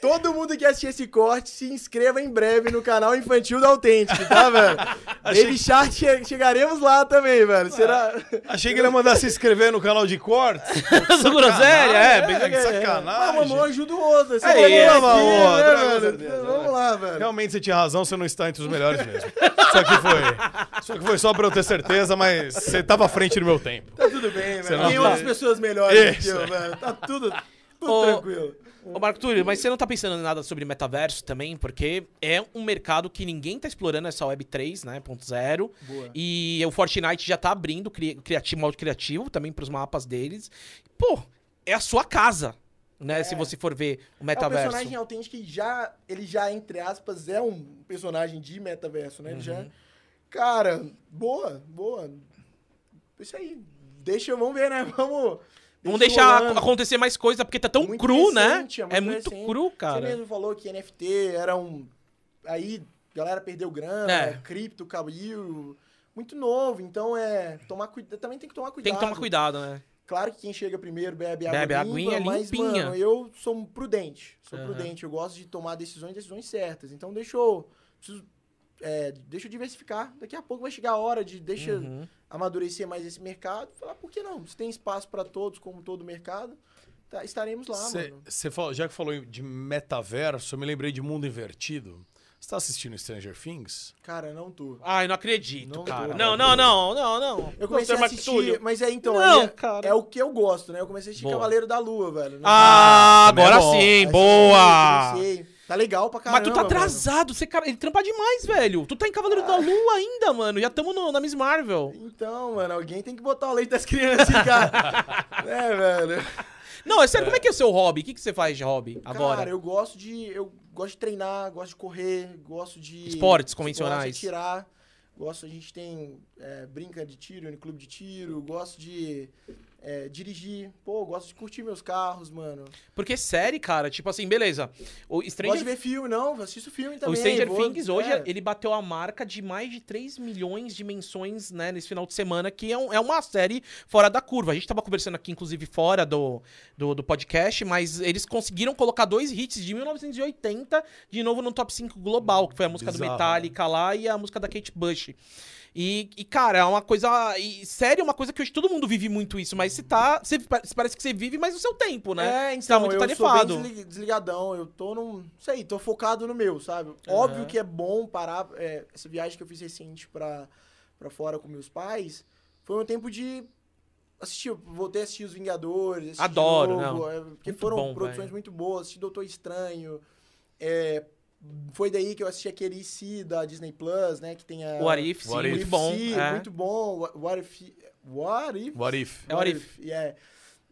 Todo mundo que assistir esse corte, se inscreva em breve no canal infantil da Autêntico, tá, velho? Baby Shark, che- chegaremos lá também, velho. Será... Achei que ele ia mandar se inscrever no canal de cortes. Do Groselha, é, bem que sacanagem. Mas uma mão ajuda o outro. É, vai é, uma aqui, outra, né, né, Vamos lá, velho. Realmente você tinha razão, você não está entre os melhores mesmo. Isso aqui foi, isso aqui foi só pra eu ter certeza, mas você tava à frente do meu tempo. Tá tudo bem, velho. não Tem tá- outras pessoas melhores do que Isso. eu, velho. Tá tudo, tudo Ô, tranquilo. Ô, Marco Túlio, mas você não tá pensando em nada sobre metaverso também? Porque é um mercado que ninguém tá explorando essa Web3, né? Ponto zero. Boa. E o Fortnite já tá abrindo cri criativo, modo criativo também pros mapas deles. Pô, é a sua casa, né? Se você for ver o É um metaverso. personagem autêntico que já, ele já, entre aspas, é um personagem de metaverso, né? Ele já... Uhum. Cara, boa, boa. Isso aí. Deixa, vamos ver, né? Vamos... Vamos deixa deixar rolando. acontecer mais coisa, porque tá tão Muito cru, né? recente, É muito recente. cru, Você cara. mesmo falou que NFT era um... Aí, galera perdeu grana, É. cripto caiu... Muito novo, então é... Tomar cuidado... Também tem que tomar cuidado. Tem que tomar cuidado, né? Claro que quem chega primeiro bebe água Bebe limpa, aguinha mas, limpinha. mano, eu sou prudente. Sou Aham. prudente. Eu gosto de tomar decisões, decisões certas. Então deixa eu... Preciso, é, deixa eu diversificar. Daqui a pouco vai chegar a hora de... Deixa Uhum. amadurecer mais esse mercado. Falar, por que não? Se tem espaço para todos, como todo mercado, tá- estaremos lá, mano. Você falou, já que falou de metaverso, eu me lembrei de mundo invertido. Você tá assistindo Stranger Things? Cara, não tô. Ai, não acredito, Não cara. tô, Não, não não, não, não. Eu comecei a assistir, mas é então, Não, é, cara. é o que eu gosto, né? Eu comecei a assistir Boa. Cavaleiro da Lua, velho. Ah, é agora bom. sim, Assisti, boa! comecei. Tá legal pra caramba, Mas tu tá mano. atrasado, você, cara, ele trampa demais, velho. Tu tá em Cavaleiro da Lua ainda, mano. Já tamo no- na Miss Marvel. Então, mano, alguém tem que botar o leite das crianças, cara. é, velho. Não, é sério, como é que é o seu hobby? O que, que você faz de hobby agora? Cara, eu gosto de. Eu gosto de treinar, gosto de correr, gosto de. Esportes convencionais. Gosto de tirar. Gosto, a gente tem. é, brinca de tiro no clube de tiro, gosto de. É, dirigir. Pô, eu gosto de curtir meus carros, mano. Porque série, cara, tipo assim, beleza. O Gosto de Stranger, ver filme, não, assisto filme também. o Stranger vou- Things hoje, é. ele bateu a marca de mais de 3 milhões de menções, né, nesse final de semana, que é, um- é uma série fora da curva. A gente tava conversando aqui, inclusive, fora do, do, do podcast, mas eles conseguiram colocar dois hits de 1980 de novo no top 5 global, que foi a música do Bizarro, Metallica lá e a música da Kate Bush. E, e, cara, é uma coisa. E série é uma coisa que hoje todo mundo vive muito isso, mas você tá. Você, pa- parece que você vive mais no seu tempo, né? É, Você tá então, muito eu tarefado. sou bem desli- desligadão, eu tô num, não sei, tô focado no meu, sabe? Óbvio que é bom parar, é, essa viagem que eu fiz recente pra, pra fora com meus pais, foi um tempo de assistir, eu voltei a assistir Os Vingadores, assistir de Adoro, novo, não. é, porque Muito foram bom, produções velho. muito boas, assisti Doutor Estranho, é, foi daí que eu assisti aquele Si da Disney Plus, né, que tem a... What If. muito bom. É. muito bom, What- What If... What If? What if? É o Arif. Yeah.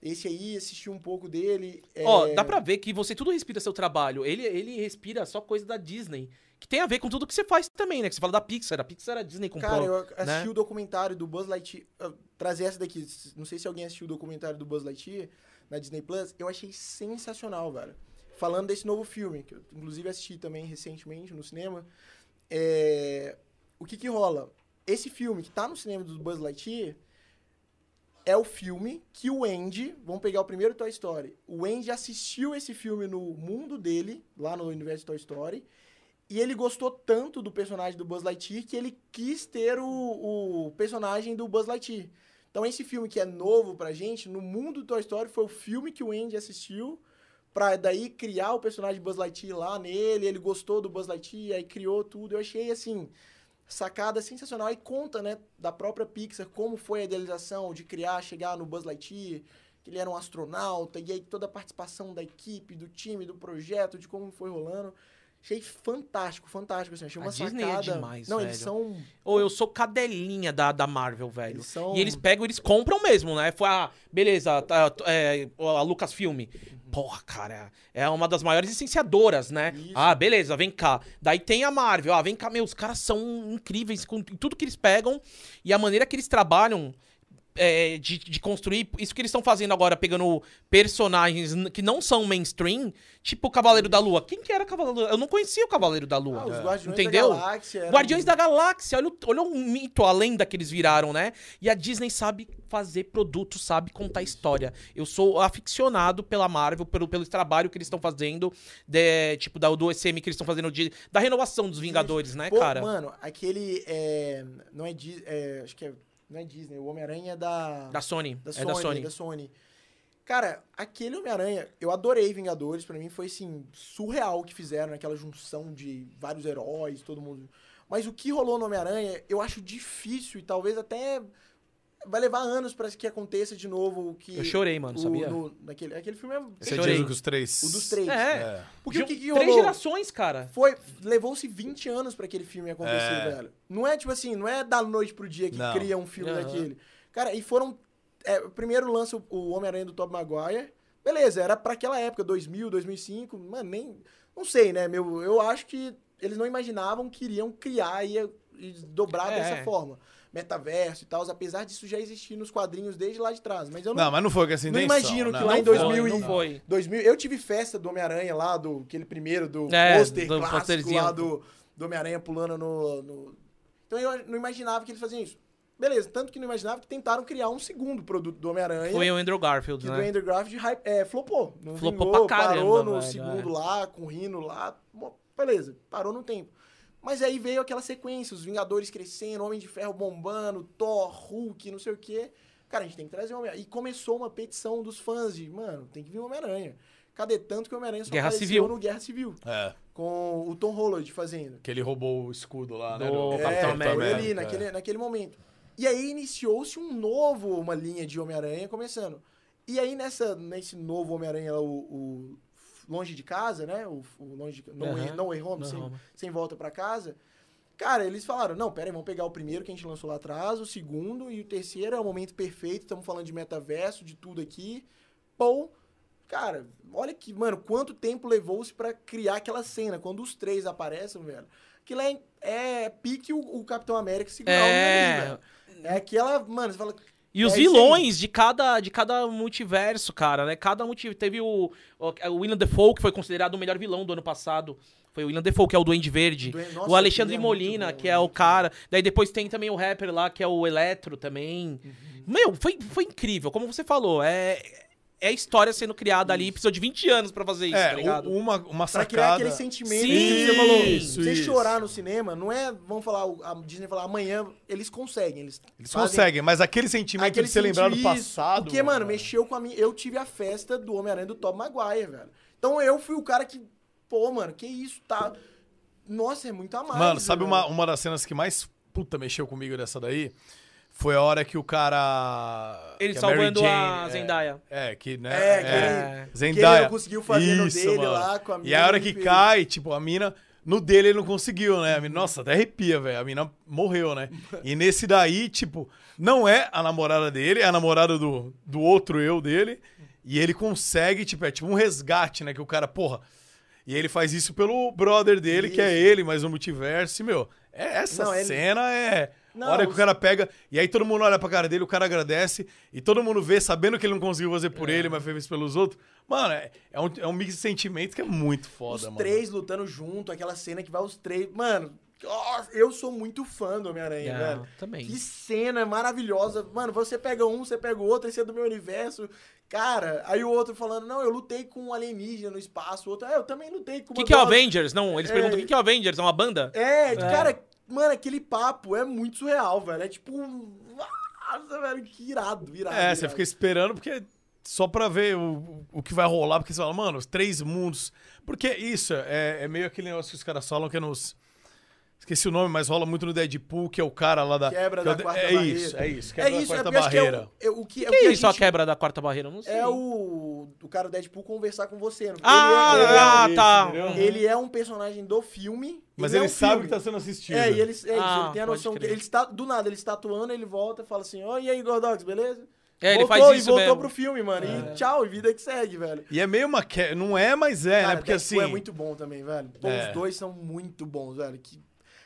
Esse aí, assisti um pouco dele. Ó, é, dá pra ver que você tudo respira seu trabalho. Ele, ele respira só coisa da Disney. Que tem a ver com tudo que você faz também, né? Que você fala da Pixar. A Pixar a Disney comprou. Cara, eu assisti né? o documentário do Buzz Lightyear. Trazer essa daqui. Não sei se alguém assistiu o documentário do Buzz Lightyear na Disney Plus. Eu achei sensacional, velho. Falando desse novo filme, que eu inclusive assisti também recentemente no cinema. É, O que que rola? Esse filme que tá no cinema do Buzz Lightyear é o filme que o Andy, vamos pegar o primeiro Toy Story. O Andy assistiu esse filme no mundo dele, lá no universo Toy Story, e ele gostou tanto do personagem do Buzz Lightyear que ele quis ter o, o personagem do Buzz Lightyear. Então esse filme que é novo pra gente, no mundo do Toy Story, foi o filme que o Andy assistiu pra daí criar o personagem Buzz Lightyear lá nele, ele gostou do Buzz Lightyear, aí criou tudo. Eu achei assim, sacada sensacional e conta, né, da própria Pixar como foi a idealização de criar, chegar no Buzz Lightyear, que ele era um astronauta e aí toda a participação da equipe, do time, do projeto, de como foi rolando. Achei fantástico, fantástico, assim, achei A uma Disney é sacada. demais, Não, eles velho. são Ou eu sou cadelinha da, da Marvel, velho. Eles são- E eles pegam, eles compram mesmo, né? Foi, ah, beleza, tá, é, a Lucasfilm. Porra, cara, é uma das maiores licenciadoras, né? Isso. Ah, beleza, vem cá. Daí tem a Marvel. Ah, vem cá, meu, os caras são incríveis com tudo que eles pegam e a maneira que eles trabalham é, de, de construir. Isso que eles estão fazendo agora, pegando personagens que não são mainstream, tipo o Cavaleiro da Lua. Quem que era o Cavaleiro da Lua? Eu não conhecia o Cavaleiro da Lua. ah, os Guardiões Entendeu? da Galáxia. Guardiões da Galáxia, olha, o- olha o mito, a lenda que eles viraram, né? E a Disney sabe fazer produto, sabe contar história. Eu sou aficionado pela Marvel, pelo, pelo trabalho que eles estão fazendo, de- tipo, da, do SM que eles estão fazendo, de, da renovação dos Vingadores, né, Pô, cara? Mano, aquele. É, não é Disney. acho que é. Não é Disney, o Homem-Aranha é da. Da Sony. da é Sony, da Sony. da Sony. Cara, aquele Homem-Aranha, eu adorei Vingadores, pra mim foi assim, surreal o que fizeram, aquela junção de vários heróis, todo mundo. Mas o que rolou no Homem-Aranha, eu acho difícil e talvez até vai levar anos pra que aconteça de novo o que Eu chorei, mano, o- sabia? no- naquele, aquele filme é Você Chorei. diz que os três. o dos três. É. É. Porque o que, que Três gerações, cara. Foi, levou-se 20 anos pra aquele filme acontecer, É. velho. Não é tipo assim, não é da noite pro dia que Não. cria um filme Aham. daquele. Cara, e foram. É, o primeiro lança o- o Homem-Aranha do Tobey Maguire. Beleza, era pra aquela época, 2000, 2005. Mano, nem. Não sei, né, meu? Eu acho que eles não imaginavam que iriam criar e, e dobrar É. dessa forma. Metaverso e tal, apesar disso já existir nos quadrinhos desde lá de trás. Mas eu não. Não, mas não foi com essa Não imagino que não. lá Não em foi, 2000 e- não foi. 2000, eu tive festa do Homem-Aranha lá, do aquele primeiro, do É, pôster do clássico posterzinho. lá do, do Homem-Aranha pulando no, no- Então eu não imaginava que eles faziam isso. Beleza, tanto que não imaginava que tentaram criar um segundo produto do Homem-Aranha. Foi o Andrew Garfield, Que do né? Andrew Garfield hype- é, flopou. Não Flopou vingou, pra caramba, Parou no velho, segundo é. lá, com o Rino lá. Beleza, parou no tempo. Mas aí veio aquela sequência, os Vingadores crescendo, Homem de Ferro bombando, Thor, Hulk, não sei o quê. Cara, a gente tem que trazer o Homem-Aranha. E começou uma petição dos fãs de, mano, tem que vir o Homem-Aranha. Cadê tanto que o Homem-Aranha só Guerra apareceu Civil. no Guerra Civil? É. Com o Tom Holland fazendo. Que ele roubou o escudo lá, né? Do do- Capitão é, América. foi ali, é. naquele, naquele momento. E aí iniciou-se um novo, uma linha de Homem-Aranha começando. E aí nessa, nesse novo Homem-Aranha, o, o Longe de Casa, né? O, o Longe de, Way Home, No sem, Home. sem volta pra casa. Cara, eles falaram, não, pera aí, vamos pegar o primeiro que a gente lançou lá atrás, o segundo e o terceiro é o momento perfeito, estamos falando de metaverso, de tudo aqui. Pô, cara, olha que, mano, quanto tempo levou-se pra criar aquela cena, quando os três aparecem, velho. Aquilo é, é pique o, o Capitão América segurar o É. ali, velho. É aquela, mano, você fala, E os É vilões de cada, de cada multiverso, cara, né? Cada multiverso. Teve o, o, o William Defoe, que foi considerado o melhor vilão do ano passado. Foi o William Defoe, que é o Duende Verde. Nossa, o Alexandre é muito Molina, bom, que é o cara. Daí depois tem também o rapper lá, que é o Eletro também. Uhum. Meu, foi, foi incrível. Como você falou, é, é a história sendo criada ali. Precisou de 20 anos pra fazer isso, É, tá ligado? uma, uma Pra criar sacada. aquele sentimento Sim, que você falou. isso, você isso. chorar no cinema, não é, vamos falar, o- a Disney falar amanhã, eles conseguem. Eles, Eles fazem conseguem, mas aquele sentimento aquele de ser lembrado do passado. Porque, mano, mexeu com a minha. Eu tive a festa do Homem-Aranha do Tom Maguire, velho. Então eu fui o cara que. Pô, mano, que isso, tá. Nossa, é muito a mais. Mano, sabe velho. uma, uma das cenas que mais puta mexeu comigo dessa daí? Foi a hora que o cara. Ele que a Mary salvando a é, Zendaya. É, que, né? É, que É. ele, que Zendaya. ele não conseguiu fazer no Isso, dele mano. lá com a mina. E a hora que ele fez. cai, tipo, a mina. No dele ele não conseguiu, né? A mina, nossa, até arrepia, velho. A mina morreu, né? E nesse daí, tipo, não é a namorada dele, é a namorada do, do outro eu dele. E ele consegue, tipo, é tipo um resgate, né? Que o cara, porra. E ele faz isso pelo brother dele, que é Isso. ele, mas no multiverso. E, meu, é, essa Não, ele- cena é. Não, a hora que o os- cara pega. E aí todo mundo olha pra cara dele, o cara agradece. E todo mundo vê, sabendo que ele não conseguiu fazer por É. ele, mas fez pelos outros. Mano, é, é um, é um mix de sentimentos que é muito foda, Os mano. três lutando junto, aquela cena que vai os três. Mano, nossa, eu sou muito fã do Homem-Aranha, É, velho. também. Que cena maravilhosa. Mano, você pega um, você pega o outro, esse é do meu universo. Cara, aí o outro falando, não, eu lutei com um alienígena no espaço. O outro, é, eu também lutei com O que, que é o dose." Avengers? Não, eles É. perguntam o que, que é o Avengers? É uma banda? É, cara, mano, aquele papo é muito surreal, velho. É tipo. Nossa, velho, que irado, irado. É, você irado. fica esperando porque só pra ver o, o que vai rolar, porque você fala, mano, os três mundos. Porque isso é, é meio aquele negócio que os caras falam que é nos. Esqueci o nome, mas rola muito no Deadpool, que é o cara lá da. Quebra que é da o- quarta é barreira. isso, é isso. É Quebra isso, da é quarta porque acho que é o, barreira. é o que, é O o que que é a isso, a gente- quebra da quarta barreira? Eu não sei. É o, o cara do Deadpool conversar com você. não? Ah, ele, é, ah, isso, tá. entendeu? Ele é um personagem do filme. Mas é ele um sabe filme. que tá sendo assistido. É, e ele, é isso, Ah, ele tem a noção que ele está do nada, ele está atuando, ele volta e fala assim: "Oi, e aí, Gordox, beleza?" É, ele voltou, faz isso e voltou mesmo. pro filme, mano. E tchau, e vida que segue, velho. E é meio uma. Que... Não é, mas é, né? Cara, Porque Deadpool assim. é muito bom também, velho. Pô, É. os dois são muito bons, velho. Que...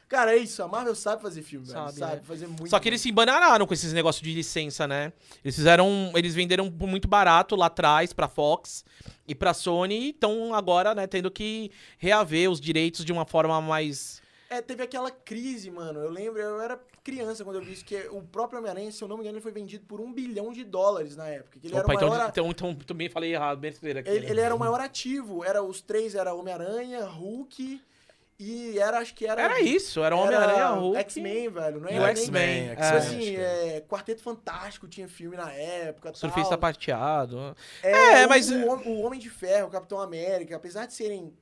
Cara, é isso, a Marvel sabe fazer filme, velho. Sabe, Sabe, né? fazer muito Só que eles se embananaram com esses negócios de licença, né? Eles fizeram. Eles venderam muito barato lá atrás pra Fox e pra Sony. E estão agora, né, tendo que reaver os direitos de uma forma mais. É, teve aquela crise, mano. Eu lembro, eu era criança quando eu vi isso, que o próprio Homem-Aranha, se eu não me engano, ele foi vendido por um bilhão de dólares na época. Que ele Opa, era o então, maior... então, então também falei errado, besteira aqui. Ele, né? ele era o maior ativo. Era, os três era Homem-Aranha, Hulk e era, acho que era... Era isso, era o Homem-Aranha, Hulk. X-Men, velho. Não E era o X-Men. Tipo é. assim, é, Quarteto Fantástico tinha filme na época. Surfista tal. prateado. É, É, o- mas- O, Hom- o Homem de Ferro, o Capitão América, apesar de serem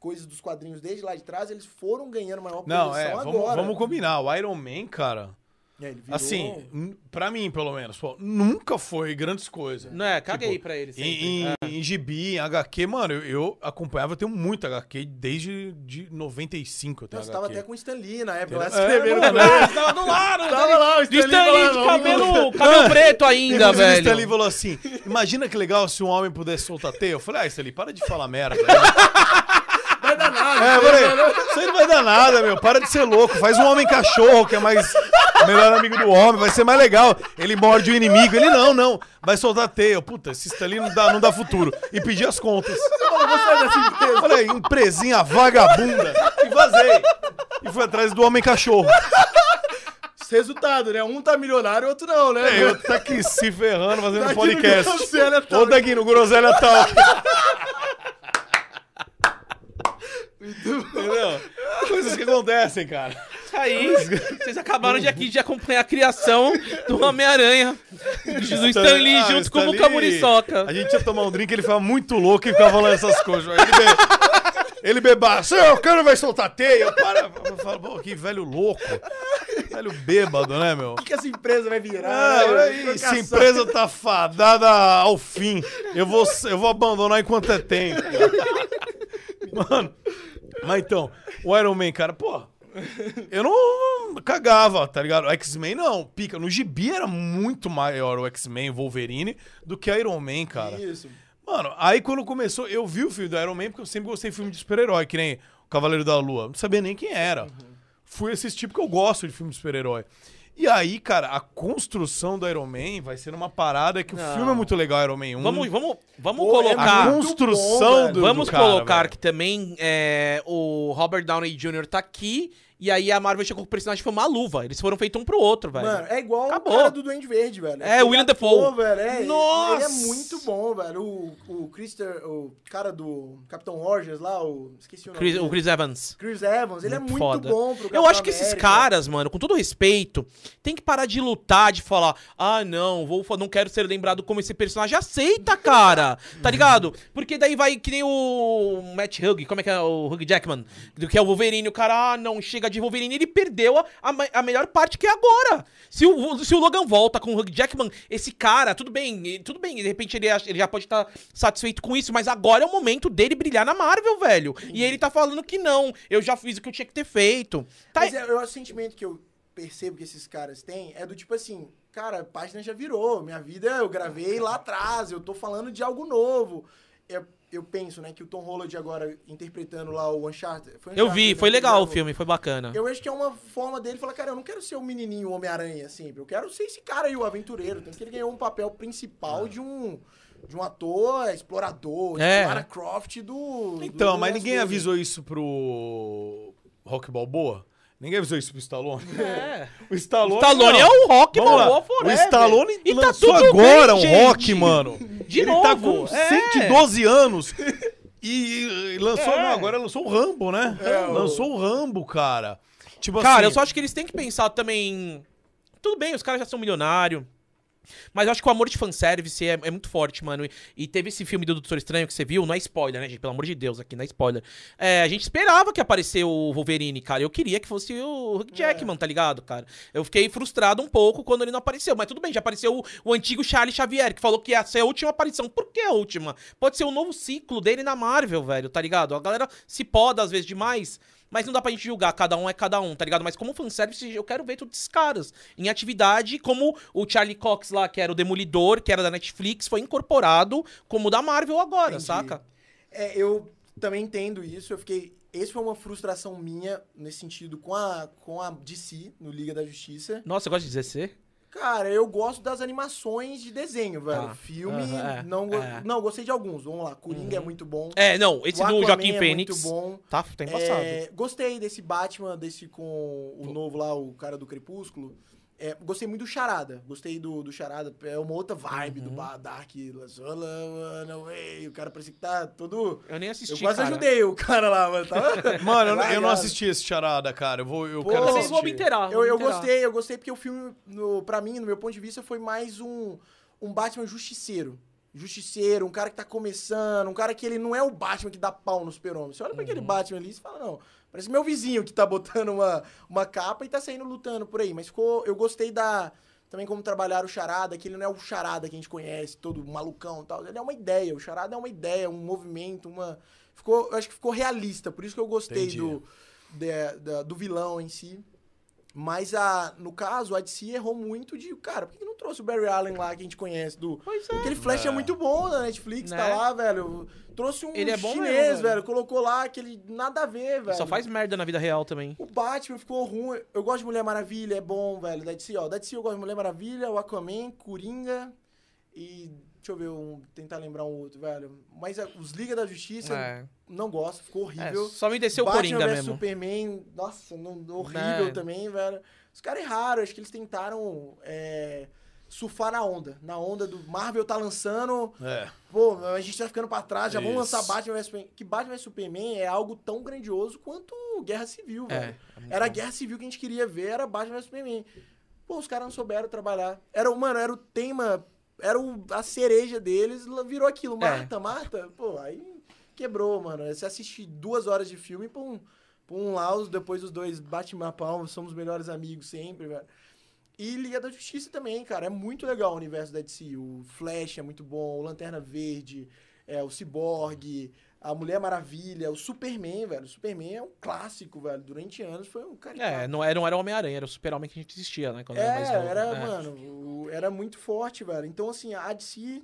coisas dos quadrinhos desde lá de trás, eles foram ganhando maior Não, posição é, agora. vamos, vamos combinar. O Iron Man, cara. É, ele virou- Assim, pra mim, pelo menos, pô, nunca foi grandes coisas. Não é, caguei Tipo, pra ele sempre. Em, em, É. em gibi, em HQ, mano, eu, eu acompanhava, eu tenho muito HQ desde de 95 eu tenho HQ. tava até com o Stan Lee na época, lá É, escrevendo mano, também. Ah, tava do lado, Tava lá o de Stan Lee Stanley de cabelo, cabelo preto ainda, Inclusive, o velho. Stanley falou assim: imagina que legal se um homem pudesse soltar teia. Eu falei, ah, Stanley, para de falar merda. Vai dar nada. É, falei, isso aí não vai dar nada, meu. Para de ser louco. Faz um homem cachorro, que é mais melhor amigo do homem, vai ser mais legal. Ele morde o inimigo. Ele não, não. Vai soltar teia. Puta, esse Stanley não dá, não dá futuro. E pedi as contas. Eu falei, empresinha vagabunda. E vazei. E fui atrás do homem cachorro. Resultado, né? Um tá milionário, o outro não, né? É, eu tá aqui se ferrando fazendo Tá podcast. Ou daqui no Groselha Talk. Entendeu? Coisas que acontecem, cara. Aí, vocês acabaram de aqui de acompanhar a criação do Homem-Aranha, do Stan Lee, Ah, junto Stan com o Lee, Luca Muriçoca. A gente ia tomar um drink, ele ficava muito louco e ficava falando essas coisas. Aí Ele, be... ele bebaço, o cara vai soltar teia. Para. Eu falo, pô, que velho louco. Velho bêbado, né, meu? O que, que essa empresa vai virar? Ah, né? essa empresa tá fadada ao fim. Eu vou, eu vou abandonar enquanto é tempo. Mano, mas então, o Iron Man, cara, pô, eu não cagava, tá ligado? O X-Men não, pica. No gibi era muito maior o X-Men, Wolverine, do que Iron Man, cara. Isso. Mano, aí quando começou, eu vi o filme do Iron Man porque eu sempre gostei de filme de super-herói, que nem o Cavaleiro da Lua. Não sabia nem quem era. Fui assistir porque eu gosto de filme de super-herói. E aí, cara, a construção do Iron Man vai ser uma parada que o Não. filme é muito legal, Iron Man 1. Vamos, vamos, vamos Pô, é colocar. a muito construção bom, do Vamos do cara, colocar velho. que também é, o Robert Downey Jr. tá aqui. E aí a Marvel chegou com o personagem foi uma luva. Eles foram feitos um pro outro, velho. Mano, é igual Acabou. o cara do Duende Verde, velho. É, Aquele William Dafoe. velho. É, Nossa! Ele é muito bom, velho. O, o Christer, o cara do Capitão Rogers lá, o... Esqueci o nome Chris- o Chris Evans. Chris Evans, ele é muito Foda. bom pro Eu acho que esses América. caras, mano, com todo respeito, tem que parar de lutar, de falar, ah, não, vou, não quero ser lembrado como esse personagem. Aceita, cara! tá ligado? Porque daí vai que nem o Matt Hugg, como é que é o Hugh Jackman, do que é o Wolverine. O cara, ah, não, chega de Wolverine, ele perdeu a, a, a melhor parte que é agora. Se o, se o Logan volta com o Hugh Jackman, esse cara, tudo bem, tudo bem, de repente ele, ele já pode estar satisfeito com isso, mas agora é o momento dele brilhar na Marvel, velho. E ele tá falando que não, eu já fiz o que eu tinha que ter feito. Tá, Mas é, eu, o sentimento que eu percebo que esses caras têm é do tipo assim, cara, a página já virou, minha vida eu gravei lá atrás, eu tô falando de algo novo. Eu, eu penso, né, que o Tom Holland agora interpretando lá o Uncharted... Foi Eu Uncharted, vi, né, foi legal o filme, foi bacana. Eu acho que é uma forma dele falar, cara, eu não quero ser o menininho Homem-Aranha sempre. Eu quero ser esse cara aí, o aventureiro. Tanto que ele ganhou um papel principal de um de um ator explorador, É. de Lara Croft do. Então, do mas ninguém avisou isso pro Rock Balboa? Ninguém avisou isso pro Stallone? É. O Stallone, Stallone não. é o Rock Vamos lá. Balboa O forever. Stallone E tá lançou tudo agora bem, um gente. rock, mano. De Ele novo. tá com é. 112 anos. E, lançou, É. não, agora lançou o Rambo, né? É, o- lançou o Rambo, cara. Tipo Cara, assim, eu só acho que eles têm que pensar também. Tudo bem, os caras já são milionários. Mas eu acho que o amor de fanservice é, é muito forte, mano. E, e teve esse filme do Doutor Estranho que você viu, não é spoiler, né, gente? Pelo amor de Deus, aqui não é spoiler. É, a gente esperava que aparecesse o Wolverine, cara. Eu queria que fosse o Hugh Jackman, tá ligado, cara? Eu fiquei frustrado um pouco quando ele não apareceu. Mas tudo bem, já apareceu o, o antigo Charlie Xavier, que falou que ia ser a última aparição. Por que a última? Pode ser o novo ciclo dele na Marvel, velho, tá ligado? A galera se poda às vezes demais. Mas não dá pra gente julgar, cada um é cada um, tá ligado? Mas como fanservice, eu quero ver todos esses caras em atividade, como o Charlie Cox lá, que era o Demolidor, que era da Netflix, foi incorporado como da Marvel agora, Entendi. saca? É, eu também entendo isso. Eu fiquei. Esse foi uma frustração minha nesse sentido com a, com a DC no Liga da Justiça. Nossa, você gosta de DC? Cara, eu gosto das animações de desenho, velho. Tá. Filme, Aham, é, não, go- é. não, gostei de alguns. Vamos lá, Coringa é muito bom. É, não, esse O do Joaquim é Fênix. muito bom. Tá, tá embaçado. É, gostei desse Batman, desse com o novo lá, o cara do Crepúsculo. É, gostei muito do Charada. Gostei do, do Charada. É uma outra vibe Uhum. do ba- Dark. O cara parece que tá todo. Eu nem assisti, Eu quase cara. ajudei o cara lá, mano. Tava... Mano, eu, não- eu não assisti esse charada, cara. Eu vou, eu Pô, quero assistir. vou me inteirar. Eu, eu gostei, eu gostei porque o filme, no, pra mim, no meu ponto de vista, foi mais um, um Batman justiceiro. Justiceiro, um cara que tá começando, um cara que ele não é o Batman que dá pau no super-homem. Você olha pra Uhum. aquele Batman ali e fala, não, parece meu vizinho que tá botando uma, uma capa e tá saindo lutando por aí. Mas ficou, eu gostei da... Também como trabalhar o Charada, que ele não é o Charada que a gente conhece, todo malucão e tal. Ele é uma ideia, o Charada é uma ideia, um movimento, uma... Ficou, eu acho que ficou realista, por isso que eu gostei Entendi. do, de- da- do vilão em si. Mas a, no caso, a DC errou muito de, cara, por que que não trouxe o Barry Allen lá que a gente conhece do. Pois é. Aquele Flash é. É. muito bom na Netflix, Né? tá lá, velho. Trouxe um Ele é bom chinês, mesmo, velho. velho. Colocou lá aquele nada a ver, velho. Só faz merda na vida real também. O Batman ficou ruim. Eu gosto de Mulher Maravilha, é bom, velho. Da DC, ó. Da DC eu gosto de Mulher Maravilha, o Aquaman, Coringa e. Deixa eu ver, um, tentar lembrar um outro, velho. Mas é, os Liga da Justiça, É. não gosto, ficou É, horrível. só me desceu o Batman Coringa vs mesmo. Superman, nossa, não, horrível É. também, velho. Os caras erraram, acho que eles tentaram é, surfar na onda. Na onda do Marvel tá lançando, É. pô, a gente tá ficando pra trás, já vamos Isso. lançar Batman vs Superman. Que Batman vs Superman é algo tão grandioso quanto Guerra Civil, É, velho. é Era a. Guerra Civil que a gente queria ver, era Batman vs Superman. Pô, os caras não souberam trabalhar. Era, o- mano, era o tema, era o- a cereja deles, virou aquilo. É. Marta, Marta, pô, aí quebrou, mano. Você assiste duas horas de filme pra um, pra um lá, os- depois os dois batem uma palma, somos melhores amigos sempre, velho. E Liga da Justiça também, cara. É muito legal o universo da DC. O Flash é muito bom, o Lanterna Verde, é, o Cyborg, a Mulher Maravilha, o Superman, velho. O Superman é um clássico, velho. Durante anos foi um cara. É, não era, não era o Homem-Aranha, era o Super-Homem que a gente assistia, né? Quando É, era mais novo. era, É. mano, o- era muito forte, velho. Então, assim, a DC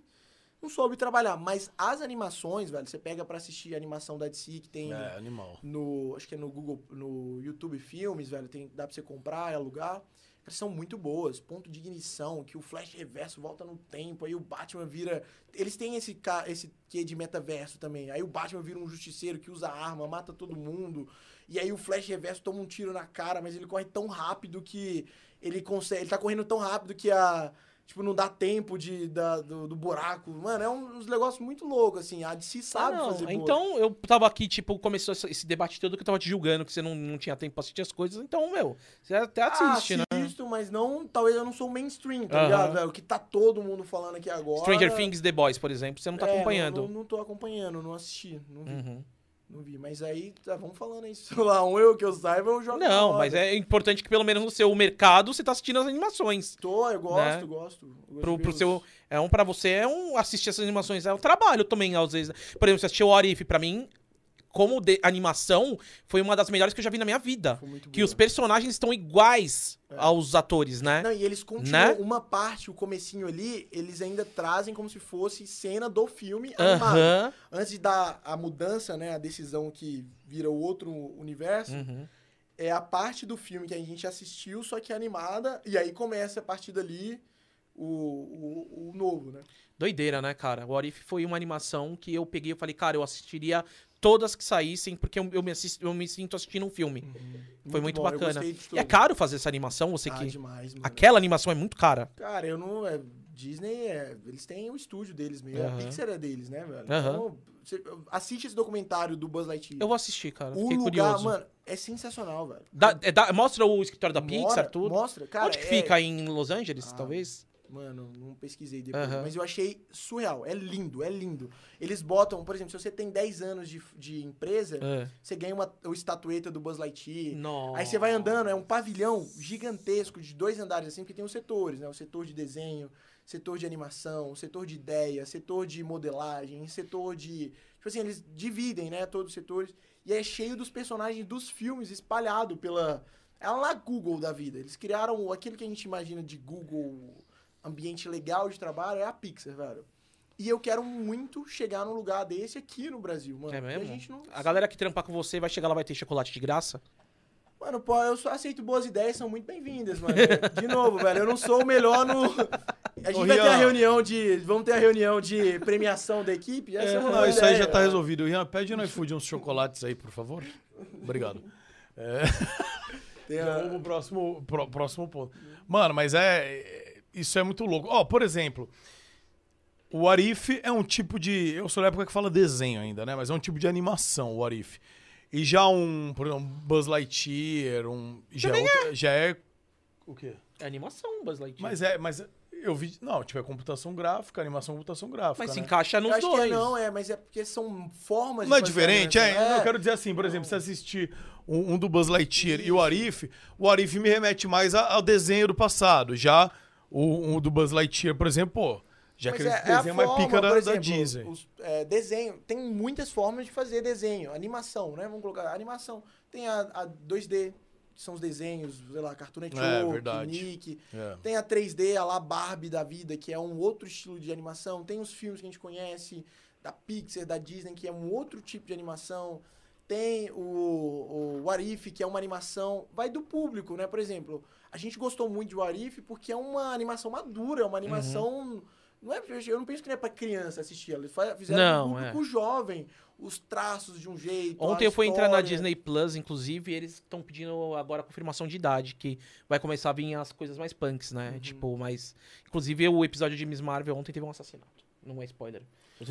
não soube trabalhar. Mas as animações, velho, você pega pra assistir a animação da DC que tem É, animal. no. Acho que é no Google, no YouTube Filmes, velho. Tem, dá pra você comprar e alugar. Elas são muito boas. Ponto de ignição, que o Flash reverso volta no tempo, aí o Batman vira. Eles têm esse, ca- esse quê de metaverso também. Aí o Batman vira um justiceiro que usa arma, mata todo mundo. E aí o Flash reverso toma um tiro na cara, mas ele corre tão rápido que ele consegue. Ele tá correndo tão rápido que a. Tipo, não dá tempo de, da, do, do buraco. Mano, é um- uns negócios muito loucos, assim. A DC sabe Ah, não. fazer boa. Então, eu tava aqui, tipo, começou esse, debate todo que eu tava te julgando, que você não, não tinha tempo pra assistir as coisas. Então, meu, você até assiste, ah, né? assisto, mas não, talvez eu não sou mainstream, tá Aham. ligado, velho? O que tá todo mundo falando aqui agora. Stranger Things The Boys, por exemplo, você não tá É, acompanhando. Não, não, não tô acompanhando, não assisti, não vi, Uhum. Não vi. Mas aí, tá, vamos falando aí, sei lá, um eu que eu saiba, eu jogo Não, mas é importante que pelo menos no seu mercado você tá assistindo as animações. Tô, eu gosto, né? gosto. Gosto Pro, pro seu, é um para você é um assistir essas animações é um trabalho também às vezes. Por exemplo, você assistiu o Orif pra mim, como de animação, foi uma das melhores que eu já vi na minha vida. Que os personagens estão iguais É. aos atores, né? Não, e eles continuam, Né? uma parte, o comecinho ali, eles ainda trazem como se fosse cena do filme animado. Antes dar a mudança, né, a decisão que vira o outro universo, Uhum. é a parte do filme que a gente assistiu, só que animada, e aí começa a partir dali o, o, o novo, né? Doideira, né, cara? O Orif foi uma animação que eu peguei e falei, cara, eu assistiria todas que saíssem, porque eu, eu me, assisto- eu me sinto assistindo um filme. Foi muito eu bacana. E é caro fazer essa animação, você Ah, que. demais, mano. Aquela animação é muito cara. Cara, eu não. É, Disney, é, eles têm o estúdio deles mesmo. Aham. A Pixar é deles, né, velho? Aham. Então, você- assiste esse documentário do Buzz Lightyear. Eu vou assistir, cara. o Fiquei lugar, curioso. mano, é sensacional, velho. Dá- é, dá- mostra o escritório da Mora- Pixar, tudo. Mostra, cara. Onde que é- fica? Em Los Angeles, Ah, talvez? Mano, não pesquisei depois, Aham. mas eu achei surreal. É lindo, é lindo. Eles botam, por exemplo, se você tem 10 anos de, de empresa, É. você ganha uma, uma estatueta do Buzz Lightyear. Nossa. Aí você vai andando, é um pavilhão gigantesco de dois andares, assim, porque tem os setores, né? O setor de desenho, setor de animação, setor de ideia, setor de modelagem, setor de. Tipo assim, eles dividem, né? Todos os setores. E é cheio dos personagens dos filmes espalhado pela. É lá Google da vida. Eles criaram aquilo que a gente imagina de Google, ambiente legal de trabalho, é a Pixar, velho. E eu quero muito chegar num lugar desse aqui no Brasil, mano. É mesmo? A, gente não... A galera que trampar com você vai chegar lá vai ter chocolate de graça? Mano, pô, eu só aceito boas ideias, são muito bem-vindas, mano. De novo, velho, eu não sou o melhor no. A gente Ô, vai ter a Rian. reunião de. Vamos ter a reunião de premiação da equipe. Essa é, uma Não, isso aí já tá resolvido. Ian, pede no iFood uns chocolates aí, por favor. Obrigado. É, Tem a- vamos pro próximo, pro- próximo ponto. Mano, mas é. É- Isso é muito louco. Ó, por exemplo, o Arif é um tipo de. Eu sou da época que fala desenho ainda, né? Mas é um tipo de animação, o Arif. E já um, por exemplo, um Buzz Lightyear, um. Já é, outra- já é. O quê? É animação, Buzz Lightyear. Mas é. Mas eu vi. Não, tipo, é computação gráfica, animação computação gráfica. Mas se né? encaixa Eu nos dois. é, não, é, mas é porque são formas Não é diferente? É, animação. eu quero dizer assim, por exemplo, se assistir um, um do Buzz Lightyear e o Arif, o Arif me remete mais ao desenho do passado. Já o, o do Buzz Lightyear, por exemplo, pô, já Mas aquele é- é desenho mais forma, pica da, por da exemplo, Disney. os- é, desenho. Tem muitas formas de fazer desenho. Animação, né? Vamos colocar animação. Tem a, a 2D, que são os desenhos, sei lá, Cartoon Network, É. Nick. É. Tem a 3D, a lá Barbie da vida, que é um outro estilo de animação. Tem os filmes que a gente conhece, da Pixar, da Disney, que é um outro tipo de animação. Tem o, o What If, que é uma animação. Vai do público, né? Por exemplo, a gente gostou muito de What If porque é uma animação madura, é uma animação. Não é, eu não penso que não é pra criança assistir. Eles fizeram Não, um público jovem, os traços de um jeito. Ontem eu fui entrar na. Disney Plus, inclusive, e eles estão pedindo agora confirmação de idade, que vai começar a vir as coisas mais punks, Uhum. né? Tipo, mas. Inclusive, o episódio de Miss Marvel ontem teve um assassinato. Não é spoiler.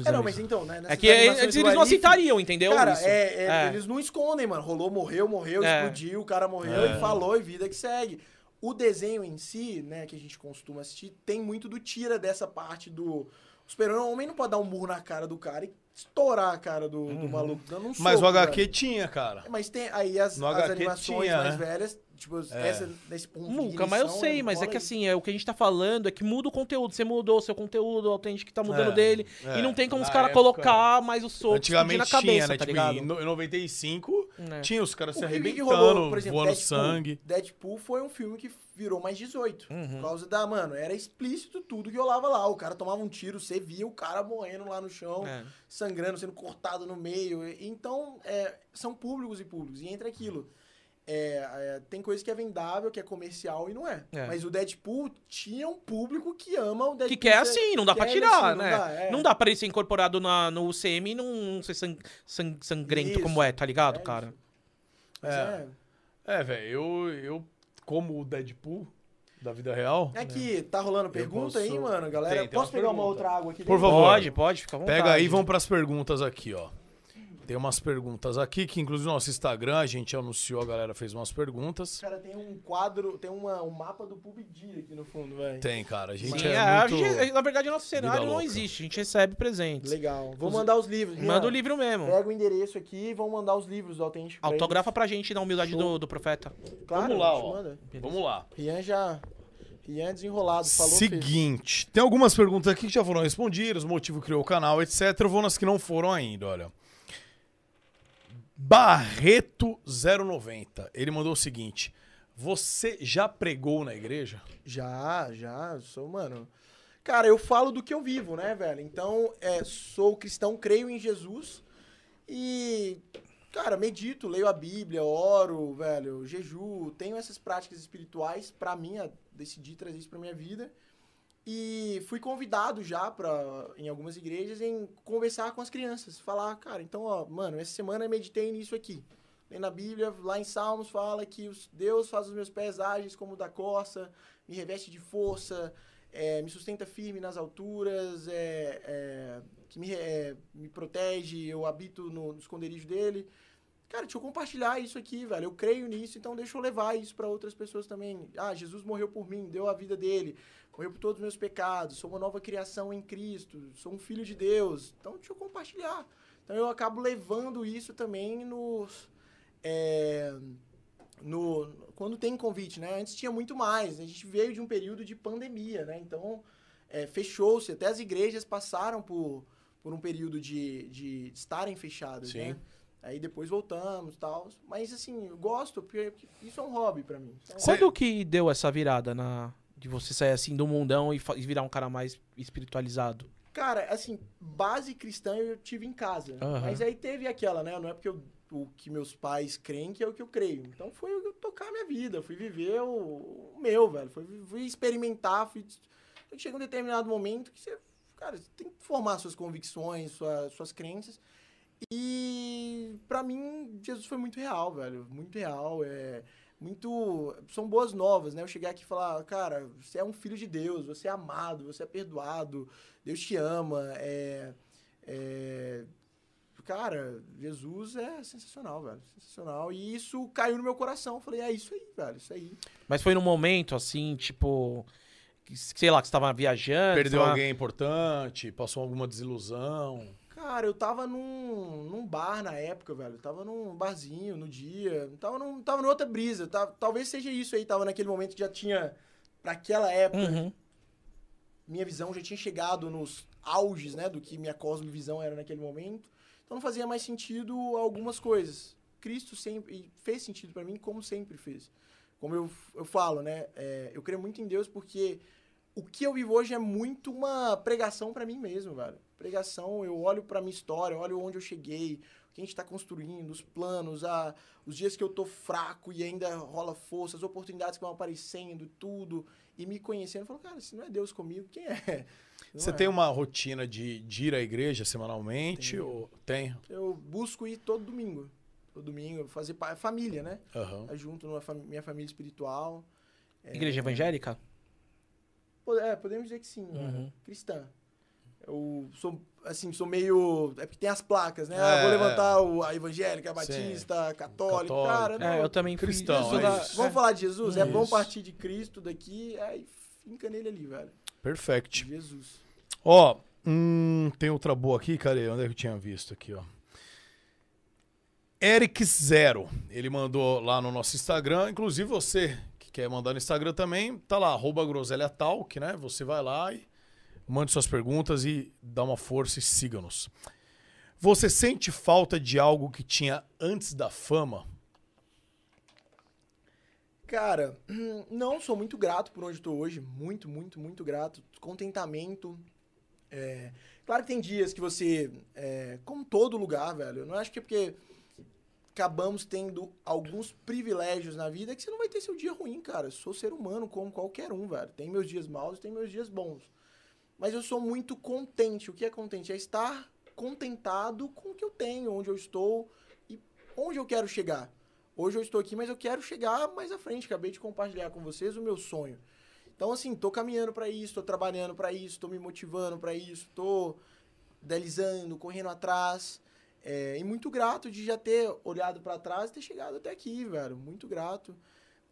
É, não, mas então, né? É que é- eles, não aceitariam, entendeu? Cara, é- é- É. eles não escondem, mano. Rolou, morreu, morreu, É. explodiu, o cara morreu, É. ele falou e vida que segue. O desenho em si, né, que a gente costuma assistir, tem muito do tira dessa parte do. O super-homem não pode dar um murro na cara do cara e estourar a cara do, do maluco dando um Mas o HQ velho. tinha, cara. Mas tem aí as, as animações tinha, mais né? velhas, tipo, É. essa, nesse ponto de Muca, mas eu sei, né, mas é que assim, é, o que a gente tá falando é que muda o conteúdo. Você mudou o seu conteúdo, o autêntico que tá mudando É, dele. é. E não tem como os Na caras época, colocar mais o soco Antigamente na cabeça, tinha, né? tá tipo, ligado? em no- em 95 É. tinha os caras se arrebentando, rolou, por exemplo, voando Deadpool. sangue. Deadpool foi um filme que virou mais 18. Uhum. Por causa da, mano, era explícito tudo que rolava lá. O cara tomava um tiro, você via o cara morrendo lá no chão, É. sangrando, sendo cortado no meio. E- Então, é, são públicos e públicos. E entre aquilo. É, é, tem coisa que é vendável, que é comercial e não é. É. Mas o Deadpool tinha um público que ama o Deadpool. Que quer ser- assim, não dá pra ele tirar, assim, né? Não dá, é. Não dá pra ele ser incorporado na, no UCM e não ser sang- sang- sangrento Isso. como é, tá ligado, É cara? É. é. É, velho, eu, eu, como o Deadpool da vida real. Aqui, tá rolando pergunta aí, posso- mano, galera? Tem, tem Posso pegar uma perguntas. outra água aqui? Por favor. Pode, pode, fica à vontade. Pega aí e vamos pras perguntas aqui, ó. Tem umas perguntas aqui, que inclusive no nosso Instagram a gente anunciou, a galera fez umas perguntas. Cara, tem um quadro, tem uma, um mapa do PUBG aqui no fundo, velho. Tem, cara. A gente Sim, é, é, a muito... gente- na verdade, nosso cenário não existe, a gente recebe presentes. Legal. Vou mandar os livros. Manda o livro mesmo. Pega o endereço aqui e vão mandar os livros do Autêntico. Autografa pra gente na humildade do, do profeta. Claro, Vamos lá, a gente ó. manda. Vamos lá. Rian já... Rian é desenrolado, falou. Seguinte, tem algumas perguntas aqui que já foram respondidas, o motivo que criou o canal, etc. Eu vou nas que não foram ainda, olha. Barreto090, ele mandou o seguinte: Você já pregou na igreja? Já, já, sou, mano. Cara, eu falo do que eu vivo, né, velho? Então, é, sou cristão, creio em Jesus e, cara, medito, leio a Bíblia, oro, velho, jejuo, tenho essas práticas espirituais pra mim, decidi trazer isso pra minha vida. E fui convidado já para em algumas igrejas em conversar com as crianças, falar, cara, então, ó, mano, essa semana eu meditei nisso aqui. Lendo a Bíblia, lá em Salmos fala que os- Deus faz os meus pés ágeis como o da corça, me reveste de força, é, me sustenta firme nas alturas, é, é, que me, é, me protege, eu habito no, no esconderijo dele. Cara, deixa eu compartilhar isso aqui, velho. Eu creio nisso, então deixa eu levar isso para outras pessoas também. Ah, Jesus morreu por mim, deu a vida dele, morreu por todos os meus pecados, sou uma nova criação em Cristo, sou um filho de Deus. Então deixa eu compartilhar. Então eu acabo levando isso também nos. é, no, quando tem convite, né? Antes tinha muito mais. A gente veio de um período de pandemia, né? Então é, fechou-se. Até as igrejas passaram por, por um período de, de estarem fechadas, Sim. né? Aí depois voltamos e tal. Mas assim, eu gosto, porque isso é um hobby pra mim. É um Quando que deu essa virada na de você sair assim do mundão e, e virar um cara mais espiritualizado? Cara, assim, base cristã eu tive em casa. Aham. Mas aí teve aquela, né? Não é porque eu- o que meus pais creem que é o que eu creio. Então foi eu tocar a minha vida, fui viver o, o meu, velho. Fui, fui experimentar, fui. Chega um determinado momento que você, cara, você tem que formar suas convicções, sua- suas crenças. E pra mim, Jesus foi muito real, velho. Muito real. É muito. São boas novas, né? Eu chegar aqui e falar, cara, você é um filho de Deus, você é amado, você é perdoado, Deus te ama. É, é, Cara, Jesus é sensacional, velho. Sensacional. E isso caiu no meu coração. Eu falei, é isso aí, velho. Isso aí. Mas foi num momento assim, tipo, sei lá, que você tava viajando, Perdeu tava- alguém importante? Passou alguma desilusão? Cara, eu tava num, num bar na época, velho. Eu tava num barzinho no dia. Tava, num, tava numa outra brisa. Tava, talvez seja isso aí. Tava naquele momento que já tinha. Pra aquela época, Uhum. minha visão já tinha chegado nos auges, né? Do que minha cosmovisão era naquele momento. Então não fazia mais sentido algumas coisas. Cristo sempre fez sentido pra mim, como sempre fez. Como eu, eu falo, né? é, eu creio muito em Deus porque o que eu vivo hoje é muito uma pregação pra mim mesmo, velho. Pregação, eu olho pra minha história, eu olho onde eu cheguei, o que a gente tá construindo, os planos, a, os dias que eu tô fraco e ainda rola força, as oportunidades que vão aparecendo, tudo, e me conhecendo. Eu falo, cara, se não é Deus comigo, quem é? Não Você é. tem uma rotina de, de ir à igreja semanalmente? Tenho. Ou... Tem. Eu busco ir todo domingo. Todo domingo, fazer pa- família, né? Tá junto numa fami- minha família espiritual. Igreja evangélica? É, podemos dizer que sim, Uhum. né? cristã. Eu sou, assim, sou meio... É porque tem as placas, né? É, Ah, vou levantar o, a evangélica, a batista, católica. Católica. Cara, não, É, eu também Cristão, isso é da- isso. Vamos falar de Jesus? É bom partir de Cristo daqui, aí finca nele ali, velho. Perfect. Jesus. Ó, hum, tem outra boa aqui, cadê? Onde é que eu tinha visto aqui, ó? Eric Zero, ele mandou lá no nosso Instagram, inclusive você que quer mandar no Instagram também, tá lá, arroba Groselha Talk, né? Você vai lá e mande suas perguntas e dá uma força e siga-nos. Você sente falta de algo que tinha antes da fama? Cara, não, sou muito grato por onde estou hoje. Muito, muito, muito grato. Contentamento. É, Claro que tem dias que você. É, como todo lugar, velho. Eu não acho que é porque. acabamos tendo alguns privilégios na vida que você não vai ter seu dia ruim, cara. Eu sou ser humano como qualquer um, velho. Tem meus dias maus e tem meus dias bons. Mas eu sou muito contente. O que é contente? É estar contentado com o que eu tenho, onde eu estou e onde eu quero chegar. Hoje eu estou aqui, mas eu quero chegar mais à frente. Acabei de compartilhar com vocês o meu sonho. Então, assim, tô caminhando para isso, tô trabalhando para isso, tô me motivando para isso, tô idealizando, correndo atrás. É, e muito grato de já ter olhado para trás e ter chegado até aqui, velho. Muito grato.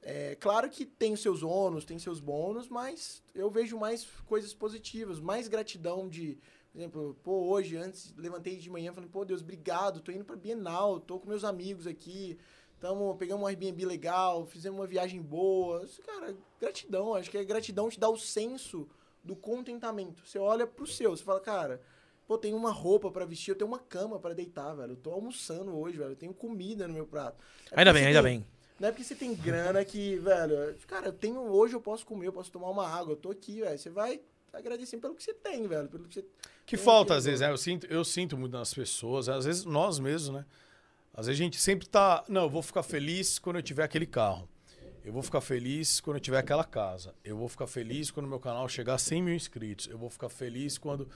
É, claro que tem seus ônus, tem seus bônus, mas eu vejo mais coisas positivas, mais gratidão de, por exemplo, pô, hoje, antes, levantei de manhã falei, pô, Deus, obrigado, tô indo pra Bienal, tô com meus amigos aqui, tamo, pegamos um Airbnb legal, fizemos uma viagem boa. Isso, Cara, gratidão, acho que a gratidão te dá o senso do contentamento. Você olha pro seu, você fala, cara, pô, tenho uma roupa pra vestir, eu tenho uma cama pra deitar, velho. Eu tô almoçando hoje, velho. Eu tenho comida no meu prato. É Ainda bem, ainda tem- bem. Não é porque você tem grana que, velho, cara, eu tenho hoje eu posso comer, eu posso tomar uma água, eu tô aqui, velho. Você vai agradecer pelo que você tem, velho, pelo que você Que falta, aqui às vezes, né? Eu sinto, eu sinto muito nas pessoas, às vezes nós mesmos, né? Às vezes a gente sempre tá. Não, eu vou ficar feliz quando eu tiver aquele carro. Eu vou ficar feliz quando eu tiver aquela casa. Eu vou ficar feliz quando o meu canal chegar a 100 mil inscritos. Eu vou ficar feliz quando.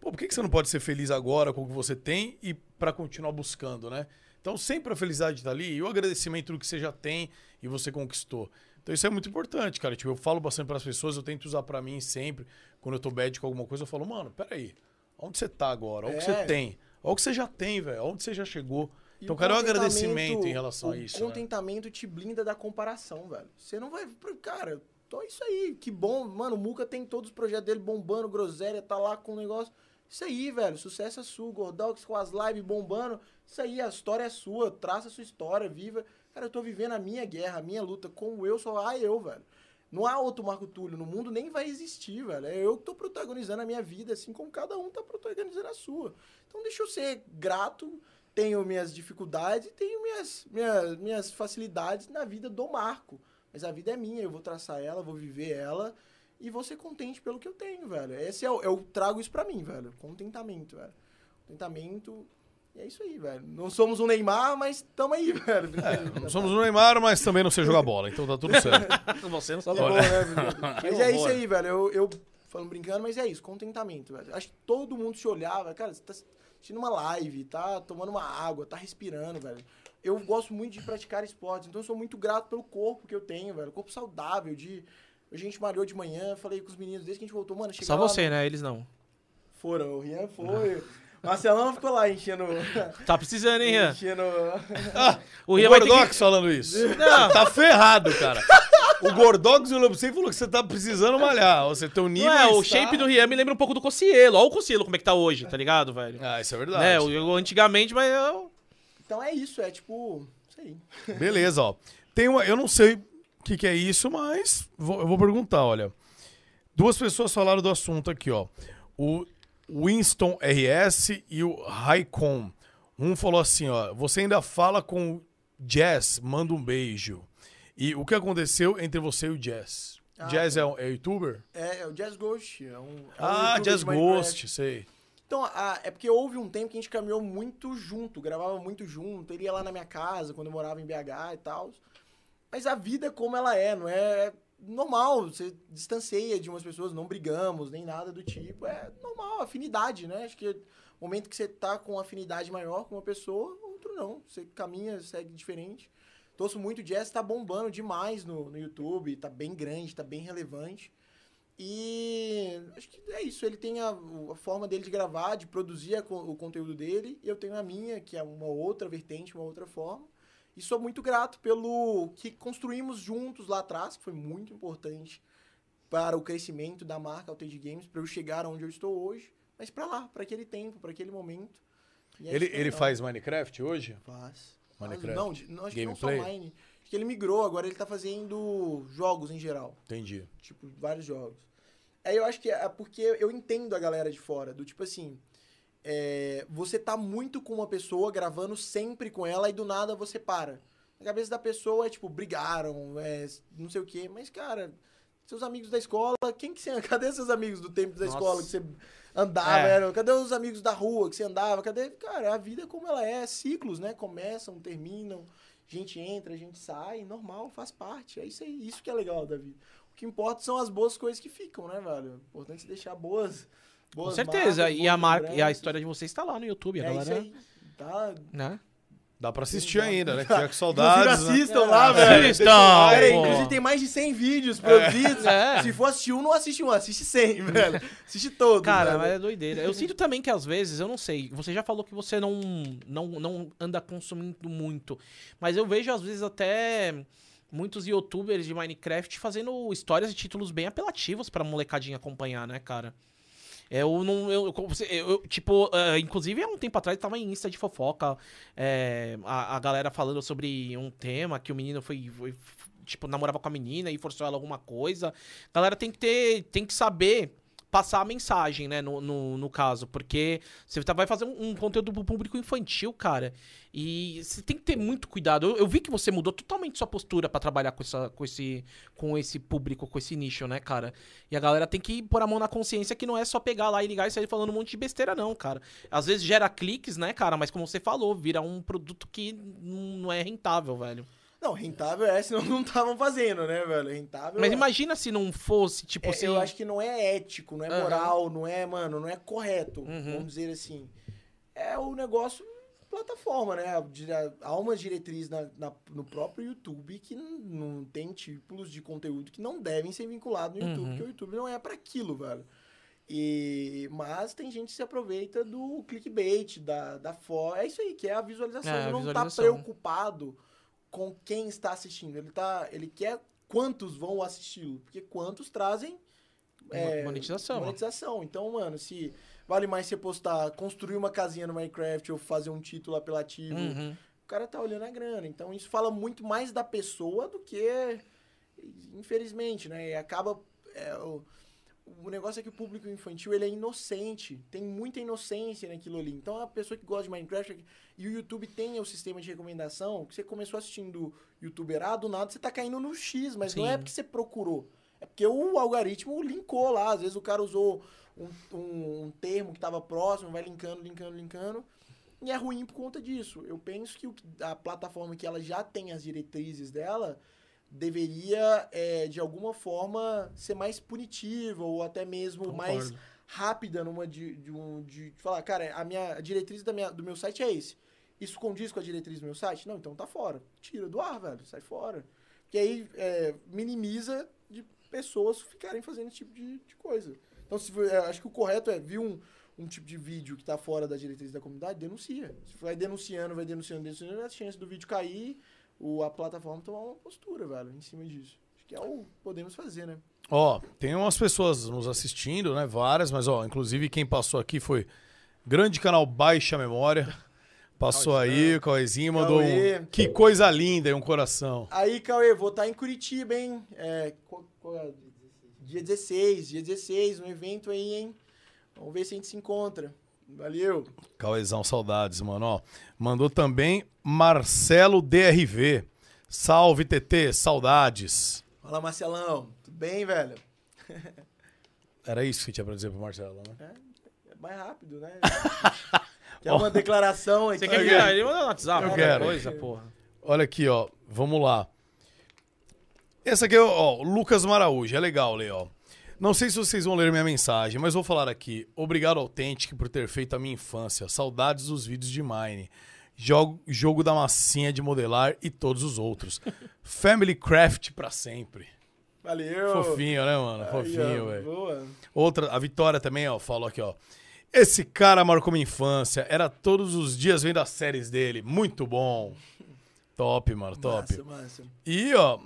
Pô, por que, que você não pode ser feliz agora com o que você tem e para continuar buscando, né? Então sempre a felicidade tá ali e o agradecimento do que você já tem e você conquistou. Então isso é muito importante, cara. Tipo, eu falo bastante para as pessoas, eu tento usar para mim sempre. Quando eu tô bad com alguma coisa, eu falo, mano, peraí. Onde você tá agora? Olha o que É. você tem. Olha o que você já tem, velho. Onde você já chegou. E Então, o cara, é um contentamento- agradecimento em relação a o isso. né? contentamento te blinda da comparação, velho. Você não vai. Cara, tô isso aí. Que bom. Mano, o Muca tem todos os projetos dele bombando, groselha, tá lá com o negócio. Isso aí, velho. Sucesso é sua. Gordox com as lives bombando. Isso aí, a história é sua. Traça a sua história, viva. Cara, eu tô vivendo a minha guerra, a minha luta. Como eu, só há eu, velho. Não há outro Marco Túlio no mundo, nem vai existir, velho. É eu que tô protagonizando a minha vida, assim como cada um tá protagonizando a sua. Então deixa eu ser grato, tenho minhas dificuldades e tenho minhas, minhas, minhas facilidades na vida do Marco. Mas a vida é minha, eu vou traçar ela, vou viver ela e vou ser contente pelo que eu tenho, velho. Esse é eu trago isso pra mim, velho. Contentamento, velho. Contentamento. E é isso aí, velho. Não somos um Neymar, mas tamo aí, velho. É, não somos o Neymar, mas também não sei jogar bola. Então tá tudo certo. Você não sabe. bom, né? Mas é isso aí, velho. Eu, eu falando brincando, mas é isso, contentamento, velho. Acho que todo mundo se olhava, cara, você tá assistindo uma live, tá tomando uma água, tá respirando, velho. Eu gosto muito de praticar esportes, então eu sou muito grato pelo corpo que eu tenho, velho. Corpo saudável, de. A gente malhou de manhã, falei com os meninos desde que a gente voltou, mano, Só lá- você, né? Eles não. Foram, o Rian foi. Marcelão ficou lá enchendo. Tá precisando, hein, Rian? enchendo. O O Rian ter Gordox que... falando isso. Não. Tá ferrado, cara. O Gordox olhou pra você e falou que você tá precisando malhar. Você tem um nível. Não é, o está- shape do Rian me lembra um pouco do Cocielo. Olha o Cocielo como é que tá hoje, tá ligado, velho? Ah, isso é verdade. Né, o, antigamente, mas eu... Então é isso, é tipo. Isso aí. Beleza, ó. Tem uma, eu não sei o que, que é isso, mas vou- eu vou perguntar, olha. Duas pessoas falaram do assunto aqui, ó. O Winston RS e o Raikon. Um falou assim, ó. Você ainda fala com o Jazz, manda um beijo. E o que aconteceu entre você e o Jazz? Ah, Jazz é, um, é youtuber? É, é o Jazz Ghost. É um, é ah, Jazz. Ghost, sei. Então, a- é porque houve um tempo que a gente caminhou muito junto, gravava muito junto. Ele ia lá na minha casa quando eu morava em BH e tal. Mas a vida é como ela é, não é normal. Você distancia de umas pessoas, não brigamos, nem nada do tipo. É normal, afinidade, né? Acho que o momento que você tá com afinidade maior com uma pessoa, outro não. Você caminha, segue diferente. Torço muito, o Jazz tá bombando demais no, no YouTube, tá bem grande, tá bem relevante. E acho que é isso. Ele tem a, a forma dele de gravar, de produzir a o conteúdo dele, e eu tenho a minha, que é uma outra vertente, uma outra forma. E sou muito grato pelo que construímos juntos lá atrás, que foi muito importante para o crescimento da marca Altage Games, para eu chegar onde eu estou hoje, mas para lá, para aquele tempo, para aquele momento. É Ele, é ele faz Minecraft hoje? Faz. Minecraft. Não, não, acho Gameplay? que não só Mine. Acho que ele migrou, agora ele tá fazendo jogos em geral. Entendi. Tipo, vários jogos. Aí eu acho que é porque eu entendo a galera de fora, do tipo assim. É, você tá muito com uma pessoa, gravando sempre com ela, e do nada você para. Na cabeça da pessoa é tipo, brigaram, é, não sei o quê. Mas, cara, Seus amigos da escola, quem que você... Cadê seus amigos do tempo da Nossa. escola que você andava? É. Era? Cadê os amigos da rua que você andava? Cadê? Cara, a vida é como ela é, ciclos, né? Começam, terminam, gente entra, a gente sai, normal, faz parte. É isso aí, isso que é legal da vida. O que importa são as boas coisas que ficam, né, velho? Importante deixar boas. Com certeza. marcas, e, a marca, e a história de vocês tá lá no YouTube. A É galera, isso aí. Tá. Né? Dá pra assistir ainda, né? Que com Inclusive, saudades. né? assistam lá, É. velho. Assistam, Pera aí, pô. inclusive tem mais de 100 vídeos produzidos. É. Se for assistir um, não assiste um, assiste 100, velho. Assiste todos. Cara, velho. mas é doideira. Eu sinto também que às vezes, eu não sei, você já falou que você não, não, não anda consumindo muito, mas eu vejo às vezes até muitos youtubers de Minecraft fazendo histórias e títulos bem apelativos pra molecadinha acompanhar, né, cara? Eu não. Eu, eu- eu- tipo, ah, inclusive há um tempo atrás tava em Insta de fofoca. é, a, a galera falando sobre um tema que o menino foi, foi, Tipo, namorava com a menina e forçou ela alguma coisa. A galera tem que ter. Tem que saber passar a mensagem, né? No, no, no caso. Porque você tá- vai fazer um, um conteúdo pro público infantil, cara. E você tem que ter muito cuidado. Eu, eu vi que você mudou totalmente sua postura pra trabalhar com, essa, com, esse, com esse público, com esse nicho, né, cara? E a galera tem que pôr a mão na consciência que não é só pegar lá e ligar e sair falando um monte de besteira, não, cara. Às vezes gera cliques, né, cara? Mas como você falou, vira um produto que não é rentável, velho. Não, rentável é, senão não estavam fazendo, né, velho? Rentável Mas é. imagina se não fosse, tipo É, assim. Eu acho que não é ético, não é moral, não é, mano, não é correto, Uhum. vamos dizer assim. É o negócio plataforma, né? Há uma diretriz na, na- no próprio YouTube que não, tem tipos de conteúdo que não devem ser vinculados no YouTube, Uhum. porque o YouTube não é pra aquilo, velho. E, mas tem gente que se aproveita do clickbait, da, da foto. É isso aí, que é a visualização. É, a não visualização. tá preocupado com quem está assistindo. Ele, tá, ele quer quantos vão assisti-lo. Porque quantos trazem é, monetização. monetização. Então, mano, se vale mais você postar, construir uma casinha no Minecraft ou fazer um título apelativo, Uhum. o cara tá olhando a grana. Então, isso fala muito mais da pessoa do que, infelizmente, né? E acaba. é, o, o negócio é que o público infantil ele é inocente, tem muita inocência naquilo ali. Então a pessoa que gosta de Minecraft e o YouTube tem o sistema de recomendação, que você começou assistindo youtuber A, do nada você tá caindo no X, mas não Sim. é porque você procurou. É porque o algoritmo linkou lá. Às vezes o cara usou um, um- um termo que estava próximo, vai linkando, linkando, linkando. E é ruim por conta disso. Eu penso que- a plataforma que ela já tem as diretrizes dela deveria, é, de alguma forma, ser mais punitiva ou até mesmo mais Concordo. rápida numa de, de, um, de, de falar, cara, a minha a diretriz da minha, do meu site é esse. Isso condiz com a diretriz do meu site? Não, então tá fora. Tira do ar, velho. Sai fora. Que aí é, minimiza de pessoas ficarem fazendo esse tipo de, de coisa. Então, se, for- é, acho que o correto é, vir um, um tipo de vídeo que tá fora da diretriz da comunidade, denuncia. Se vai denunciando, vai denunciando, denunciando, a chance do vídeo cair, o, a plataforma tomar uma postura, velho, em cima disso. Acho que é o que podemos fazer, né? Ó, tem umas pessoas nos assistindo, né? Várias, mas ó, inclusive quem passou aqui foi grande canal Baixa Memória. Passou aí, o Cauêzinho mandou Cauê. um. Que coisa linda e um coração. Aí, Cauê, vou estar em Curitiba, hein? É, qual- qual é? dia 16, dia 16, um evento aí, hein? Vamos ver se a gente se encontra. Valeu. Cauêzão, saudades, mano. Ó, mandou também Marcelo DRV. Salve, TT, saudades. Fala, Marcelão. Tudo bem, velho? Era isso que tinha pra dizer pro Marcelo, né? É mais rápido, né? Quer uma declaração aqui? Você quer que ele manda no WhatsApp? Eu quero. coisa, porra. Olha aqui, ó. Vamos lá. Essa aqui é, ó, o Lucas Maraújo. É legal ler, ó. Não sei se vocês vão ler minha mensagem, mas vou falar aqui. Obrigado, Authentic, por ter feito a minha infância. Saudades dos vídeos de Mine. Jogo, jogo da massinha de modelar e todos os outros. Family Craft pra sempre. Valeu. Fofinho, né, mano? Fofinho, velho. Outra, a Vitória também, ó, falou aqui, ó. Esse cara marcou minha infância. Era todos os dias vendo as séries dele. Muito bom. Top, mano, top. Massa, massa. E, ó.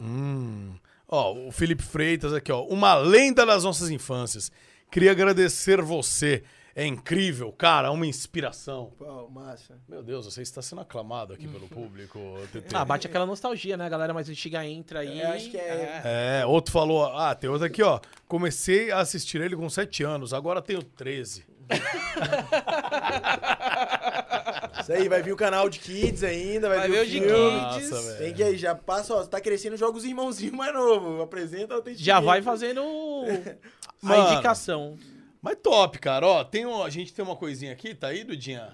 Hum. Ó, o Felipe Freitas aqui, ó. Uma lenda das nossas infâncias. Queria agradecer você. É incrível, cara, uma inspiração. Pô, massa. Meu Deus, você está sendo aclamado aqui pelo público, TT. Ah, bate aquela nostalgia, né? A galera mais antiga entra aí. É, acho que é- É, outro falou. Ah, tem outro aqui, ó. Comecei a assistir ele com 7 anos, agora tenho 13. Isso aí, vai vir o canal de Kids ainda, vai, Vai vir ver o de. Kids. Nossa. Tem que aí, já passa, ó, tá crescendo, joga os irmãozinhos mais novos. Apresenta o Já vai fazendo a Mano. indicação. Mas top, cara. Ó, tem um, a gente tem uma coisinha aqui, tá aí, Dudinha?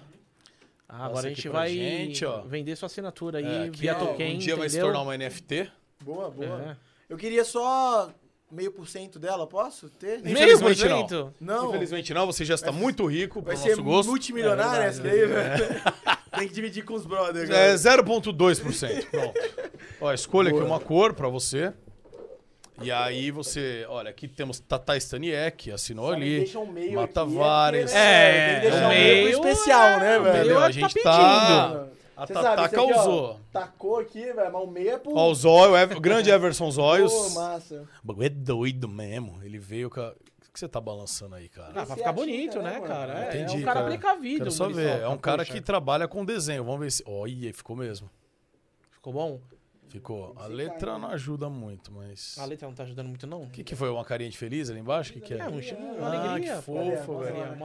Ah, agora a gente vai gente, vender sua assinatura aí É, que, via ó, token, um dia vai se entendeu? tornar uma NFT. Boa, boa. É. Eu queria só meio por cento dela, posso ter? Meio Infelizmente, por não. cento? Não, Infelizmente não, você já está muito rico vai pro ser nosso gosto. multimilionário É essa daí, velho. Tem que dividir com os brothers. É agora. 0,2%. Pronto. Ó, escolha aqui uma cor pra você. E aí você, olha, aqui temos Tata Staniek, assinou Só ali. deixa um meio Mata aqui, Vares. porque, É, tem que deixar o um meio meio especial, né, é- velho? Meio A tá gente pedindo. tá. A Você Tatá sabe, esse aqui, ó, causou. tacou aqui, velho, mas o meio é pro... Ó, o Zóio, o Ever- o grande Everson Zóios. Pô, massa. O bagulho é doido mesmo. Ele veio com a... O que você tá balançando aí, cara? Ah, pra ficar é a bonito, né, né, mano? cara? É, Entendi, é um cara cara. precavido. Quero só ver. É um cara que trabalha com desenho. Vamos ver se... Olha, ficou mesmo. Ficou bom? Ficou. A letra não ajuda muito, mas... A letra não tá ajudando muito, não? O que, que foi? Uma carinha de feliz ali embaixo? O que, que é? É, um uma Ah, alegria. que pô. fofo, velho.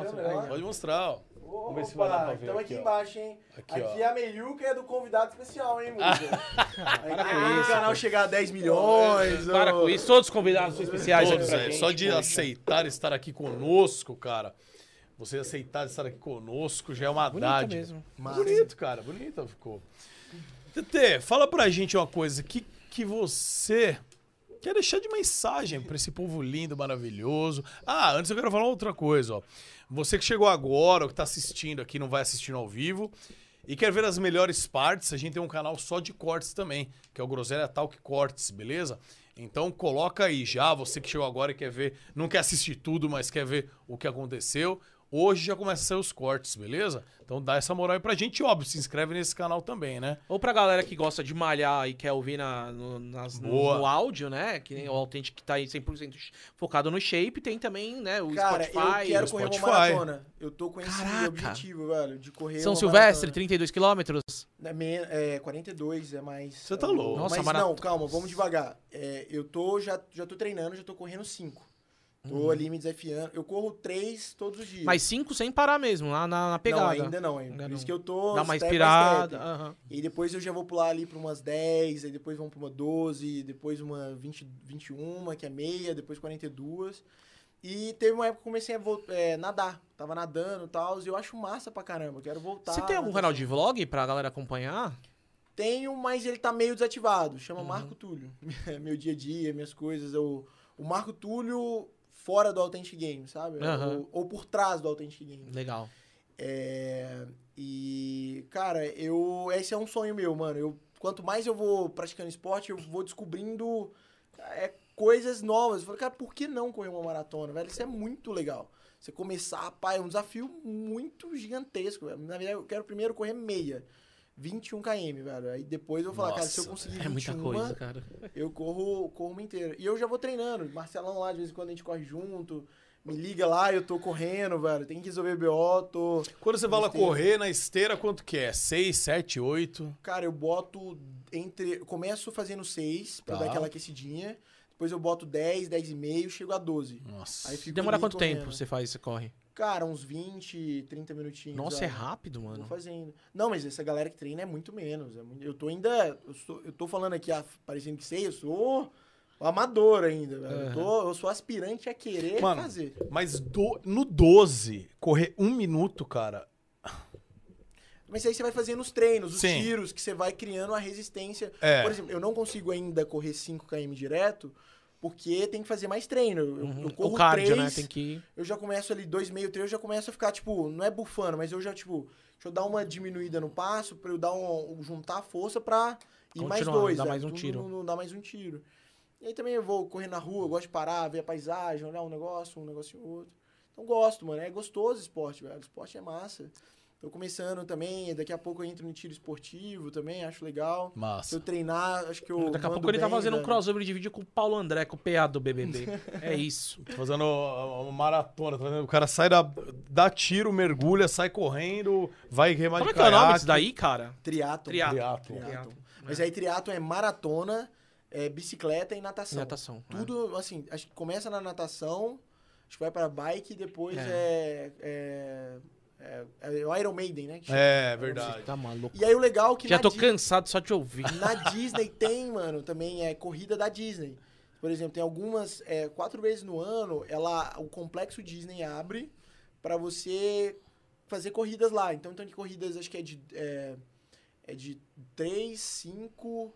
Pode mostrar, ó. Vamos ver se vai dar pra ver Estamos aqui, aqui embaixo, hein? Aqui, Aqui, ó. a Meiuca é do convidado especial, hein, Música? para com o canal chegar a 10 milhões. Para com isso. Todos os convidados são especiais Todos, aqui é. gente. Só de poxa. aceitar estar aqui conosco, cara. Você aceitar estar aqui conosco já é uma Bonito dádiva. mesmo. Massa. Bonito, cara. Bonito ficou. TT, fala pra gente uma coisa. que que você quer deixar de mensagem pra esse povo lindo, maravilhoso? Ah, antes eu quero falar outra coisa, ó. Você que chegou agora, ou que tá assistindo aqui, não vai assistindo ao vivo, e quer ver as melhores partes, a gente tem um canal só de cortes também, que é o Groselha Talk Cortes, beleza? Então coloca aí já, você que chegou agora e quer ver, não quer assistir tudo, mas quer ver o que aconteceu. Hoje já começa a sair os cortes, beleza? Então dá essa moral aí pra gente, óbvio, se inscreve nesse canal também, né? Ou pra galera que gosta de malhar e quer ouvir na, no, nas- no- no áudio, né? Que nem o Authentic que tá aí 100% focado no shape. Tem também, né, o Cara, Spotify. eu quero o correr Spotify. uma maratona. Eu tô com esse Caraca. objetivo, velho, de correr São uma Silvestre, maratona. 32 quilômetros. É, é 42, é mais... Você tá louco. Nossa, Mas marat- não, calma, vamos devagar. É, eu tô, já, já tô treinando, já tô correndo 5. Tô Uhum. ali me desafiando. Eu corro 3 todos os dias. Mas 5 sem parar mesmo, lá na, na pegada. Não, ainda não. Ainda Por não. isso que eu tô Dá uma inspirada. aham. E depois eu já vou pular ali pra umas 10, aí depois vamos pra uma 12, depois uma 20, 21, que é meia, depois 42. E teve uma época que eu comecei a é, nadar. Tava nadando e tal, e eu acho massa pra caramba. eu Quero voltar. Você tem algum canal de vlog pra galera acompanhar? Tenho, mas ele tá meio desativado. Chama Uhum. Marco Túlio. Meu dia a dia, minhas coisas. Eu, o Marco Túlio fora do Authentic Game, sabe? Aham. Ou, ou por trás do Authentic Game. Legal. É, e, cara, eu. Esse é um sonho meu, mano. Eu, quanto mais eu vou praticando esporte, eu vou descobrindo é, coisas novas. Eu falei, cara, por que não correr uma maratona, velho? Isso é muito legal. Você começar, pai, é um desafio muito gigantesco. Na verdade, eu quero primeiro correr meia. 21 km, velho. Aí depois eu vou falar, cara, se eu Nossa, conseguir É 21, muita coisa, cara. eu corro, corro uma inteira. E eu já vou treinando. Marcelão lá, de vez em quando a gente corre junto. Me liga lá, eu tô correndo, velho. Tem que resolver BO, tô... Quando você fala Esteira. correr na esteira, quanto que é? 6, 7, 8? Cara, eu boto entre. Começo fazendo 6 pra Tá. dar aquela aquecidinha. Depois eu boto 10, 10 e meio, chego a 12. Nossa. Aí fico Demora quanto correndo. tempo você faz, você corre? Cara, uns 20, 30 minutinhos. Nossa, é rápido, Vou mano. fazendo. Não, mas essa galera que treina é muito menos. é muito- Eu tô ainda. Eu, sou- eu tô falando aqui, ah, parecendo que sei, eu sou amador ainda, velho. Eu, tô- eu sou aspirante a querer Mano, fazer. Mas do- no 12, correr um minuto, cara. Mas aí você vai fazendo os treinos, os Sim. tiros, que você vai criando a resistência. É. Por exemplo, eu não consigo ainda correr 5km direto, porque tem que fazer mais treino. Eu, eu Uhum. corro O cardio, 3, né? Tem que. eu já começo ali 2,5, 3, eu já começo a ficar, tipo, não é bufando, mas eu já, tipo, deixa eu dar uma diminuída no passo, pra eu dar um, juntar a força pra ir mais dois. dar é, mais um tiro. no- no- dar mais um tiro. E aí também eu vou correr na rua, eu gosto de parar, ver a paisagem, olhar um negócio, um negócio outro. Então gosto, mano. É gostoso o esporte, velho. O esporte é massa. Tô começando também, daqui a pouco eu entro no tiro esportivo também, acho legal. Se Massa. eu treinar, acho que eu. Daqui a pouco ele tá fazendo um velho. crossover de vídeo com o Paulo André, com o PA do BBB. é isso. Tô fazendo uma maratona. tá vendo? O cara sai da. dá tiro, mergulha, sai correndo, vai remar Como é de que é o nome disso daí, cara? Triatlon. Triatlon. Mas aí triatlon é maratona, é bicicleta e natação. Natação. né? Tudo, assim, acho que começa na natação, acho que vai pra bike e depois É. é. É, É, o Iron Maiden, né? É, verdade. Tá maluco. E aí o legal é que Já na tô Di- cansado só de ouvir. na Disney tem, mano, também é corrida da Disney. Por exemplo, tem algumas, é, quatro vezes no ano, ela, o complexo Disney abre pra você fazer corridas lá. Então, tem corridas, acho que é de, é, é de 3, 5,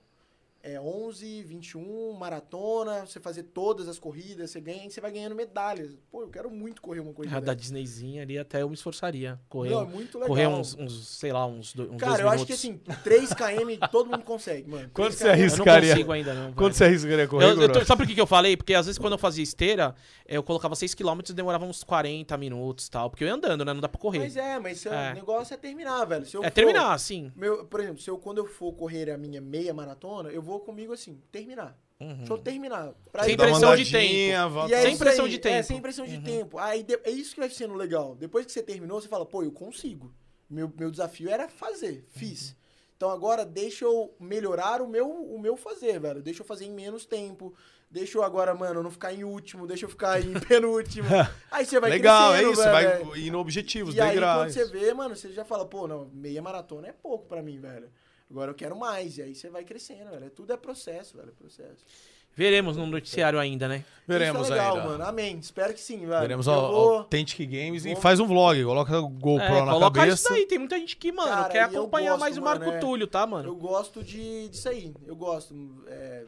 é 11, 21, maratona, você fazer todas as corridas, você ganha e você vai ganhando medalhas. Pô, eu quero muito correr uma corrida. A da. Disneyzinha ali até eu me esforçaria. Correr, Não, é muito legal. correr uns, uns, sei lá, uns, do, uns Cara, dois eu acho que minutos. assim, 3 km todo mundo consegue, mano. Quanto 3 você km. Eu não arriscaria? consigo ainda não. Quanto você arriscaria correr, Eu, eu tô- sabe por que, que eu falei? Porque às vezes quando eu fazia esteira, eu colocava 6km e demorava uns 40 minutos e tal. Porque eu ia andando, né? Não dá pra correr. Mas é, mas seu É. negócio é terminar, velho. Se eu é for- terminar, sim. Meu, por exemplo, se eu, quando eu for correr a minha meia maratona, eu vou comigo assim, terminar. Uhum. Deixa eu terminar. Pra Sem pressão de tempo. volta- E é Sem pressão aí, de É, tempo. sem pressão de Uhum. tempo. Aí de- é isso que vai sendo legal. Depois que você terminou, você fala, pô, eu consigo. Meu, meu desafio era fazer, fiz. Então agora deixa eu melhorar o meu, o meu fazer, velho. Deixa eu fazer em menos tempo. Deixa eu agora, mano, não ficar em último, deixa eu ficar em penúltimo. Aí você vai Legal, é isso. Você velho. vai indo objetivos, E aí, quando você vê, mano, você já fala, pô, não, meia maratona é pouco pra mim, velho. Agora eu quero mais. E aí você vai crescendo, velho. Tudo é processo, velho. É processo. Veremos no noticiário ainda, né? Veremos Isso é legal, ainda. mano. Amém. Espero que sim, velho. Veremos Eu vou- Authentic Games e vou- faz um vlog. Coloca o GoPro É, na coloca cabeça. isso daí. Tem muita gente que, mano, Cara, quer e acompanhar gosto, mais o mano, Marco é. Túlio, tá, mano? Eu gosto de, disso aí. Eu gosto. É,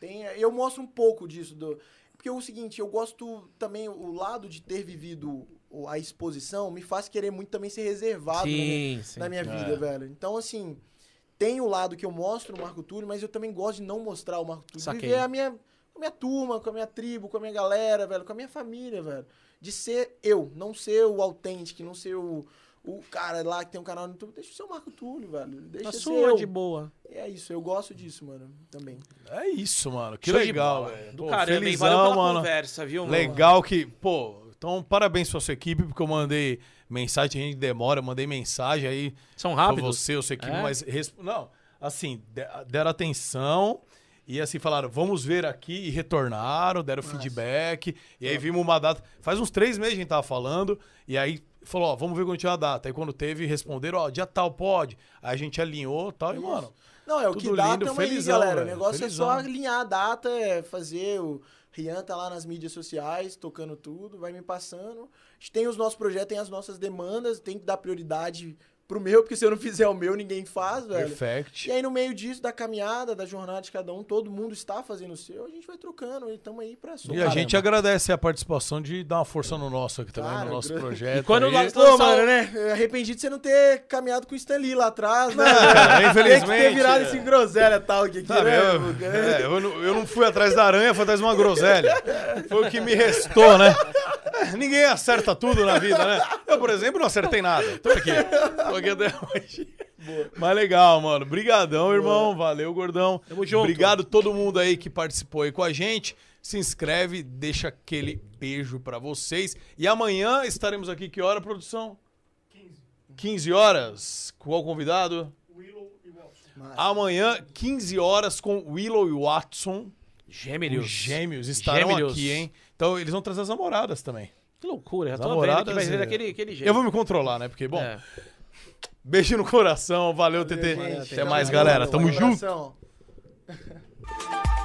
tem, eu mostro um pouco disso. Do, porque é o seguinte, eu gosto também, o lado de ter vivido a exposição me faz querer muito também ser reservado na minha, Sim, sim. na minha É. vida, velho. Então, assim, tem o lado que eu mostro o Marco Túlio, mas eu também gosto de não mostrar o Marco Túlio. Saquei. Viver a minha, com a minha turma, com a minha tribo, com a minha galera, velho, com a minha família, velho. De ser eu, não ser o autêntico, não ser o, o cara lá que tem um canal no YouTube. Deixa eu ser o Marco Túlio, velho. Deixa A ser sua eu. de boa. É isso, eu gosto disso, mano, também. É isso, mano. Que Show de legal, velho. Do Pô, caramba, felizão, Valeu pela mano. conversa, viu, mano? Legal que, pô, então parabéns pra sua equipe, porque eu mandei mensagem, a gente demora, eu mandei mensagem aí. São rápidos? você, ou sua equipe, É? mas. resp- Não, assim, de- deram atenção e assim falaram, vamos ver aqui, e retornaram, deram feedback, e aí vimos uma data. Faz uns três meses a gente tava falando, e aí falou, ó, vamos ver quando tinha a data. Aí quando teve, responderam, ó, dia tal pode. Aí a gente alinhou e tal, e, mano. Não, é o que dá, lindo, felizão, galera. O negócio felizão. é só alinhar a data, é fazer o... Rian tá lá nas mídias sociais, tocando tudo, vai me passando. Gente tem os nossos projetos, tem as nossas demandas, tem que dar prioridade pro meu, porque se eu não fizer o meu, ninguém faz, velho. Perfect. E aí, no meio disso, da caminhada, da jornada de cada um, todo mundo está fazendo o seu, a gente vai trocando e estamos aí pra E somar. a gente agradece a participação de dar uma força no nosso aqui também, Claro, no nosso gra- projeto. E quando aí. lá- Pô, mano, né? Eu Arrependi de você não ter caminhado com o Stan Lee lá atrás, né? cara, Tem que infelizmente, ter virado é. esse groselha tal aqui, Sabe, né? eu, é, eu, não, eu não fui atrás da aranha, fui atrás de uma groselha. Foi o que me restou, né? É, Ninguém acerta tudo na vida, né? Eu, por exemplo, não acertei nada. Tô aqui. Tô aqui até hoje. Mas legal, mano. Brigadão, irmão. Valeu, gordão. Tamo junto. Obrigado todo mundo aí que participou aí com a gente. Se inscreve, deixa aquele beijo pra vocês. E amanhã estaremos aqui, que hora, produção? 15 horas. Qual convidado? Amanhã, 15 horas, com Willow e Watson. Gêmeos. Os gêmeos estarão Gêmeos. aqui, hein? Então, eles vão trazer as namoradas também. Que loucura, já As tô vendo que namoradas, vai ser daquele, aquele jeito. Eu vou me controlar, né? Porque, bom, É. beijo no coração. Valeu, TT. Até mais, galera. Tamo junto.